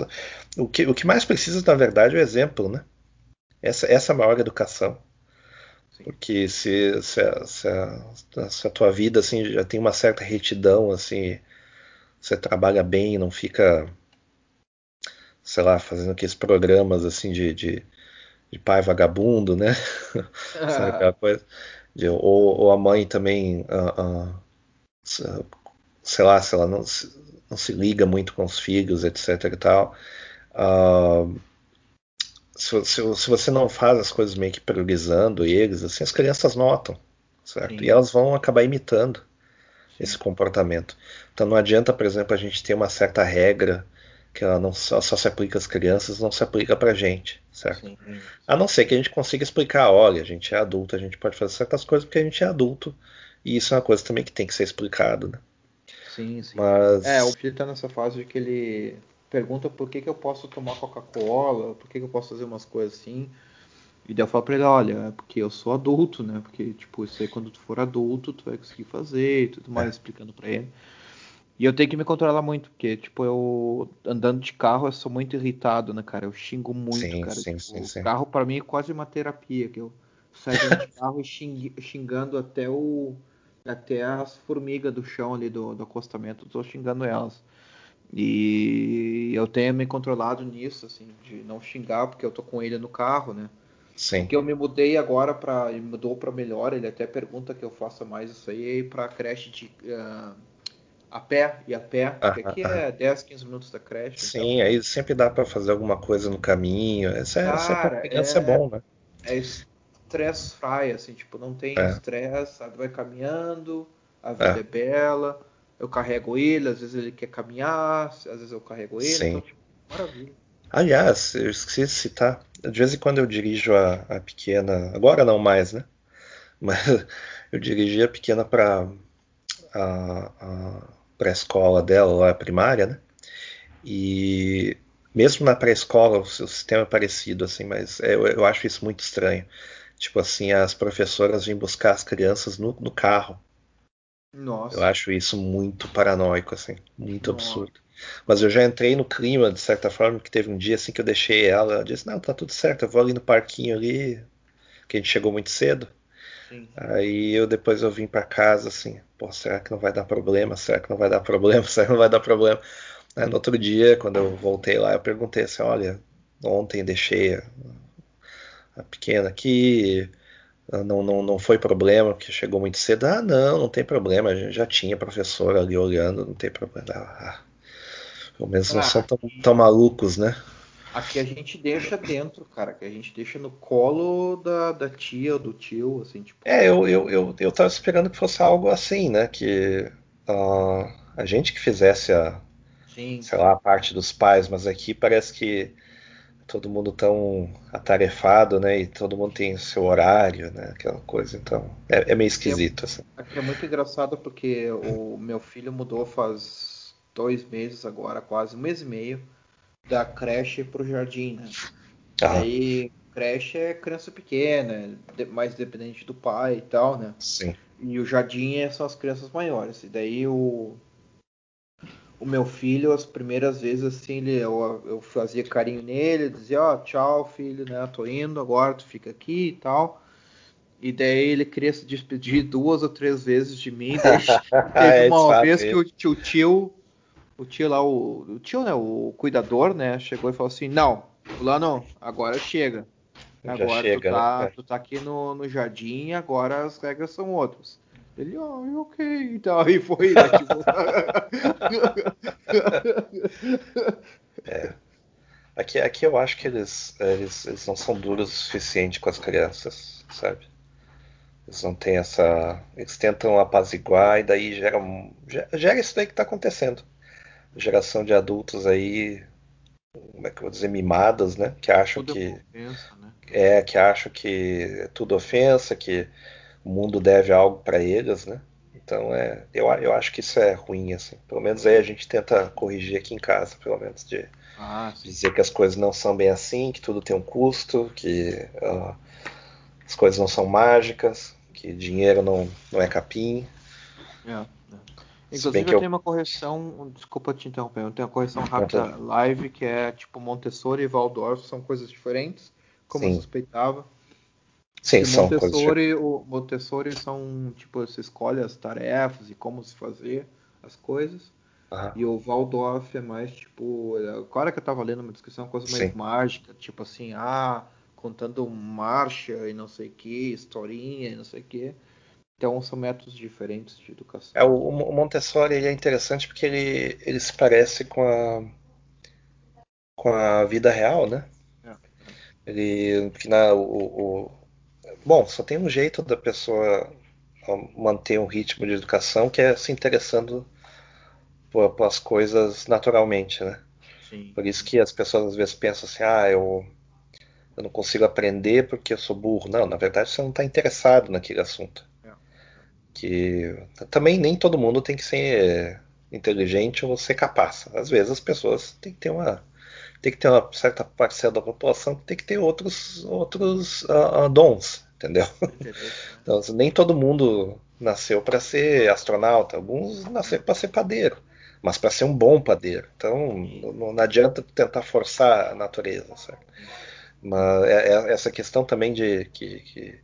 Speaker 2: o que, o que mais precisa na verdade é o exemplo, né? Essa, essa é a maior educação. Porque se, se, a, se, a, se a tua vida assim já tem uma certa retidão assim você trabalha bem, não fica, sei lá, fazendo aqueles programas assim de, de, de pai vagabundo, né? Sabe aquela coisa? De, ou, ou, a mãe também, uh, uh, sei lá, se ela não se, não se liga muito com os filhos, etc e tal. Uh, se, se, se, você não faz as coisas meio que priorizando eles, assim, as crianças notam, certo? Sim. E elas vão acabar imitando esse comportamento. Então não adianta, por exemplo, a gente ter uma certa regra que ela não só, só se aplica às crianças, não se aplica para gente, certo? Sim. A não ser que a gente consiga explicar, olha, a gente é adulto, a gente pode fazer certas coisas porque a gente é adulto e isso é uma coisa também que tem que ser explicado, né?
Speaker 1: Sim, sim. Mas... É, o filho está nessa fase de que ele pergunta por que, que eu posso tomar Coca-Cola, por que, que eu posso fazer umas coisas assim. E daí eu falo pra ele, olha, é porque eu sou adulto, né? Porque, tipo, isso aí quando tu for adulto, tu vai conseguir fazer e tudo mais, é. explicando pra ele. E eu tenho que me controlar muito, porque, tipo, eu andando de carro eu sou muito irritado, né, cara? Eu xingo muito, sim, cara. Sim, tipo, sim, sim. O carro para mim é quase uma terapia, que eu saio de carro xing, xingando até o até as formigas do chão ali do, do acostamento, eu tô xingando elas. E eu tenho me controlado nisso, assim, de não xingar, porque eu tô com ele no carro, né? Sim. Porque eu me mudei agora para mudou para melhor. Ele até pergunta que eu faça mais isso aí para creche de uh, a pé e a pé, porque aqui é 10, 15 minutos da creche.
Speaker 2: Sim, então... aí sempre dá para fazer alguma coisa no caminho. Essa é, Cara, essa é, é bom, né?
Speaker 1: É stress free, assim, tipo, não tem é. estresse, sabe? Vai caminhando, a vida é. é. bela. Eu carrego ele, às vezes ele quer caminhar, às vezes eu carrego ele. Sim. Então, tipo, maravilha.
Speaker 2: Aliás, eu esqueci de citar, de vez em quando eu dirijo a, a pequena, agora não mais, né? Mas eu dirigi a pequena para a, a pré-escola dela, lá a primária, né? E mesmo na pré-escola o sistema é parecido, assim, mas eu, eu, acho isso muito estranho. Tipo assim, as professoras vêm buscar as crianças no, no carro. Nossa. Eu acho isso muito paranoico, assim, muito Nossa. absurdo. Mas eu já entrei no clima, de certa forma, que teve um dia assim que eu deixei ela, ela disse, não, tá tudo certo, eu vou ali no parquinho ali, que a gente chegou muito cedo. Sim. Aí eu depois eu vim para casa assim, pô, será que não vai dar problema? Será que não vai dar problema? Será que não vai dar problema? Aí, no outro dia, quando eu voltei lá, eu perguntei assim, olha, ontem deixei a, pequena aqui, não, não, não foi problema, porque chegou muito cedo. Ah, não, não tem problema, já tinha professora ali olhando, não tem problema. Ah, pelo menos não ah, são tão, tão, malucos, né?
Speaker 1: Aqui a gente deixa dentro, cara, que a gente deixa no colo da, da tia ou do tio, assim, tipo.
Speaker 2: É, eu, eu, eu, eu tava esperando que fosse algo assim, né? Que uh, a gente que fizesse a, sim, sei lá, a parte dos pais, mas aqui parece que todo mundo tão atarefado, né? E todo mundo tem seu horário, né? Aquela coisa. Então, é, é meio esquisito. Assim.
Speaker 1: Aqui é muito engraçado porque o meu filho mudou faz dois meses agora, quase um mês e meio, da creche pro jardim, né? Ah. Aí, creche é criança pequena, mais dependente do pai e tal, né?
Speaker 2: Sim.
Speaker 1: E o jardim é são as crianças maiores. E daí o o meu filho, as primeiras vezes, assim, ele, eu, eu fazia carinho nele, dizia, ó, oh, tchau, filho, né? Tô indo agora, tu fica aqui e tal. E daí ele queria se despedir duas ou três vezes de mim. Daí teve é uma vez que o tio, tio, o tio lá, o, o, tio, né, o cuidador, né, chegou e falou assim, não, fulano, agora chega. Agora chega, tu, tá, né? tu tá aqui no, no jardim, agora as regras são outras. Ele, ah, ok, e tal, e foi, né, tipo...
Speaker 2: é. Aqui, aqui eu acho que eles, eles, eles não são duros o suficiente com as crianças, sabe? Eles não têm essa. Eles tentam apaziguar e daí gera, gera isso daí que está acontecendo. Geração de adultos aí, como é que eu vou dizer, mimadas, né? Que acham tudo que. É, ofensa, né? é, que acham que é tudo ofensa, que o mundo deve algo para eles, né? Então é, eu, eu acho que isso é ruim, assim. Pelo menos aí a gente tenta corrigir aqui em casa, pelo menos, de ah, dizer que as coisas não são bem assim, que tudo tem um custo, que uh, as coisas não são mágicas, que dinheiro não, não é capim.
Speaker 1: É, é. Inclusive eu, eu tenho uma correção, desculpa te interromper, eu tenho uma correção rápida live que é tipo Montessori e Waldorf são coisas diferentes, como Sim. eu suspeitava.
Speaker 2: Sim, são
Speaker 1: Montessori, o Montessori são tipo você escolhe as tarefas e como se fazer as coisas. Uhum. E o Waldorf é mais tipo, agora que eu tava lendo uma descrição, coisa mais Sim. mágica, tipo assim, ah, contando marcha e não sei o que, historinha e não sei o que. Então são métodos diferentes de educação.
Speaker 2: É, o, o Montessori ele é interessante porque ele, ele se parece com a, com a vida real, né? É. Ele, na, o, o, bom, só tem um jeito da pessoa manter um ritmo de educação que é se interessando por, por as coisas naturalmente, né? Sim. Por isso que as pessoas às vezes pensam assim, ah, eu, eu não consigo aprender porque eu sou burro. Não, na verdade você não está interessado naquele assunto. É. Que também nem todo mundo tem que ser inteligente ou ser capaz. Às vezes as pessoas têm que ter uma tem que ter uma certa parcela da população que tem que ter outros outros uh, uh, dons entendeu? Então, assim, nem todo mundo nasceu para ser astronauta, alguns nasceram para ser padeiro, mas para ser um bom padeiro. Então, não, não, adianta tentar forçar a natureza, certo? Mas é, é essa questão também de que, que,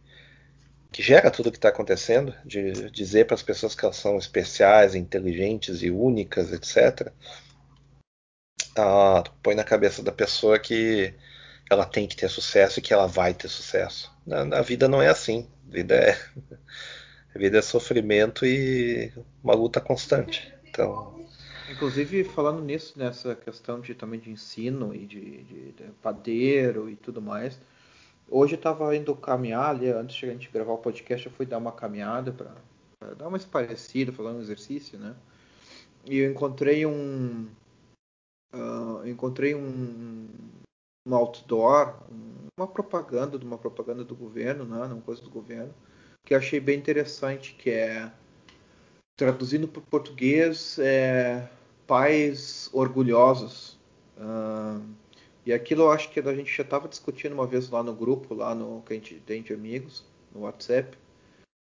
Speaker 2: que gera tudo o que está acontecendo, de dizer para as pessoas que elas são especiais, inteligentes e únicas, etc. Ah, põe na cabeça da pessoa que ela tem que ter sucesso e que ela vai ter sucesso. Na, na vida não é assim. A vida é, a vida é sofrimento e uma luta constante. Então,
Speaker 1: Inclusive, falando nisso, nessa questão de, também de ensino e de, de, de padeiro e tudo mais, hoje eu estava indo caminhar ali, antes de a gente gravar o podcast, eu fui dar uma caminhada para dar uma esparecida, fazer um exercício, né? E eu encontrei um. Uh, encontrei um, um outdoor, uma propaganda de uma propaganda do governo, né, uma coisa do governo, que achei bem interessante, que é traduzindo para português, é pais orgulhosos. Uh, e aquilo eu acho que a gente já estava discutindo uma vez lá no grupo, lá no que a gente tem de amigos, no WhatsApp,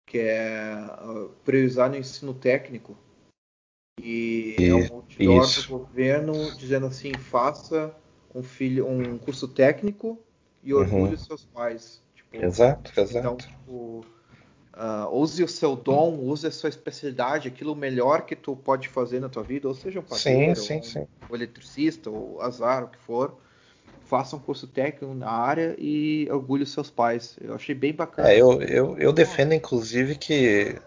Speaker 1: que é uh, priorizar no ensino técnico. E, e é um outdoor do governo dizendo assim, faça um filho um curso técnico e orgulhe uhum. seus pais.
Speaker 2: Tipo, exato, exato. Então, tipo,
Speaker 1: uh, use o seu dom, use a sua especialidade, aquilo melhor que tu pode fazer na tua vida, ou seja um padeiro, sim, sim, ou, sim. ou eletricista, ou azar, o que for. Faça um curso técnico na área e orgulhe os seus pais. Eu achei bem bacana.
Speaker 2: É, eu, eu, eu defendo, inclusive, que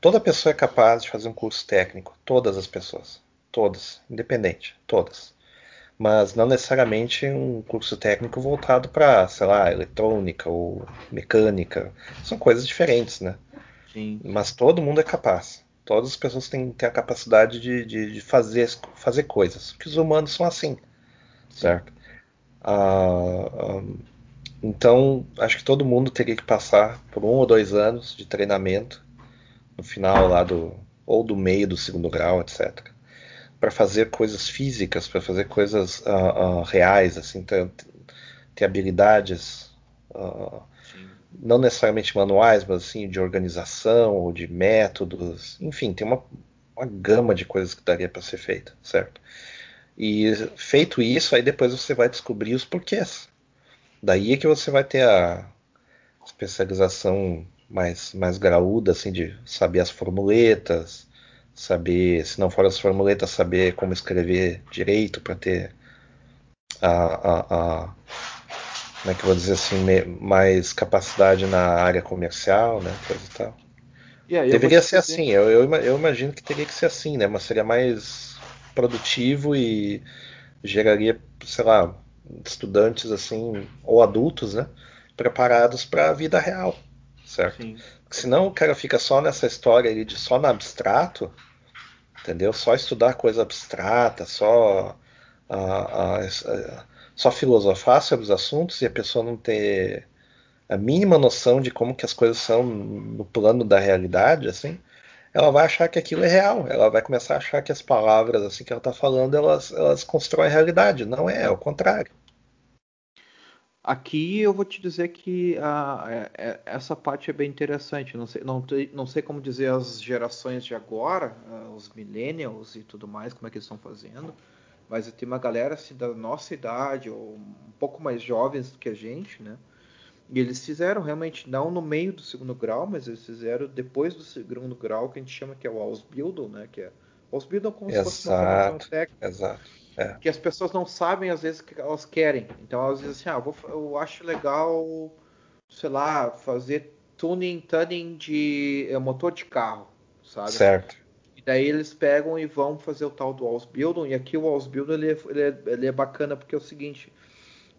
Speaker 2: toda pessoa é capaz de fazer um curso técnico. Todas as pessoas. Todas. Independente. Todas. mas não necessariamente um curso técnico voltado para, sei lá, eletrônica ou mecânica. São coisas diferentes, né?
Speaker 1: Sim.
Speaker 2: Mas todo mundo é capaz. Todas as pessoas têm, têm a capacidade de, de, de fazer, fazer coisas. Porque os humanos são assim, certo? Ah, ah, então, acho que todo mundo teria que passar por um ou dois anos de treinamento no final lá do ou do meio do segundo grau, etc, para fazer coisas físicas, para fazer coisas uh, uh, reais, assim, ter, ter habilidades uh, não necessariamente manuais, mas assim de organização ou de métodos, enfim, tem uma, uma gama de coisas que daria para ser feita, certo? E feito isso, aí depois você vai descobrir os porquês. Daí é que você vai ter a especialização mais, mais graúda, assim, de saber as formuletas, saber, se não for as formuletas, saber como escrever direito para ter a, a, a, como é que eu vou dizer assim, mais capacidade na área comercial, né, coisa e tal. Yeah, Deveria ser dizer... assim, eu, eu, eu imagino que teria que ser assim, né, mas seria mais produtivo e geraria, sei lá, estudantes assim, ou adultos, né, preparados para a vida real, certo? Sim. Senão o cara fica só nessa história ali de só no abstrato, entendeu? Só estudar coisa abstrata, só a, a, a, só filosofar sobre os assuntos e a pessoa não ter a mínima noção de como que as coisas são no plano da realidade, assim, ela vai achar que aquilo é real. Ela vai começar a achar que as palavras assim que ela está falando, elas, elas constroem a realidade. Não é, é o contrário.
Speaker 1: Aqui eu vou te dizer que a, a, é, é, essa parte é bem interessante. Não sei, não, não sei como dizer as gerações de agora, uh, os millennials e tudo mais, como é que eles estão fazendo. Mas tem uma galera assim, da nossa idade, ou um pouco mais jovens do que a gente, né? E eles fizeram realmente, não no meio do segundo grau, mas eles fizeram depois do segundo grau, que a gente chama que é o Ausbildung, né? Que é Ausbildung como
Speaker 2: exato, se fosse uma formação técnica. Exato. É.
Speaker 1: Que as pessoas não sabem às vezes que elas querem. Então elas dizem assim, ah, vou, eu acho legal, sei lá, fazer tuning, tuning de é, motor de carro, sabe?
Speaker 2: Certo.
Speaker 1: E daí eles pegam e vão fazer o tal do Ausbildung. E aqui o Ausbildung ele, é, ele, é, ele é bacana porque é o seguinte,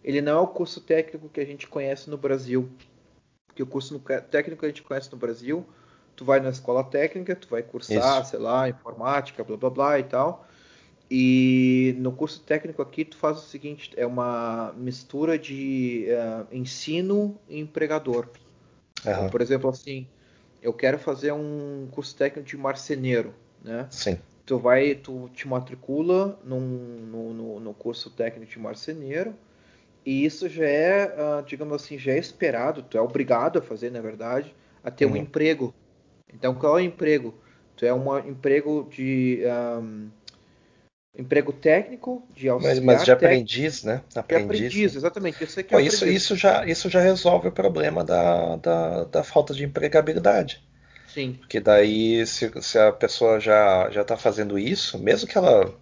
Speaker 1: ele não é o curso técnico que a gente conhece no Brasil. Porque o curso técnico que a gente conhece no Brasil, tu vai na escola técnica, tu vai cursar, Isso. sei lá, informática, blá blá blá e tal. E no curso técnico aqui tu faz o seguinte, é uma mistura de uh, ensino e empregador. Uhum. Por exemplo, assim, eu quero fazer um curso técnico de marceneiro, né?
Speaker 2: Sim.
Speaker 1: Tu vai, tu te matricula num, no, no, no curso técnico de marceneiro e isso já é, uh, digamos assim, já é esperado, tu é obrigado a fazer, na verdade, a ter uhum. um emprego. Então, qual é o emprego? Tu é um emprego de um, emprego técnico, de auxiliar
Speaker 2: Mas, mas de aprendiz, né?
Speaker 1: Aprendiz, aprendiz, exatamente.
Speaker 2: Isso, é Pô, isso, isso, já, isso já resolve o problema da, da, da falta de empregabilidade.
Speaker 1: Sim.
Speaker 2: Porque daí, se, se a pessoa já já está fazendo isso, mesmo que ela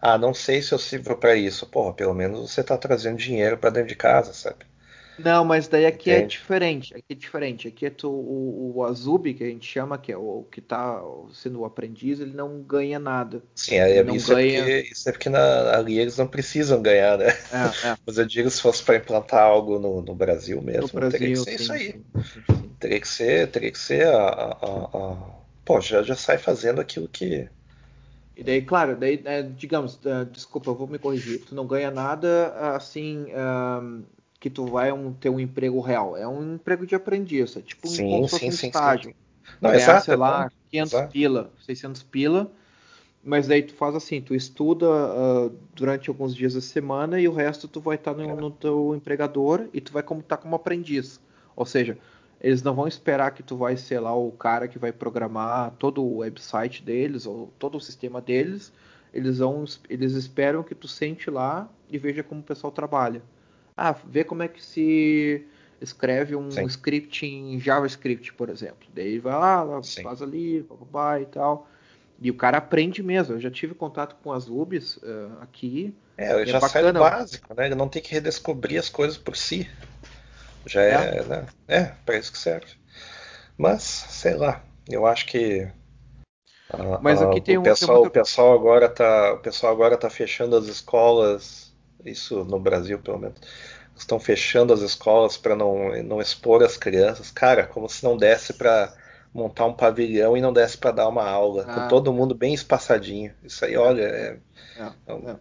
Speaker 2: ah, não sei se eu sirvo para isso. Porra, pelo menos você está trazendo dinheiro para dentro de casa, sabe?
Speaker 1: Não, mas daí aqui é é diferente. Aqui é diferente. Aqui é tu, o, o Azubi, que a gente chama, que é o que está sendo o aprendiz, ele não ganha nada.
Speaker 2: Sim, é, não isso, ganha... é porque, isso é porque na, ali eles não precisam ganhar, né?
Speaker 1: É, é.
Speaker 2: Mas eu digo se fosse para implantar algo no, no Brasil mesmo, no Brasil, teria que ser sim, isso aí. Sim, sim, teria que ser, teria que ser a, a, a... Pô, já, já sai fazendo aquilo que
Speaker 1: e daí, claro, daí, é, digamos, uh, desculpa, eu vou me corrigir. Tu não ganha nada assim um, que tu vai um, ter um emprego real. É um emprego de aprendiz, é tipo
Speaker 2: sim,
Speaker 1: um,
Speaker 2: sim, sim,
Speaker 1: estágio.
Speaker 2: Sim. Não, ganhar, exato,
Speaker 1: sei lá, é 500 exato. pila, 600 pila. Mas daí tu faz assim, tu estuda uh, durante alguns dias da semana e o resto tu vai estar no, é. no teu empregador e tu vai como estar tá como aprendiz. Ou seja, eles não vão esperar que tu vai ser lá o cara que vai programar todo o website deles ou todo o sistema deles. Eles vão, eles esperam que tu sente lá e veja como o pessoal trabalha. Ah, vê como é que se escreve um Sim. script em JavaScript, por exemplo. Daí vai lá, faz ali, babá e tal. E o cara aprende mesmo. Eu já tive contato com as UBs uh, aqui.
Speaker 2: É, é já é sai do básico, né? Ele não tem que redescobrir as coisas por si. Já é, é, né? é para isso que serve. Mas, sei lá, eu acho que
Speaker 1: Mas aqui tem
Speaker 2: o, pessoal, o pessoal agora tá, o pessoal agora tá fechando as escolas isso no Brasil pelo menos. Estão fechando as escolas para não, não expor as crianças. Cara, como se não desse para montar um pavilhão e não desse para dar uma aula, ah, com todo mundo bem espaçadinho. Isso aí, olha, é, é,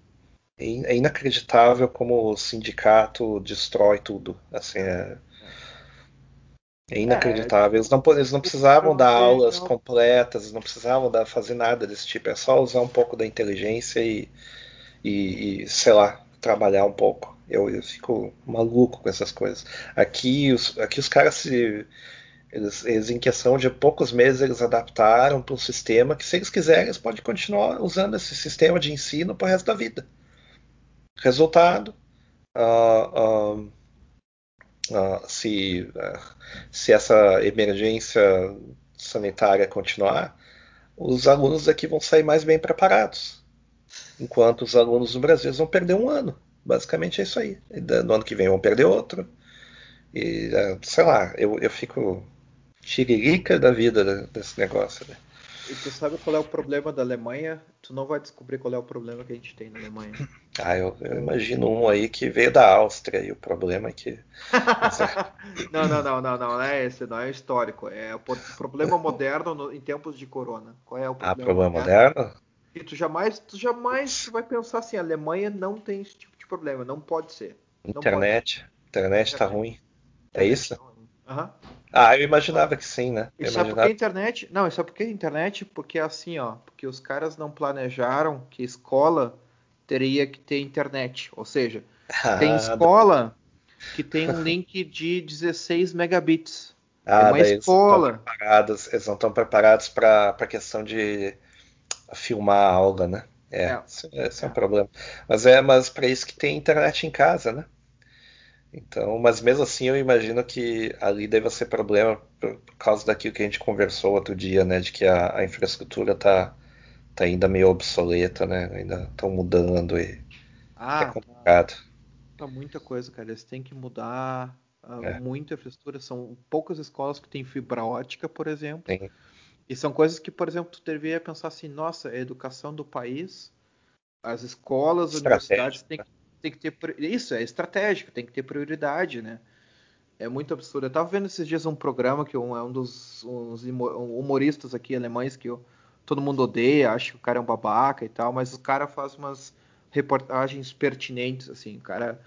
Speaker 2: é, é inacreditável como o sindicato destrói tudo. Assim, é, é inacreditável. Eles não, eles não precisavam dar aulas completas, não precisavam dar, fazer nada desse tipo. É só usar um pouco da inteligência e, e, e sei lá, trabalhar um pouco. Eu, eu fico maluco com essas coisas. Aqui os, aqui os caras se. Eles, eles, em questão de poucos meses, eles adaptaram para um sistema que, se eles quiserem, eles podem continuar usando esse sistema de ensino para o resto da vida. Resultado: uh, uh, uh, se, se essa emergência sanitária continuar, os alunos aqui vão sair mais bem preparados. Enquanto os alunos do Brasil vão perder um ano. Basicamente é isso aí. No ano que vem vão perder outro. E, sei lá, eu, eu fico tiririca da vida desse negócio. Né?
Speaker 1: E tu sabe qual é o problema da Alemanha? Tu não vai descobrir qual é o problema que a gente tem na Alemanha.
Speaker 2: Ah, eu, eu imagino um aí que veio da Áustria e o problema é que.
Speaker 1: não, não, não, não, não, não é esse, não é histórico. É o problema moderno no, em tempos de corona. Qual é o
Speaker 2: problema? Ah, problema moderno? moderno?
Speaker 1: E tu jamais, tu jamais vai pensar assim, a Alemanha não tem esse tipo de problema, não pode ser.
Speaker 2: Não internet, pode. internet tá ruim. É isso? Uhum. Ah, eu imaginava que sim, né?
Speaker 1: Eu e sabe por que a internet? Não, sabe por que a internet? Porque é assim, ó, porque os caras não planejaram que escola teria que ter internet. Ou seja, ah, tem escola que tem um link de 16 megabits.
Speaker 2: Ah, é uma escola. Eles, eles não estão preparados para a questão de filmar a aula, né? É, é. Esse, esse é. é um problema. Mas é, mas para isso que tem internet em casa, né? Então, mas mesmo assim eu imagino que ali deve ser problema por causa daquilo que a gente conversou outro dia, né? De que a, a infraestrutura tá, tá ainda meio obsoleta, né? Ainda estão mudando e
Speaker 1: ah, é complicado. Tá, tá, muita coisa, cara. Eles têm que mudar uh, é. muita infraestrutura. São poucas escolas que têm fibra ótica, por exemplo. Sim. E são coisas que, por exemplo, tu deveria pensar assim, nossa, a educação do país, as escolas, as universidades têm que tem que ter. Isso, é estratégico, tem que ter prioridade, né? É muito absurdo. Eu tava vendo esses dias um programa que um, é um dos humoristas aqui alemães que eu, todo mundo odeia, acha que o cara é um babaca e tal, mas o cara faz umas reportagens pertinentes, assim. O cara.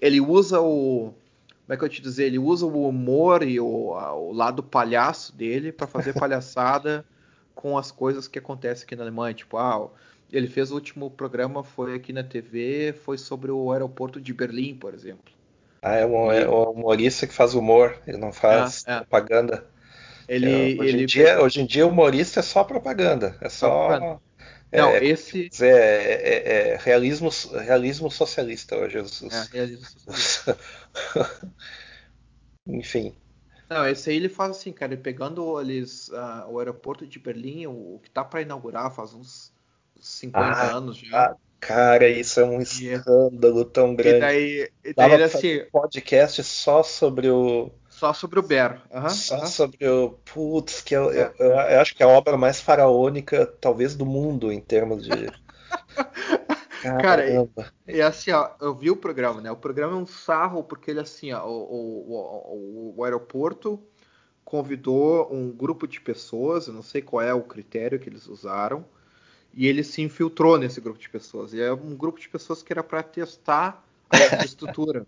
Speaker 1: Ele usa o. Como é que eu te dizer? Ele usa o humor e o, o lado palhaço dele para fazer palhaçada com as coisas que acontecem aqui na Alemanha. Tipo, ah, ele fez o último programa, foi aqui na TV, foi sobre o aeroporto de Berlim, por exemplo.
Speaker 2: Ah, é um, é um humorista que faz humor, ele não faz é, é. propaganda. Ele, é, hoje, ele... Em dia, hoje em dia, humorista é só propaganda. É só. Propaganda. É, não, esse. Dizer, é, é, é, realismo, realismo socialista hoje. Os, os... É, realismo socialista. Enfim.
Speaker 1: Não, esse aí ele faz assim, cara, pegando eles, uh, o aeroporto de Berlim, o, que tá para inaugurar faz uns 50 ah, anos já. Ah,
Speaker 2: cara, isso é um escândalo tão grande. E daí, e daí ele, assim, um podcast só sobre o.
Speaker 1: Só sobre o Ber.
Speaker 2: Uhum, só uhum. sobre o. Putz, que eu, é. eu, eu, acho que é a obra mais faraônica, talvez, do mundo, em termos de.
Speaker 1: Cara, e, assim, ó, eu vi o programa, né? O programa é um sarro, porque ele, assim, ó, o, o, o, o aeroporto convidou um grupo de pessoas, eu não sei qual é o critério que eles usaram, e ele se infiltrou nesse grupo de pessoas. E é um grupo de pessoas que era para testar a infraestrutura.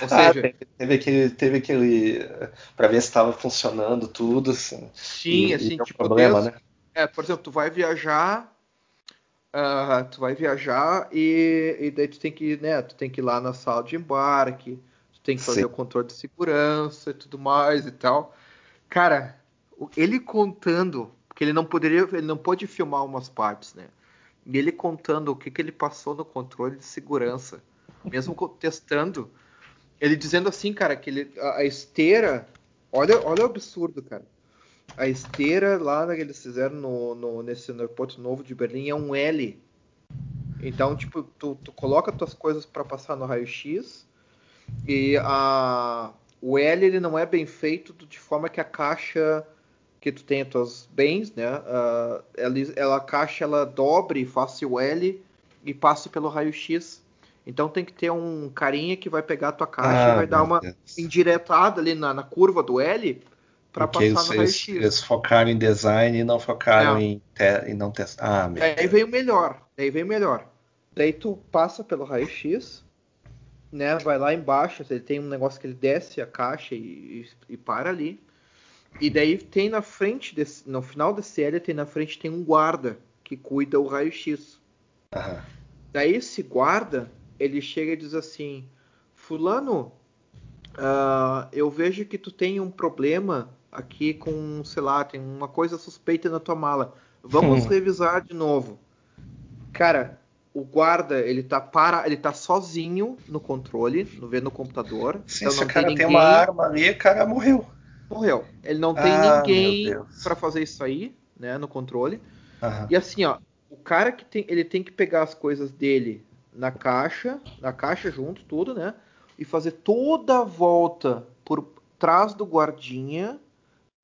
Speaker 1: Ou
Speaker 2: ah, seja, teve aquele, teve aquele para ver se estava funcionando tudo. Assim,
Speaker 1: sim, e, assim, e tipo, problema, né? É, por exemplo, tu vai viajar, uh, tu vai viajar e, e daí tu tem que, né, tu tem que ir lá na sala de embarque, tu tem que fazer sim. o controle de segurança e tudo mais e tal. Cara, ele contando porque ele não poderia, ele não pôde filmar umas partes, né? E ele contando o que, que ele passou no controle de segurança, mesmo testando, ele dizendo assim, cara, que ele, a, a esteira, olha, olha o absurdo, cara. A esteira lá que eles fizeram no, no, nesse aeroporto novo de Berlim é um L. Então, tipo, tu, tu coloca tuas coisas para passar no raio-x e a, o L ele não é bem feito de forma que a caixa que tu tenha teus bens, né? Uh, ela, ela, a caixa ela dobre, faça o L e passe pelo raio-x. Então tem que ter um carinha que vai pegar a tua caixa
Speaker 2: Ah,
Speaker 1: e vai dar uma
Speaker 2: Deus.
Speaker 1: indiretada ali na, na curva do L para passar
Speaker 2: eles,
Speaker 1: no
Speaker 2: eles,
Speaker 1: raio-x.
Speaker 2: eles focaram em design e não focaram
Speaker 1: É.
Speaker 2: em, te, em não testar. Ah, meu
Speaker 1: Daí
Speaker 2: Deus.
Speaker 1: veio melhor. Daí veio melhor. Daí tu passa pelo raio-x, né? Vai lá embaixo, ele tem um negócio que ele desce a caixa e, e, e para ali. E daí tem na frente, desse, no final desse L, tem na frente tem um guarda que cuida o raio-x. Daí esse guarda, ele chega e diz assim, fulano, ah, eu vejo que tu tem um problema aqui com, sei lá, tem uma coisa suspeita na tua mala. Vamos
Speaker 2: Hum.
Speaker 1: revisar de novo. Cara, o guarda, ele tá para, ele tá sozinho no controle, no vendo no computador.
Speaker 2: Sim,
Speaker 1: então
Speaker 2: se
Speaker 1: não
Speaker 2: o cara
Speaker 1: tem
Speaker 2: tem
Speaker 1: ninguém.
Speaker 2: uma arma ali, o cara morreu.
Speaker 1: Morreu. Ele não tem
Speaker 2: Ah,
Speaker 1: ninguém para fazer isso aí, né, no controle.
Speaker 2: Aham.
Speaker 1: E assim, ó, o cara que tem, ele tem que pegar as coisas dele na caixa, na caixa junto, tudo, né? E fazer toda a volta por trás do guardinha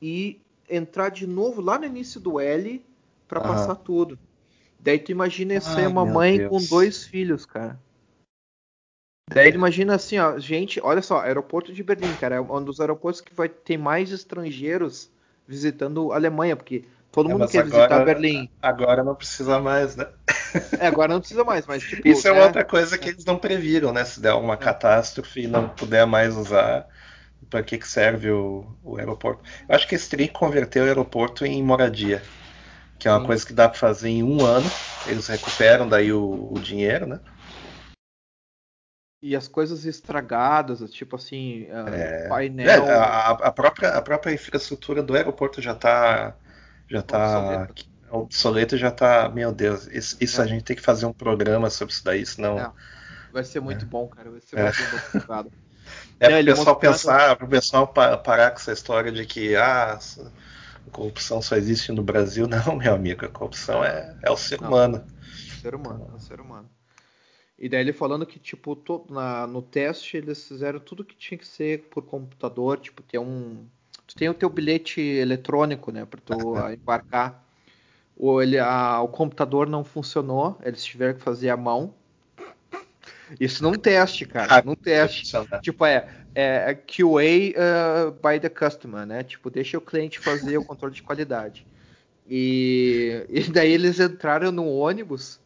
Speaker 1: e entrar de novo lá no início do L pra
Speaker 2: Aham.
Speaker 1: passar tudo. Daí tu imagina
Speaker 2: Ai,
Speaker 1: uma mãe
Speaker 2: Deus.
Speaker 1: com dois filhos, cara. Daí ele imagina assim, ó, gente, olha só, aeroporto de Berlim, cara, é um dos aeroportos que vai ter mais estrangeiros visitando a Alemanha, porque todo
Speaker 2: É,
Speaker 1: mundo quer visitar
Speaker 2: agora-
Speaker 1: Berlim.
Speaker 2: Agora não precisa mais, né?
Speaker 1: É, agora não precisa mais, mas tipo.
Speaker 2: Isso é
Speaker 1: né?
Speaker 2: outra coisa que eles não previram, né? Se der uma catástrofe e não puder mais usar, para que, que serve o, o aeroporto? Eu acho que eles teriam que converter o aeroporto em moradia, que é uma
Speaker 1: Sim.
Speaker 2: coisa que dá para fazer em um ano. Eles recuperam daí o, o dinheiro, né?
Speaker 1: E as coisas estragadas, tipo assim, ah,
Speaker 2: É,
Speaker 1: painel
Speaker 2: a, a própria, a própria infraestrutura do aeroporto já está já tá
Speaker 1: obsoleta,
Speaker 2: já está. Meu Deus, isso, isso
Speaker 1: É.
Speaker 2: a gente tem que fazer um programa sobre isso daí, senão.
Speaker 1: É. Vai ser muito bom, cara. Vai ser
Speaker 2: É.
Speaker 1: muito bom.
Speaker 2: É
Speaker 1: É,
Speaker 2: pro
Speaker 1: ele
Speaker 2: pessoal pensar, pro pessoal pa- parar com essa história de que ah, corrupção só existe no Brasil. Não, meu amigo, a corrupção é, é o ser
Speaker 1: Não.
Speaker 2: humano.
Speaker 1: Ser humano, é um ser humano. E daí ele falando que, tipo, to- na, no teste eles fizeram tudo que tinha que ser por computador, tipo, ter um. Tu tem o teu bilhete eletrônico, né, pra tu embarcar. O, ele, a- o computador não funcionou, eles tiveram que fazer à mão. Isso num teste, cara.
Speaker 2: Ah,
Speaker 1: num teste. Tipo, é, é QA uh, by the customer, né? Tipo, deixa o cliente fazer o controle de qualidade. E, e daí eles entraram no ônibus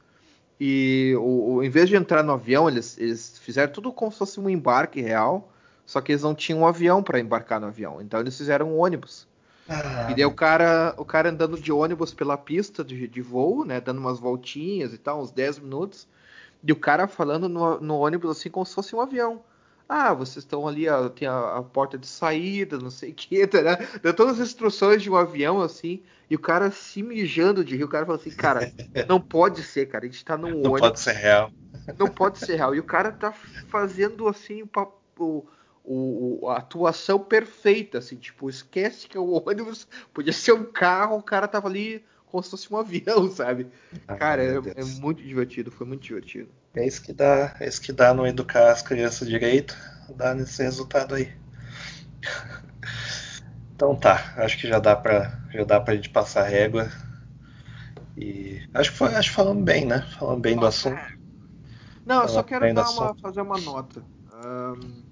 Speaker 1: e o, o- em vez de entrar no avião, eles, eles fizeram tudo como se fosse um embarque real, só que eles não tinham um avião para embarcar no avião. Então eles fizeram um ônibus.
Speaker 2: Ah,
Speaker 1: E daí o cara, o cara andando de ônibus pela pista de, de voo, né? Dando umas voltinhas e tal, uns 10 minutos. E o cara falando no, no ônibus assim como se fosse um avião. Ah, vocês estão ali, ó, tem a, a porta de saída, não sei o que, tá, né? Deu todas as instruções de um avião, assim, e o cara se mijando de rir. O cara falou assim, cara, não pode ser, cara, a gente tá num
Speaker 2: não
Speaker 1: ônibus
Speaker 2: pode ser real.
Speaker 1: não pode ser real. E o cara tá fazendo assim o, pa- o- o- a atuação perfeita, assim, tipo, esquece que é o ônibus, podia ser um carro, o cara tava ali como se fosse um avião, sabe?
Speaker 2: Ah,
Speaker 1: Cara, é, é muito divertido, foi muito divertido.
Speaker 2: É isso que dá, é isso que dá não educar as crianças direito, dá nesse resultado aí. Então tá, acho que já dá pra, já dá pra gente passar a régua. E acho que foi, acho que falamos bem, né? Falamos bem do assunto.
Speaker 1: Não, eu só quero uma, fazer uma nota. Ahn,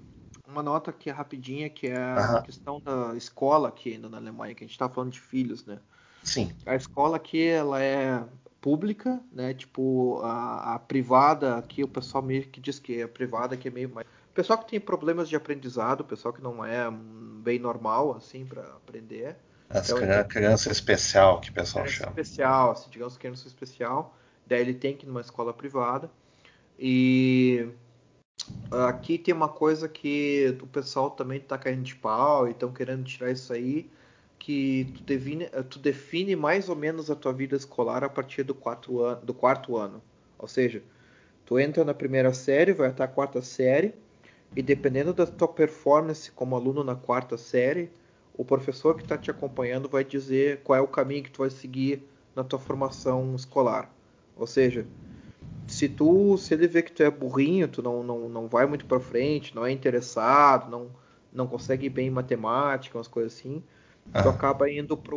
Speaker 1: uma nota que é rapidinha, que é a
Speaker 2: Aham.
Speaker 1: questão da escola aqui ainda na Alemanha, que a gente tá falando de filhos, né?
Speaker 2: Sim.
Speaker 1: A escola aqui ela é pública, né? Tipo a, a privada aqui o pessoal meio que diz que a privada que é meio mais o pessoal que tem problemas de aprendizado, o pessoal que não é bem normal assim para aprender,
Speaker 2: As
Speaker 1: Eu
Speaker 2: criança, especial que o pessoal
Speaker 1: criança
Speaker 2: chama.
Speaker 1: especial, assim, digamos criança especial, daí ele tem que ir numa escola privada e aqui tem uma coisa que o pessoal também tá caindo de pau e estão querendo tirar isso aí, que tu define, tu define mais ou menos a tua vida escolar a partir do, ano, do quarto ano. Ou seja, tu entra na primeira série, vai até a quarta série, e dependendo da tua performance como aluno na quarta série, o professor que está te acompanhando vai dizer qual é o caminho que tu vai seguir na tua formação escolar. Ou seja, se tu, se ele vê que tu é burrinho, tu não, não, não vai muito para frente, não é interessado, não, não consegue ir bem em matemática, umas coisas assim, tu
Speaker 2: Ah,
Speaker 1: acaba indo para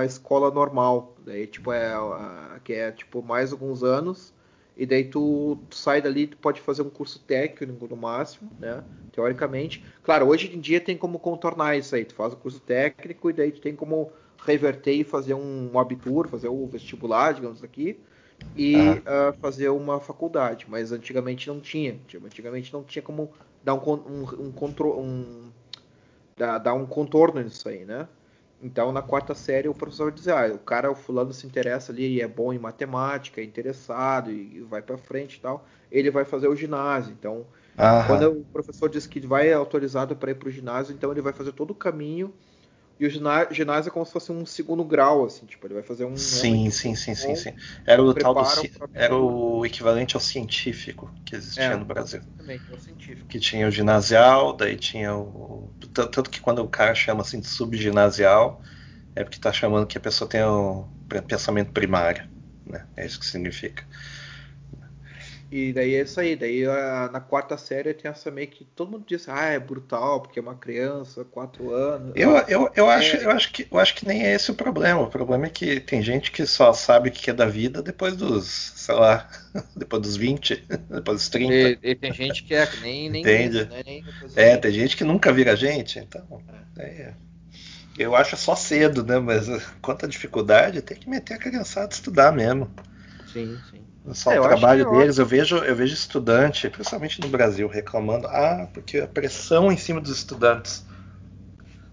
Speaker 1: a escola normal, daí tipo é a- que é tipo mais alguns anos e daí tu, tu, sai dali, tu pode fazer um curso técnico no máximo, né? Teoricamente. Claro, hoje em dia tem como contornar isso aí. Tu faz o curso técnico e daí tu tem como reverter e fazer um, um abitur, fazer o vestibular, digamos aqui, e uh, fazer uma faculdade. Mas antigamente não tinha. Antigamente não tinha como dar um, um, um, um dar, dar um contorno nisso aí, né? Então, na quarta série, o professor diz: ah, o cara, o fulano se interessa ali e é bom em matemática, é interessado e vai para frente e tal, ele vai fazer o ginásio. Então, Aham. quando o professor diz que vai autorizado para ir para o ginásio, então ele vai fazer todo o caminho e o ginásio é como se fosse um segundo grau, assim, tipo, ele vai fazer um.
Speaker 2: Sim, sim, sim, sim, sim. Era o tal do, era o equivalente ao científico que existia é, no Brasil. Exatamente, é o científico. Que tinha o ginasial, daí tinha o. Tanto que quando o cara chama assim de subginasial, é porque está chamando que a pessoa tem o pensamento primário. Né? É isso que significa.
Speaker 1: E daí é isso aí. Daí a, na quarta série tem essa meio que todo mundo diz, ah, é brutal, porque é uma criança, quatro anos.
Speaker 2: Eu, eu, eu, é... acho, eu, acho que, eu acho que nem é esse o problema. O problema é que tem gente que só sabe o que é da vida depois dos, sei lá, depois dos 20, depois dos 30.
Speaker 1: E, e tem gente que é que nem, nem
Speaker 2: Entende? Isso, né? nem é, tem gente que nunca vira gente, então. É. é. Eu acho só cedo, né? Mas quanto à dificuldade, tem que meter a criançada a estudar mesmo.
Speaker 1: Sim, sim.
Speaker 2: Só é, o trabalho deles, eu vejo, eu vejo estudante, principalmente no Brasil, reclamando, ah, porque a pressão em cima dos estudantes.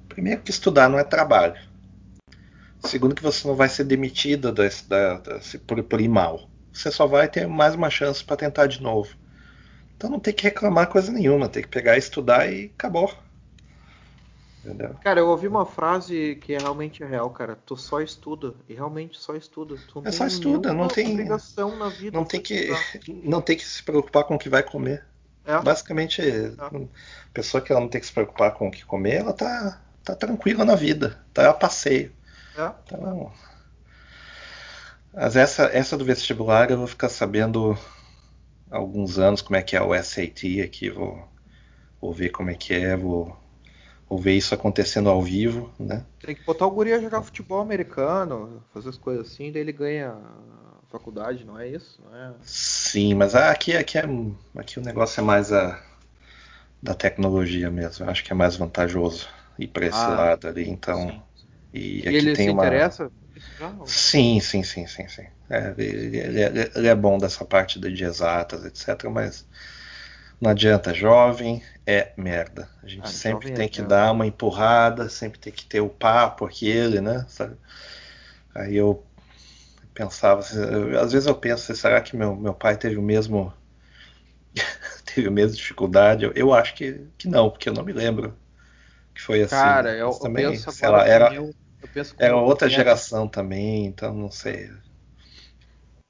Speaker 2: Primeiro que estudar não é trabalho. Segundo que você não vai ser demitido da, da, da, por, por ir mal. Você só vai ter mais uma chance para tentar de novo. Então não tem que reclamar coisa nenhuma, tem que pegar, estudar e acabou.
Speaker 1: Entendeu? Cara, eu ouvi uma frase que é realmente real, cara. Tu só estuda. E realmente só estuda. Tu
Speaker 2: é só estuda, não tem
Speaker 1: obrigação na vida.
Speaker 2: Não tem que, não tem que se preocupar com o que vai comer. É. Basicamente, é. a pessoa que ela não tem que se preocupar com o que comer, ela tá, tá tranquila na vida. Tá a passeio. É. Então, mas essa, essa do vestibular eu vou ficar sabendo alguns anos como é que é o SAT aqui. Vou, vou ver como é que é. Vou ou ver isso acontecendo ao vivo, né?
Speaker 1: Tem que botar o guri a jogar futebol americano, fazer as coisas assim, daí ele ganha a faculdade, não é isso? Não é...
Speaker 2: Sim, mas aqui, aqui, é, aqui o negócio é mais a, da tecnologia mesmo. Eu acho que é mais vantajoso ir para esse ah, lado ali, então. Sim.
Speaker 1: E, e ele tem se uma... interessa?
Speaker 2: Sim, sim, sim, sim, sim. É, ele, ele, ele, é bom dessa parte de exatas, etc. Mas não adianta, jovem é merda. A gente ah, sempre tem que dar uma empurrada, sempre tem que ter o papo aquele, né? Sabe? Aí eu pensava, assim, às vezes eu penso, assim, será que meu, meu pai teve o mesmo teve a mesma dificuldade? Eu, eu, acho que, que não, porque eu não me lembro que foi assim.
Speaker 1: Cara, eu, também, eu penso sei lá,
Speaker 2: era, eu penso era outra geração também, então não sei.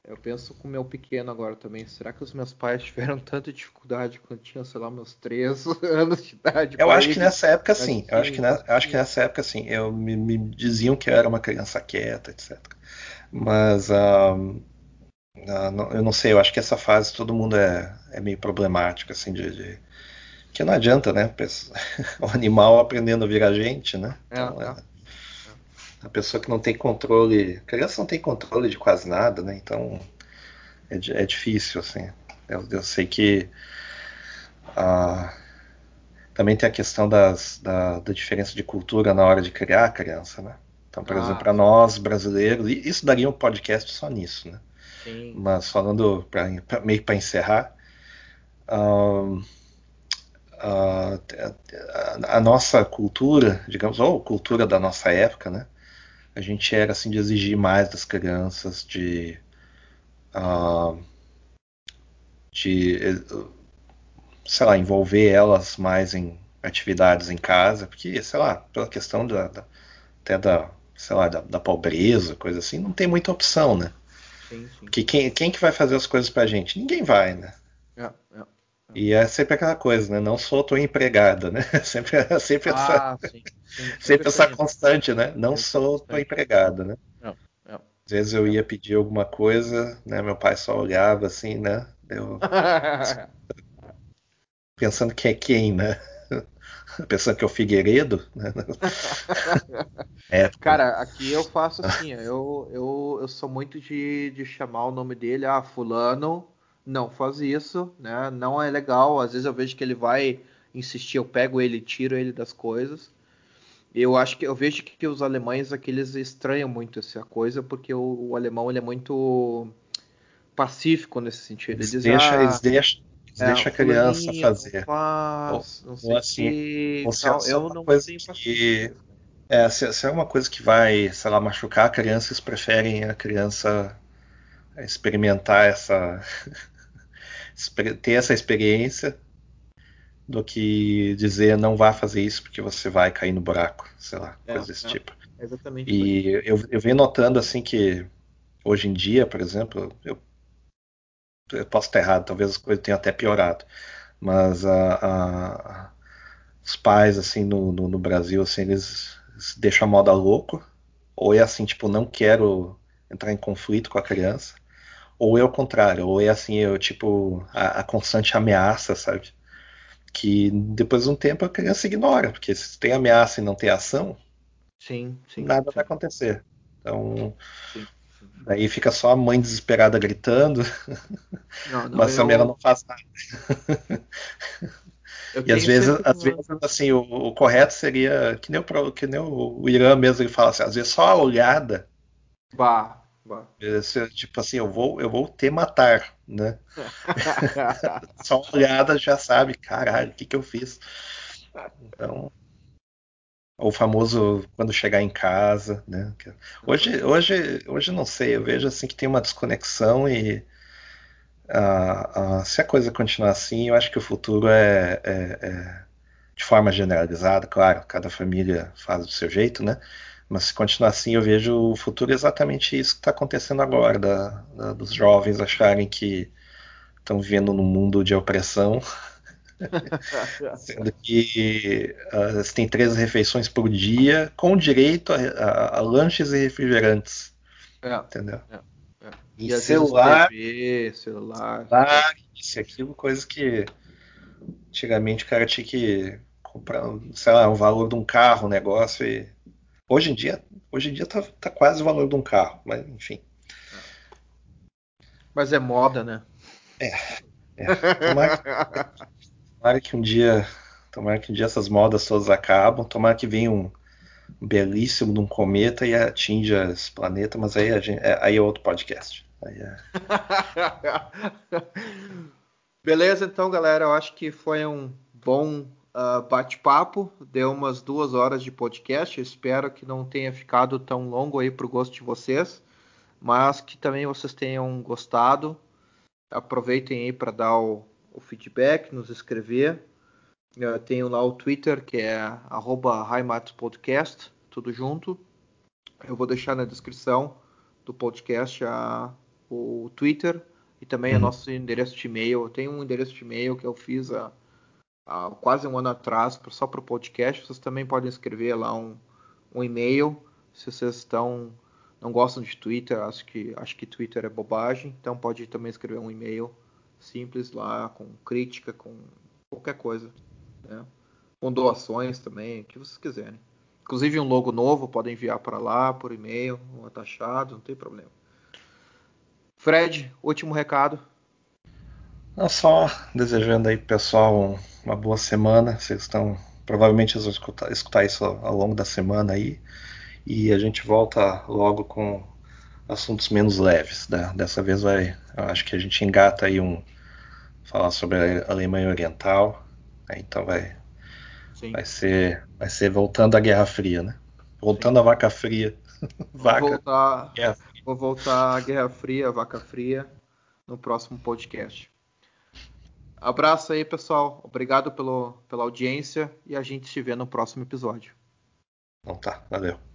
Speaker 1: Eu penso com o meu pequeno agora também. Será que os meus pais tiveram tanta dificuldade quando tinham, sei lá, meus três anos de idade?
Speaker 2: Eu acho que nessa época sim. Eu acho que, na, acho que nessa época sim. Eu, me, me, diziam que eu era uma criança quieta, etc. Mas uh, uh, eu não sei, eu acho que essa fase todo mundo é, é meio problemático, assim, de, de, que não adianta, né? O animal aprendendo a virar gente, né?
Speaker 1: É, então, é.
Speaker 2: A pessoa que não tem controle, a criança não tem controle de quase nada, né? Então é, é difícil, assim. Eu, eu sei que ah, também tem a questão das, da, da, diferença de cultura na hora de criar a criança, né? Então, por ah, exemplo, para nós brasileiros, isso daria um podcast só nisso, né? Sim. Mas falando pra, pra meio para encerrar, um, a, a, a, nossa cultura, digamos, ou cultura da nossa época, né? A gente era assim de exigir mais das crianças, de uh, de sei lá envolver elas mais em atividades em casa, porque sei lá pela questão da, da até da sei lá da, da, pobreza, coisa assim, não tem muita opção, né? Sim, sim. Que quem, quem que vai fazer as coisas pra gente? Ninguém vai, né?
Speaker 1: É, é.
Speaker 2: E é sempre aquela coisa, né? Não sou tua empregada, né? Sempre, sempre, ah, essa, sim, sim, sempre essa constante, né? Não sou tua empregada, né? Não, não. Às vezes eu ia pedir alguma coisa, né? Meu pai só olhava assim, né? Eu... Pensando que é quem, né? Pensando que é o Figueiredo, né?
Speaker 1: é, Cara, aqui eu faço assim, eu, eu, eu sou muito de, de chamar o nome dele, ah, fulano, não faz isso, né? Não é legal. Às vezes eu vejo que ele vai insistir, eu pego ele, tiro ele das coisas. Eu acho que eu vejo que os alemães aqueles estranham muito essa coisa porque o, o alemão ele é muito pacífico nesse sentido.
Speaker 2: Eles, eles deixam, ah, eles deixam, eles é, deixam a criança fazer. Não
Speaker 1: faz, sei ou assim, que,
Speaker 2: ou se, é eu não coisa tenho que é, se, se, é uma coisa que vai, sei lá, machucar a criança, eles preferem a criança experimentar essa ter essa experiência do que dizer não vá fazer isso porque você vai cair no buraco, sei lá, é, coisa desse é, tipo.
Speaker 1: Exatamente.
Speaker 2: E eu, eu venho notando assim que hoje em dia, por exemplo, eu, eu posso estar errado, talvez as coisas tenham até piorado, mas a, a, os pais assim no, no, no, Brasil assim eles, eles deixam a moda louco, ou é assim tipo não quero entrar em conflito com a criança, ou é o contrário, ou é assim eu tipo a, a constante ameaça, sabe? que depois de um tempo a criança ignora, porque se tem ameaça e não tem ação,
Speaker 1: sim, sim,
Speaker 2: nada
Speaker 1: sim.
Speaker 2: vai acontecer. Então, aí fica só a mãe desesperada gritando, não, não, mas eu... também ela não faz nada. e às vezes, às vezes assim, o, o, correto seria que nem, o, que nem o, o Irã mesmo ele fala assim, às vezes só a olhada
Speaker 1: bah,
Speaker 2: Tipo assim, eu vou, eu vou te matar, né? Só uma olhada já sabe, caralho, o que, que eu fiz? Então, o famoso quando chegar em casa, né? Hoje, hoje, hoje não sei, eu vejo assim que tem uma desconexão e uh, uh, se a coisa continuar assim, eu acho que o futuro é, é, é de forma generalizada, claro, cada família faz do seu jeito, né? Mas se continuar assim, eu vejo o futuro exatamente isso que está acontecendo agora, da, da, dos jovens acharem que estão vivendo num mundo de opressão, sendo que uh, você tem três refeições por dia, com direito a, a, a lanches e refrigerantes.
Speaker 1: É,
Speaker 2: entendeu?
Speaker 1: É, é.
Speaker 2: E, e celular,
Speaker 1: TV, celular,
Speaker 2: celular, isso aquilo, coisa que antigamente o cara tinha que comprar, sei lá, o valor de um carro, um negócio e Hoje em dia, hoje em dia tá, tá quase o valor de um carro, mas enfim.
Speaker 1: Mas é moda, né?
Speaker 2: É. é. Tomara, tomara, que um dia. Tomara que um dia essas modas todas acabam. Tomara que venha um belíssimo de um cometa e atinja esse planeta, mas aí, gente, é, aí é outro podcast. É...
Speaker 1: Beleza, então, galera. Eu acho que foi um bom uh, bate-papo, deu umas duas horas de podcast. espero que não tenha ficado tão longo aí para o gosto de vocês, mas que também vocês tenham gostado. Aproveitem aí para dar o, o, feedback, nos escrever. Eu tenho lá o Twitter, que é @highmatspodcast, tudo junto. Eu vou deixar na descrição do podcast a, o Twitter e também uhum. o nosso endereço de e-mail. Eu tenho um endereço de e-mail que eu fiz a há quase um ano atrás, só para o podcast. Vocês também podem escrever lá um, um e-mail. Se vocês estão não gostam de Twitter, acho que acho que Twitter é bobagem, então pode também escrever um e-mail simples lá com crítica, com qualquer coisa, né? com doações também, o que vocês quiserem. Inclusive um logo novo podem enviar para lá por e-mail, um atachado, não tem problema. Fred, último recado.
Speaker 2: Não só desejando aí pessoal uma boa semana. Vocês estão provavelmente vão escutar, escutar isso ao longo da semana aí. E a gente volta logo com assuntos menos leves. Né? Dessa vez vai, eu acho que a gente engata aí um falar sobre a Alemanha Oriental. Né? Então vai Sim. vai ser vai ser voltando à Guerra Fria, né? Voltando Sim. à Vaca Fria.
Speaker 1: Vaca. Vou voltar, vou voltar à Guerra Fria, Vaca Fria no próximo podcast. Abraço aí, pessoal. Obrigado pelo, pela audiência e a gente se vê no próximo episódio.
Speaker 2: Então tá, valeu.